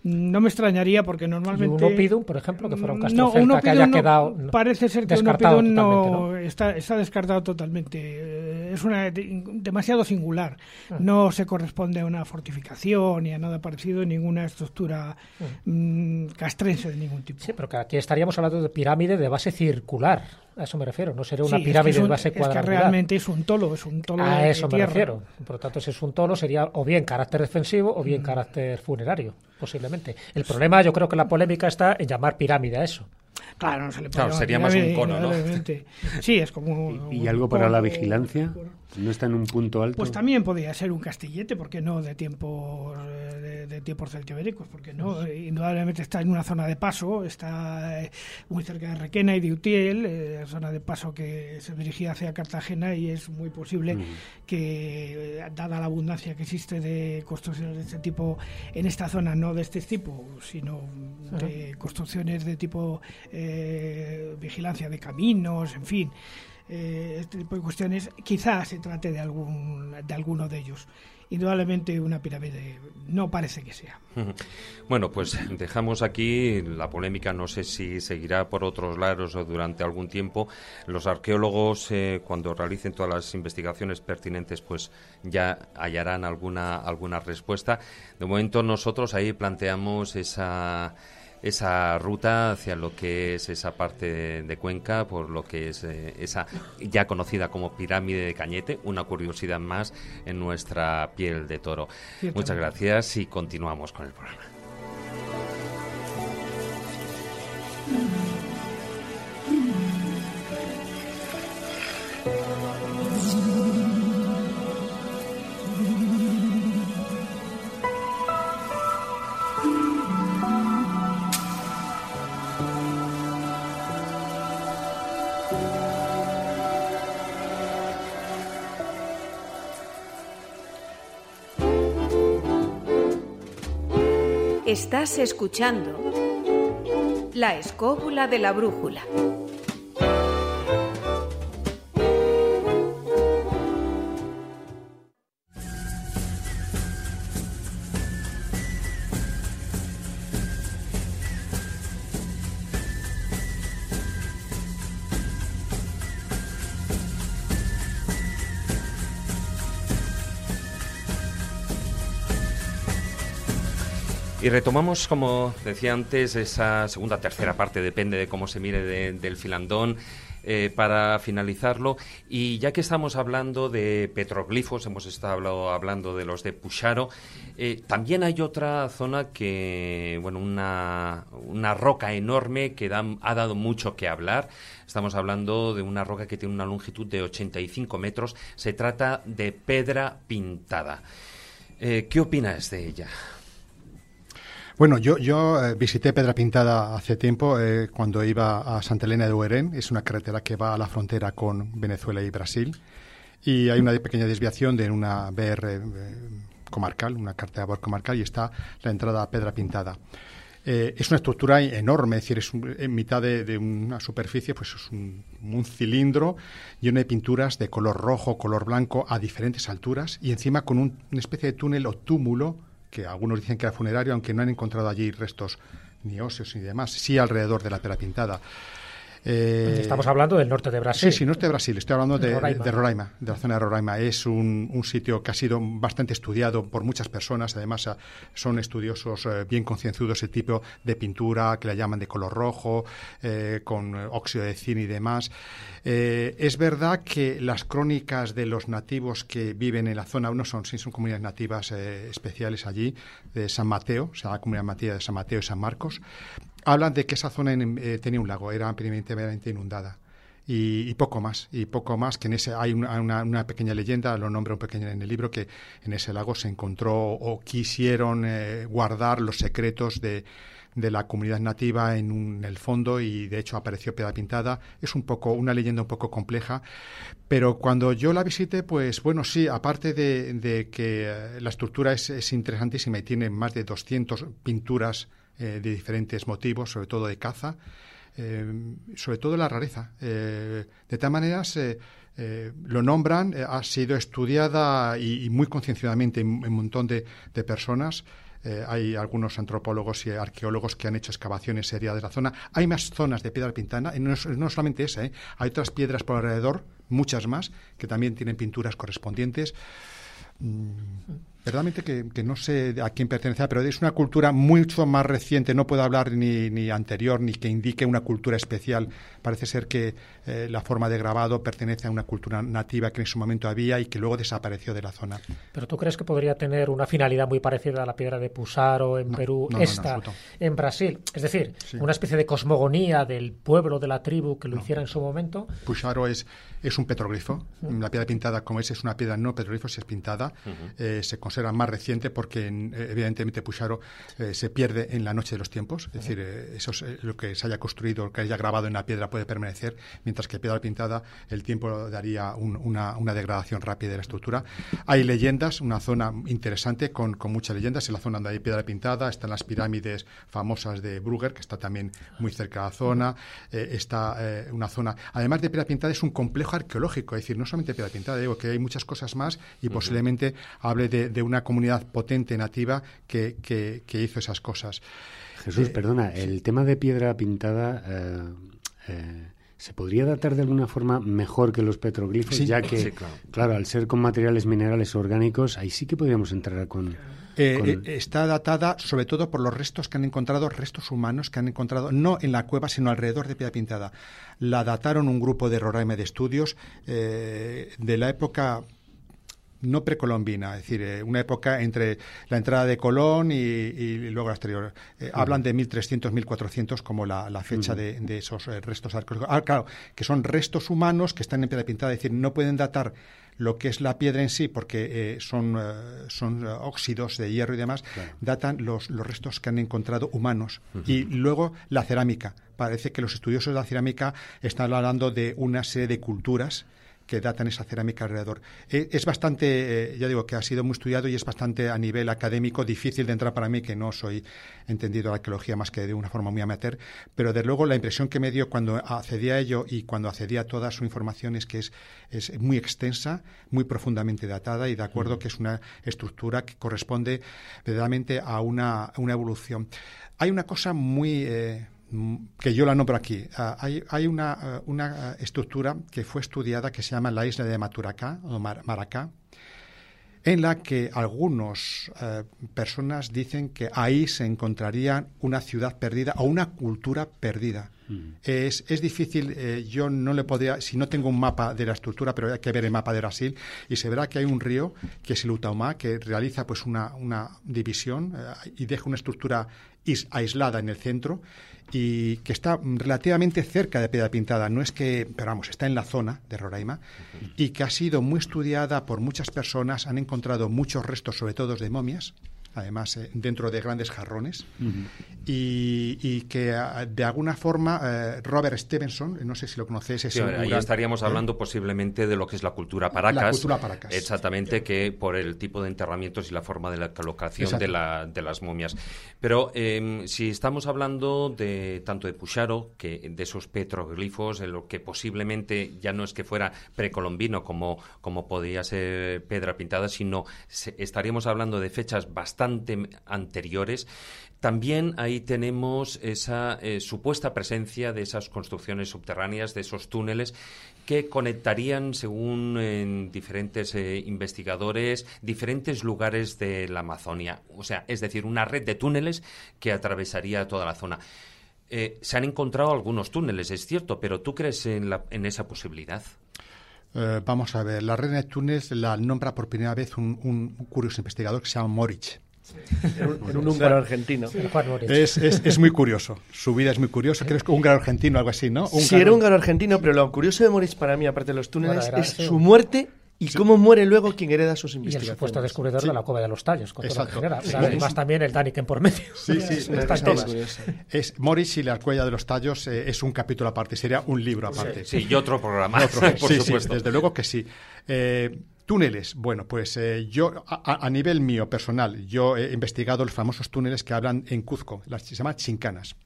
No me extrañaría porque normalmente. ¿Y un Opidum, por ejemplo, que fuera un castro no, que haya quedado. Parece ser que un Opidum no, Está, está descartado totalmente. Es una demasiado singular. Ah. No se corresponde a una fortificación ni a nada parecido, ninguna estructura ah. mm, castrense de ningún tipo. Sí, pero que aquí estaríamos hablando de pirámide de base circular. A eso me refiero. No sería una pirámide de base cuadrada. Es que realmente es un tolo, es un tolo. A eso me refiero. Por lo tanto, si es un tolo, sería o bien carácter defensivo o bien mm. carácter funerario posiblemente. El problema, yo creo que la polémica está en llamar pirámide a eso. Claro, no se le puede Claro, sería más un cono, ¿no? Sí, es como. ¿Y, algo para la vigilancia? ¿No está en un punto alto? Pues también podría ser un castillete, porque no? De tiempo de, tiempos celtibéricos, porque no? Pues Indudablemente está en una zona de paso, está eh, muy cerca de Requena y de Utiel, eh, zona de paso que se dirigía hacia Cartagena y es muy posible que, eh, dada la abundancia que existe de construcciones de este tipo en esta zona, no de este tipo, sino de construcciones de tipo vigilancia de caminos, en fin, eh, este tipo de cuestiones, quizás se trate de, algún, de alguno de ellos. Indudablemente una pirámide no parece que sea. Bueno, pues dejamos aquí la polémica, no sé si seguirá por otros lados o durante algún tiempo. Los arqueólogos, eh, cuando realicen todas las investigaciones pertinentes, pues ya hallarán alguna, alguna respuesta. De momento nosotros ahí planteamos esa esa ruta hacia lo que es esa parte de Cuenca, por lo que es eh, esa ya conocida como pirámide de Cañete, una curiosidad más en nuestra piel de toro. Muchas gracias y continuamos con el programa. Estás escuchando La escóbula de la brújula. Y retomamos, como decía antes, esa segunda, tercera parte, depende de cómo se mire del filandón. Eh, para finalizarlo, y ya que estamos hablando de petroglifos, hemos estado hablando de los de Pucharo, eh, también hay otra zona que, bueno, una, una roca enorme que ha dado mucho que hablar. Estamos hablando de una roca que tiene una longitud de 85 metros. Se trata de Pedra Pintada. Eh, ¿Qué opinas de ella? Bueno, yo, yo eh, visité Pedra Pintada hace tiempo eh, cuando iba a Santa Elena de Uerén. Es una carretera que va a la frontera con Venezuela y Brasil. Y hay una pequeña desviación de una BR eh, comarcal, una carretera comarcal, y está la entrada a Pedra Pintada. es una estructura enorme, es decir, es en mitad de, una superficie, pues es un, un, cilindro lleno de pinturas de color rojo, color blanco, a diferentes alturas, y encima con una especie de túnel o túmulo que algunos dicen que era funerario, aunque no han encontrado allí restos ni óseos ni demás, sí alrededor de la pera pintada. Eh, Estamos hablando del norte de Brasil. Sí, sí, norte de Brasil. Estoy hablando de, Roraima. de, la zona de Roraima. Es un, sitio que ha sido bastante estudiado por muchas personas. Además, ah, son estudiosos eh, bien concienzudos el tipo de pintura que la llaman de color rojo, eh, con óxido de zinc y demás. es verdad que las crónicas de los nativos que viven en la zona, no son, sí, son comunidades nativas especiales allí, de San Mateo, o sea, la comunidad nativa de San Mateo y San Marcos, hablan de que esa zona eh, tenía un lago, era ampliamente inundada. Y, poco más, y poco más, que en ese hay una, pequeña leyenda, lo nombro un pequeño en el libro, que en ese lago se encontró o quisieron eh, guardar los secretos de, de la comunidad nativa en, el fondo y de hecho apareció piedra pintada. Es un poco una leyenda un poco compleja, pero cuando yo la visité, pues bueno, sí, aparte de, que eh, la estructura es, es, interesantísima y tiene más de 200 pinturas eh, de diferentes motivos, sobre todo de caza, eh, sobre todo la rareza. Eh, de tal manera, lo nombran, ha sido estudiada y, muy concienciadamente en un montón de, personas. hay algunos antropólogos y arqueólogos que han hecho excavaciones serias de la zona. Hay más zonas de piedra pintada, y no, no solamente esa, hay otras piedras por alrededor, muchas más, que también tienen pinturas correspondientes. Mm, verdaderamente que, no sé a quién pertenece, pero es una cultura mucho más reciente, no puedo hablar ni, ni anterior, ni que indique una cultura especial. Parece ser que eh, la forma de grabado pertenece a una cultura nativa que en su momento había y que luego desapareció de la zona. ¿Pero tú crees que podría tener una finalidad muy parecida a la piedra de Pusaro en Perú, esta en Brasil? Es decir, una especie de cosmogonía del pueblo, de la tribu que lo hiciera en su momento. Pusaro es, es un petroglifo. La piedra pintada como es, es una piedra no petroglifo, si es pintada. Eh, se considera más reciente porque eh, evidentemente Pucharo se pierde en la noche de los tiempos. Es decir, eso es lo que se haya construido, lo que haya grabado en la piedra puede permanecer, mientras que piedra pintada el tiempo daría una, degradación rápida de la estructura. Hay leyendas, una zona interesante con, muchas leyendas. En la zona donde hay piedra pintada están las pirámides famosas de Brugger, que está también muy cerca de la zona. Eh, está eh, una zona, además de piedra pintada, es un complejo arqueológico, es decir, no solamente piedra pintada, digo que hay muchas cosas más y posiblemente hable de, una comunidad potente nativa que, hizo esas cosas. Jesús, eh, perdona, el tema de piedra pintada ¿Se podría datar de alguna forma mejor que los petroglifos? ya que, claro. al ser con materiales minerales orgánicos, ahí sí que podríamos entrar con, Eh, eh, está datada sobre todo por los restos que han encontrado, restos humanos que han encontrado, no en la cueva, sino alrededor de Piedra Pintada. La dataron un grupo de Roraima de estudios de la época no precolombina, es decir, eh, una época entre la entrada de Colón y, luego la exterior. Eh, hablan de 1300, 1400 como la, fecha de, esos eh, restos arqueológicos. Ah, claro, que son restos humanos que están en piedra pintada, es decir, no pueden datar lo que es la piedra en sí, porque son, son óxidos de hierro y demás, datan los, los, restos que han encontrado humanos. Y luego la cerámica. Parece que los estudiosos de la cerámica están hablando de una serie de culturas que datan esa cerámica alrededor. E, es bastante, eh, ya digo, que ha sido muy estudiado y es bastante a nivel académico difícil de entrar para mí, que no soy entendido la arqueología más que de una forma muy amateur, pero de luego la impresión que me dio cuando accedí a ello y cuando accedí a toda su información es que es, es muy extensa, muy profundamente datada y de acuerdo que es una estructura que corresponde verdaderamente a una, una evolución. Hay una cosa muy... Eh, que yo la nombro aquí. Ah, hay, una, ah, una, ah, estructura que fue estudiada que se llama la isla de Maturacá o Maracá, en la que algunas eh, personas dicen que ahí se encontraría una ciudad perdida o una cultura perdida. Mm. Es, es, difícil, eh, yo no le podría, si no tengo un mapa de la estructura, pero hay que ver el mapa de Brasil, y se verá que hay un río, que es el Utaumá, que realiza pues una, una división eh, y deja una estructura aislada en el centro y que está relativamente cerca de Piedra Pintada. No es que, pero vamos, está en la zona de Roraima y que ha sido muy estudiada por muchas personas. Han encontrado muchos restos, sobre todo de momias, además eh, dentro de grandes jarrones, y, que ah, de alguna forma eh, Robert Stevenson, no sé si lo conoces, es ahí estaríamos ¿eh? hablando posiblemente de lo que es la cultura paracas. La cultura paracas. Exactamente, que por el tipo de enterramientos y la forma de la colocación de, la, de, las momias. Pero em, si estamos hablando de tanto de Pucharo, que de esos petroglifos, en lo que posiblemente ya no es que fuera precolombino como, como podía ser Pedra Pintada, sino estaríamos hablando de fechas bastante anteriores, también ahí tenemos esa eh, supuesta presencia de esas construcciones subterráneas, de esos túneles que conectarían, según en diferentes eh, investigadores, diferentes lugares de la Amazonia. O sea, es decir, una red de túneles que atravesaría toda la zona. Eh, se han encontrado algunos túneles, es cierto, pero ¿tú crees en, esa posibilidad? vamos a ver, la red de túneles la nombra por primera vez un, un curioso investigador que se llama Moritz. En, un húngaro argentino. Es, es, muy curioso. Su vida es muy curiosa. Creo que un húngaro argentino, algo así, ¿no? Sí, era un húngaro argentino, pero lo curioso de Moritz para mí, aparte de los túneles, es su muerte y cómo muere luego quien hereda sus investigaciones. Y el supuesto descubridor de la cueva de los tallos, con Exacto. Además también el Daniken por medio. Sí, sí, es, Moritz y la cueva de los tallos eh, es un capítulo aparte, sería un libro aparte. Sí, y otro programa, por supuesto. desde luego que sí. Eh, Túneles. Bueno, pues eh, yo, a, nivel mío personal, yo he investigado los famosos túneles que hablan en Cuzco, las se llaman chincanas.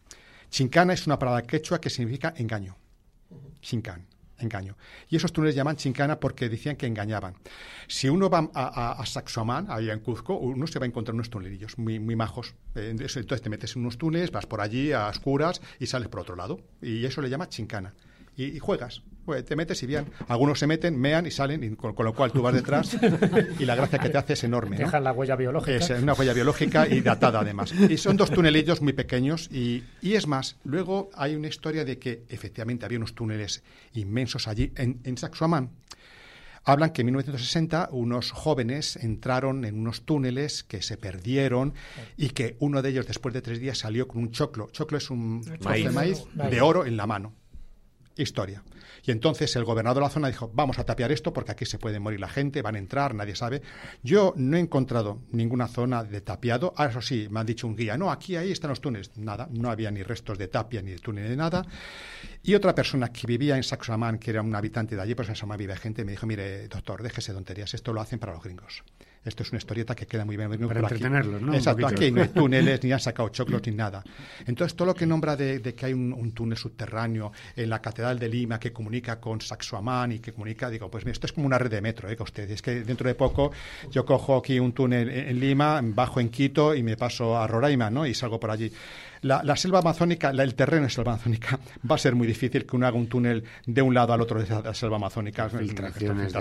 Chincana es una palabra quechua que significa engaño. Chincan, engaño. Y esos túneles llaman chincana porque decían que engañaban. Si uno va a, a, Saxomán, ahí en Cuzco, uno se va a encontrar unos tunelillos muy, muy majos. Eh, entonces te metes en unos túneles, vas por allí a oscuras y sales por otro lado. Y eso le llama chincana. Y juegas pues te metes y bien. Algunos se meten, mean y salen, y con, lo cual tú vas detrás y la gracia que te hace es enorme. Dejan la huella biológica. Es una huella biológica y datada además. Y son dos tunelillos muy pequeños y, y, es más, luego hay una historia de que efectivamente había unos túneles inmensos allí en, en Saxoamán. Hablan que en 1960 unos jóvenes entraron en unos túneles que se perdieron y que uno de ellos después de tres días salió con un choclo. Choclo es un maíz. de maíz de oro en la mano. Historia. Y entonces el gobernador de la zona dijo, vamos a tapiar esto porque aquí se puede morir la gente, van a entrar, nadie sabe. Yo no he encontrado ninguna zona de tapiado. Ah, eso sí, me han dicho un guía, no, aquí ahí están los túneles. Nada, no había ni restos de tapia, ni de túnel, de nada. Y otra persona que vivía en Saxamán, que era un habitante de allí, pues en Saxamán vive gente, me dijo, mire, doctor, déjese tonterías, esto lo hacen para los gringos. Esto es una historieta que queda muy bien. Para entretenerlos, ¿no? Exacto, aquí no hay túneles, ni han sacado choclos, ni nada. Entonces, todo lo que nombra de, que hay un, túnel subterráneo en la Catedral de Lima que comunica con Saxoamán y que comunica, digo, pues esto es como una red de metro, ¿eh? Que ustedes, es que dentro de poco yo cojo aquí un túnel en, Lima, bajo en Quito y me paso a Roraima, ¿no? Y salgo por allí. La, selva amazónica, el terreno de selva amazónica, va a ser muy difícil que uno haga un túnel de un lado al otro de la selva amazónica. Filtraciones,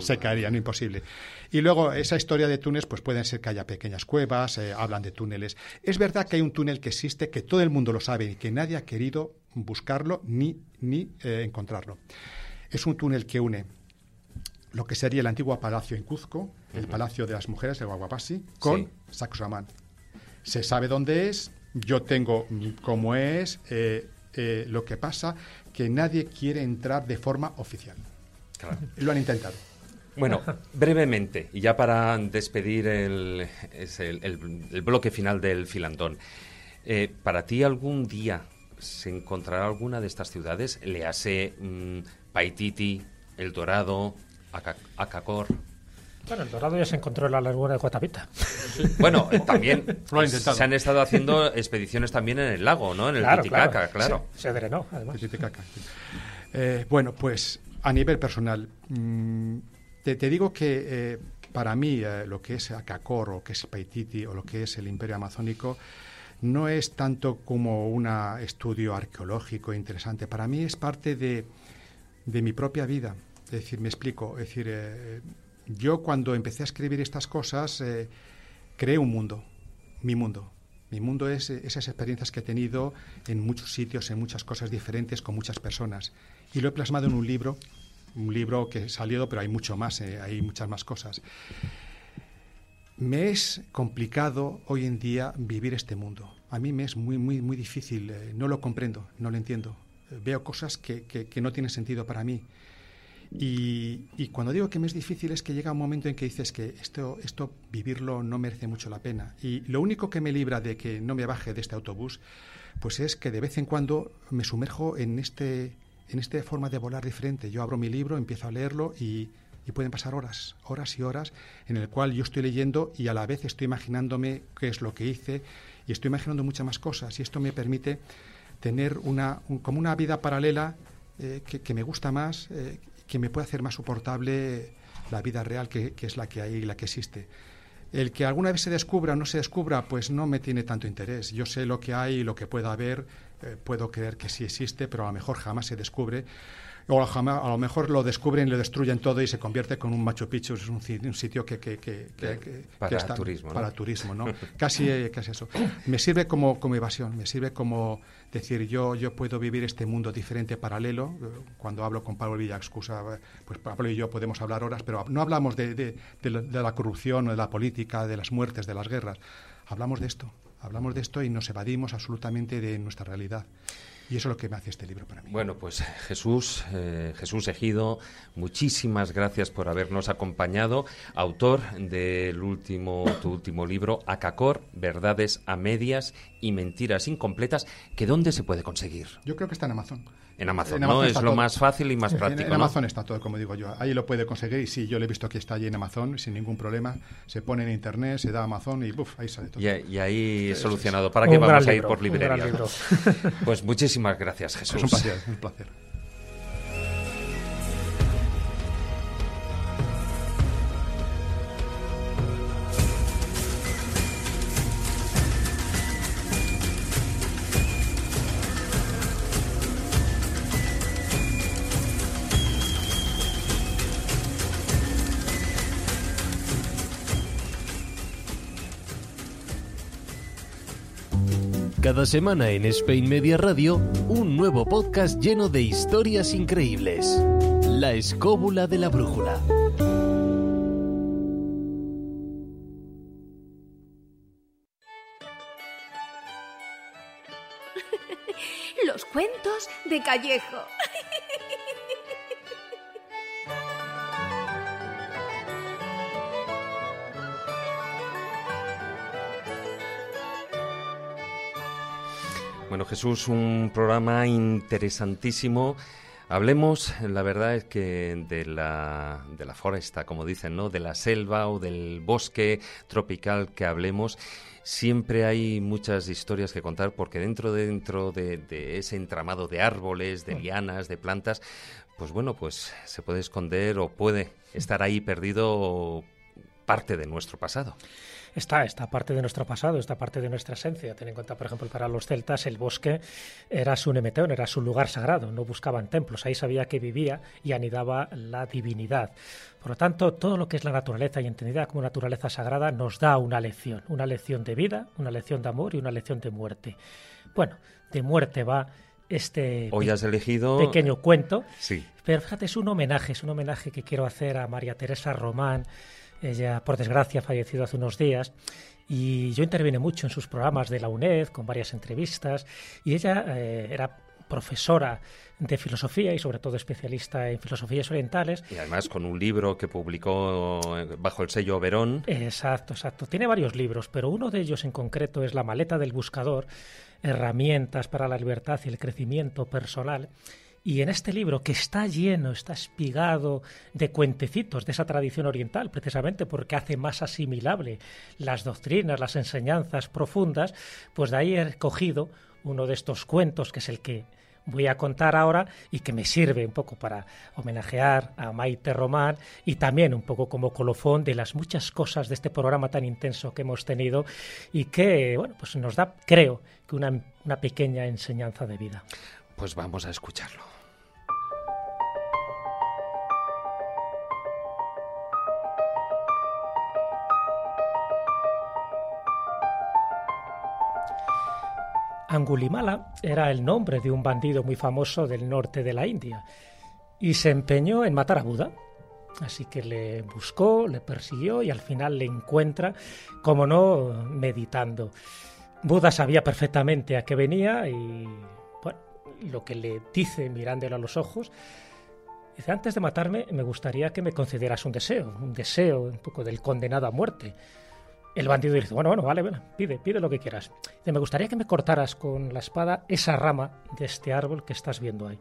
se caería, no imposible. Y luego, esa historia de túneles, pues pueden ser que haya pequeñas cuevas, eh, hablan de túneles. Es verdad que hay un túnel que existe, que todo el mundo lo sabe y que nadie ha querido buscarlo ni, ni eh, encontrarlo. Es un túnel que une lo que sería el antiguo palacio en Cuzco, el Palacio de las Mujeres de Guaguapasi, con sí. Se sabe dónde es, yo tengo cómo es, eh, eh, lo que pasa, que nadie quiere entrar de forma oficial. Lo han intentado. Bueno, brevemente, y ya para despedir el, el, bloque final del filantón, eh, ¿para ti algún día se encontrará alguna de estas ciudades? Le hace mm, Paititi, El Dorado, Acacor. Bueno, el dorado ya se encontró en la laguna de Guatapita. Bueno, también se han estado haciendo expediciones también en el lago, ¿no? En el Titicaca, claro. Se, drenó, además. Eh, bueno, pues a nivel personal, mm, te, digo que eh, para mí eh, lo que es Acacor o que es Paititi o lo que es el Imperio Amazónico no es tanto como un estudio arqueológico interesante. Para mí es parte de, de mi propia vida. Es decir, me explico. Es decir, eh, yo cuando empecé a escribir estas cosas eh, creé un mundo, mi mundo. Mi mundo es eh, esas experiencias que he tenido en muchos sitios, en muchas cosas diferentes, con muchas personas. Y lo he plasmado en un libro, un libro que salió, pero hay mucho más, hay muchas más cosas. Me es complicado hoy en día vivir este mundo. A mí me es muy, muy, muy difícil. no lo comprendo, no lo entiendo. veo cosas que, que no tienen sentido para mí. Y, cuando digo que me es difícil es que llega un momento en que dices que esto, esto vivirlo no merece mucho la pena. Y lo único que me libra de que no me baje de este autobús, pues es que de vez en cuando me sumerjo en este en esta forma de volar diferente. Yo abro mi libro, empiezo a leerlo y, y pueden pasar horas, horas y horas en el cual yo estoy leyendo y a la vez estoy imaginándome qué es lo que hice y estoy imaginando muchas más cosas y esto me permite tener una como una vida paralela eh, que, me gusta más eh, que me puede hacer más soportable la vida real que, es la que hay y la que existe. El que alguna vez se descubra o no se descubra, pues no me tiene tanto interés. Yo sé lo que hay y lo que pueda haber, eh, puedo creer que sí existe, pero a lo mejor jamás se descubre o a lo mejor lo descubren, lo destruyen todo y se convierte con un Machu Picchu, es un, sitio que, que, para turismo, para turismo, ¿no? casi, eh, casi eso. Me sirve como, como evasión, me sirve como decir yo yo puedo vivir este mundo diferente paralelo. Cuando hablo con Pablo Villaxcusa, pues Pablo y yo podemos hablar horas, pero no hablamos de, de, de la corrupción o de la política, de las muertes, de las guerras. Hablamos de esto, hablamos de esto y nos evadimos absolutamente de nuestra realidad. Y eso es lo que me hace este libro para mí. Bueno, pues Jesús, eh, Jesús Ejido, muchísimas gracias por habernos acompañado. Autor del último, tu último libro, Acacor, Verdades a Medias y Mentiras Incompletas, que ¿dónde se puede conseguir? Yo creo que está en Amazon. En Amazon, ¿no? Es lo más fácil y más práctico. En, Amazon está todo, como digo yo. Ahí lo puede conseguir y sí, yo lo he visto que está allí en Amazon sin ningún problema. Se pone en internet, se da a Amazon y ¡buf! ahí sale todo. Y, ahí solucionado. ¿Para qué vamos a ir por librería? pues muchísimas gracias, Jesús. Es un placer, un placer. Cada semana en Spain Media Radio, un nuevo podcast lleno de historias increíbles. La escóbula de la brújula. Los cuentos de Callejo. Jesús, un programa interesantísimo. Hablemos, la verdad es que de la, de la foresta, como dicen, ¿no? De la selva o del bosque tropical que hablemos. Siempre hay muchas historias que contar porque dentro, dentro de, de ese entramado de árboles, de lianas, de plantas, pues bueno, pues se puede esconder o puede estar ahí perdido parte de nuestro pasado. Está esta parte de nuestro pasado, esta parte de nuestra esencia. Ten en cuenta, por ejemplo, para los celtas el bosque era su nemeteón, era su lugar sagrado, no buscaban templos, ahí sabía que vivía y anidaba la divinidad. Por lo tanto, todo lo que es la naturaleza y entendida como naturaleza sagrada nos da una lección, una lección de vida, una lección de amor y una lección de muerte. Bueno, de muerte va este Hoy has elegido... pequeño cuento. Sí. Pero fíjate, es un homenaje, es un homenaje que quiero hacer a María Teresa Román. Ella, por desgracia, ha fallecido hace unos días. Y yo intervine mucho en sus programas de la UNED, con varias entrevistas. Y ella eh, era profesora de filosofía y sobre todo especialista en filosofías orientales. Y además con un libro que publicó bajo el sello Verón. Exacto, exacto. Tiene varios libros, pero uno de ellos en concreto es La maleta del buscador, herramientas para la libertad y el crecimiento personal. Y en este libro, que está lleno, está espigado de cuentecitos de esa tradición oriental, precisamente porque hace más asimilable las doctrinas, las enseñanzas profundas, pues de ahí he cogido uno de estos cuentos, que es el que voy a contar ahora y que me sirve un poco para homenajear a Maite Román y también un poco como colofón de las muchas cosas de este programa tan intenso que hemos tenido y que, bueno, pues nos da, creo, que una, una pequeña enseñanza de vida. Pues vamos a escucharlo. Angulimala era el nombre de un bandido muy famoso del norte de la India y se empeñó en matar a Buda. Así que le buscó, le persiguió y al final le encuentra, como no, meditando. Buda sabía perfectamente a qué venía y bueno, lo que le dice mirándolo a los ojos, dice, antes de matarme me gustaría que me concedieras un deseo, un deseo un poco del condenado a muerte. El bandido dice, bueno, bueno, vale, pide, pide lo que quieras. Dice, me gustaría que me cortaras con la espada esa rama de este árbol que estás viendo ahí.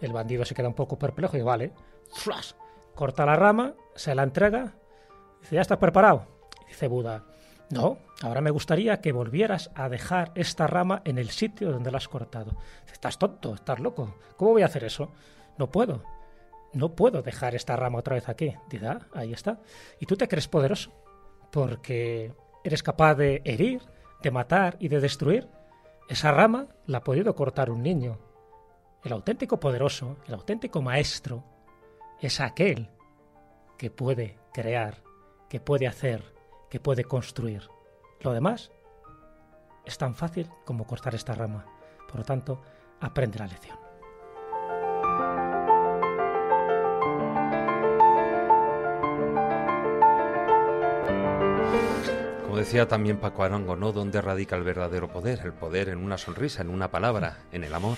El bandido se queda un poco perplejo y dice, vale, flash, corta la rama, se la entrega, dice, ¿ya estás preparado? Dice Buda, no, ahora me gustaría que volvieras a dejar esta rama en el sitio donde la has cortado. Dice, estás tonto, estás loco, ¿cómo voy a hacer eso? No puedo, no puedo dejar esta rama otra vez aquí. Dice, ah, ahí está. ¿Y tú te crees poderoso? Porque eres capaz de herir, de matar y de destruir. Esa rama la ha podido cortar un niño. El auténtico poderoso, el auténtico maestro, es aquel que puede crear, que puede hacer, que puede construir. Lo demás es tan fácil como cortar esta rama. Por lo tanto, aprende la lección. Decía también Paco Arango, ¿no? ¿Dónde radica el verdadero poder? El poder en una sonrisa, en una palabra, en el amor.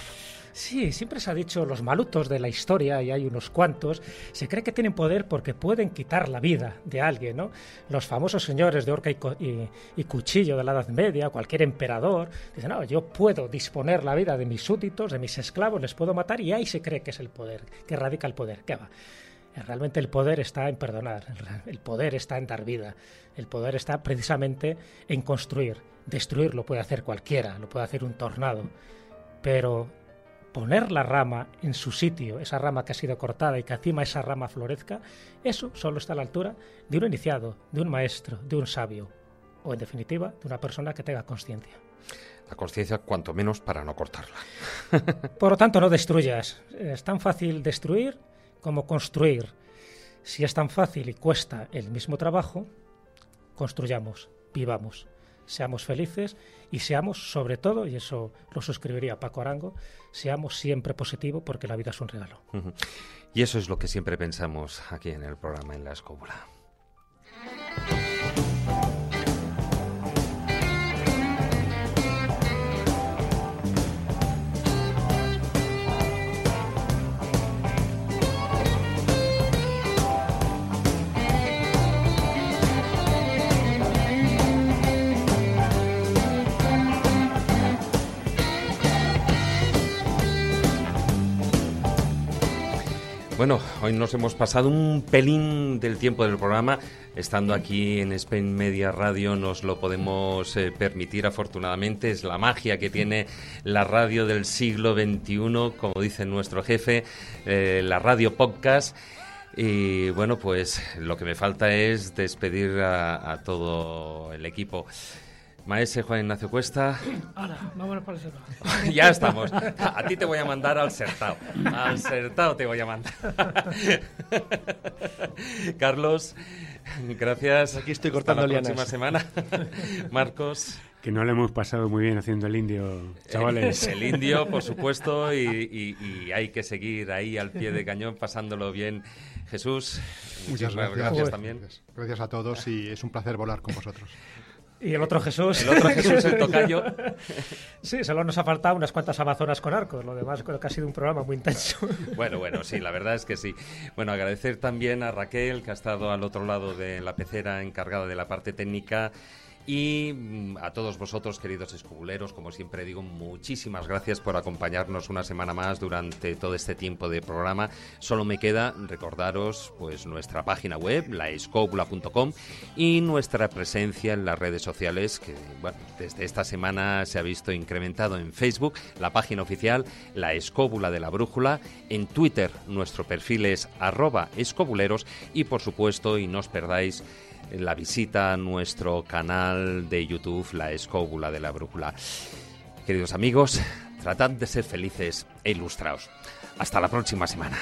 Sí, siempre se ha dicho los malutos de la historia, y hay unos cuantos, se cree que tienen poder porque pueden quitar la vida de alguien, ¿no? Los famosos señores de horca y, cuchillo de la Edad Media, cualquier emperador, dicen, no, yo puedo disponer la vida de mis súbditos, de mis esclavos, les puedo matar, y ahí se cree que es el poder, que radica el poder. ¿Qué va? Realmente el poder está en perdonar, el poder está en dar vida, el poder está precisamente en construir. Destruir lo puede hacer cualquiera, lo puede hacer un tornado, pero poner la rama en su sitio, esa rama que ha sido cortada y que encima esa rama florezca, eso solo está a la altura de un iniciado, de un maestro, de un sabio, o en definitiva, de una persona que tenga conciencia. La conciencia, cuanto menos, para no cortarla. Por lo tanto, no destruyas. Es tan fácil destruir como construir. Si es tan fácil y cuesta el mismo trabajo, construyamos, vivamos, seamos felices y seamos, sobre todo, y eso lo suscribiría Paco Arango, seamos siempre positivos porque la vida es un regalo. Y eso es lo que siempre pensamos aquí en el programa En la Escóbula. Bueno, hoy nos hemos pasado un pelín del tiempo del programa. Estando aquí en Spain Media Radio nos lo podemos eh, permitir afortunadamente. Es la magia que tiene la radio del siglo XXI, como dice nuestro jefe, eh, la radio podcast. Y bueno, pues lo que me falta es despedir a, a todo el equipo. Maese Juan Ignacio Cuesta. Ahora, vámonos para el Sertao. ya estamos. A ti te voy a mandar al Sertao. Al Sertao te voy a mandar. Carlos, gracias. Aquí estoy cortando Hasta la próxima semana. Marcos. Que no le hemos pasado muy bien haciendo el indio, chavales. El, indio, por supuesto, y, hay que seguir ahí al pie de cañón pasándolo bien. Jesús, muchas gracias, gracias también. Gracias a todos y es un placer volar con vosotros. Y el otro Jesús. El otro Jesús, el tocayo. Sí, solo nos ha faltado unas cuantas amazonas con arcos. Lo demás creo que ha sido un programa muy intenso. Bueno, bueno, sí, la verdad es que sí. Bueno, agradecer también a Raquel, que ha estado al otro lado de la pecera encargada de la parte técnica. Y mm, a todos vosotros, queridos escobuleros, como siempre digo, muchísimas gracias por acompañarnos una semana más durante todo este tiempo de programa. Solo me queda recordaros pues nuestra página web, laescobula.com, y nuestra presencia en las redes sociales, que bueno, desde esta semana se ha visto incrementado en Facebook, la página oficial, la escóbula de la brújula, en Twitter nuestro perfil es arroba escobuleros y por supuesto, y no os perdáis, la visita a nuestro canal de YouTube, La Escóbula de la Brújula. Queridos amigos, tratad de ser felices e ilustraos. Hasta la próxima semana.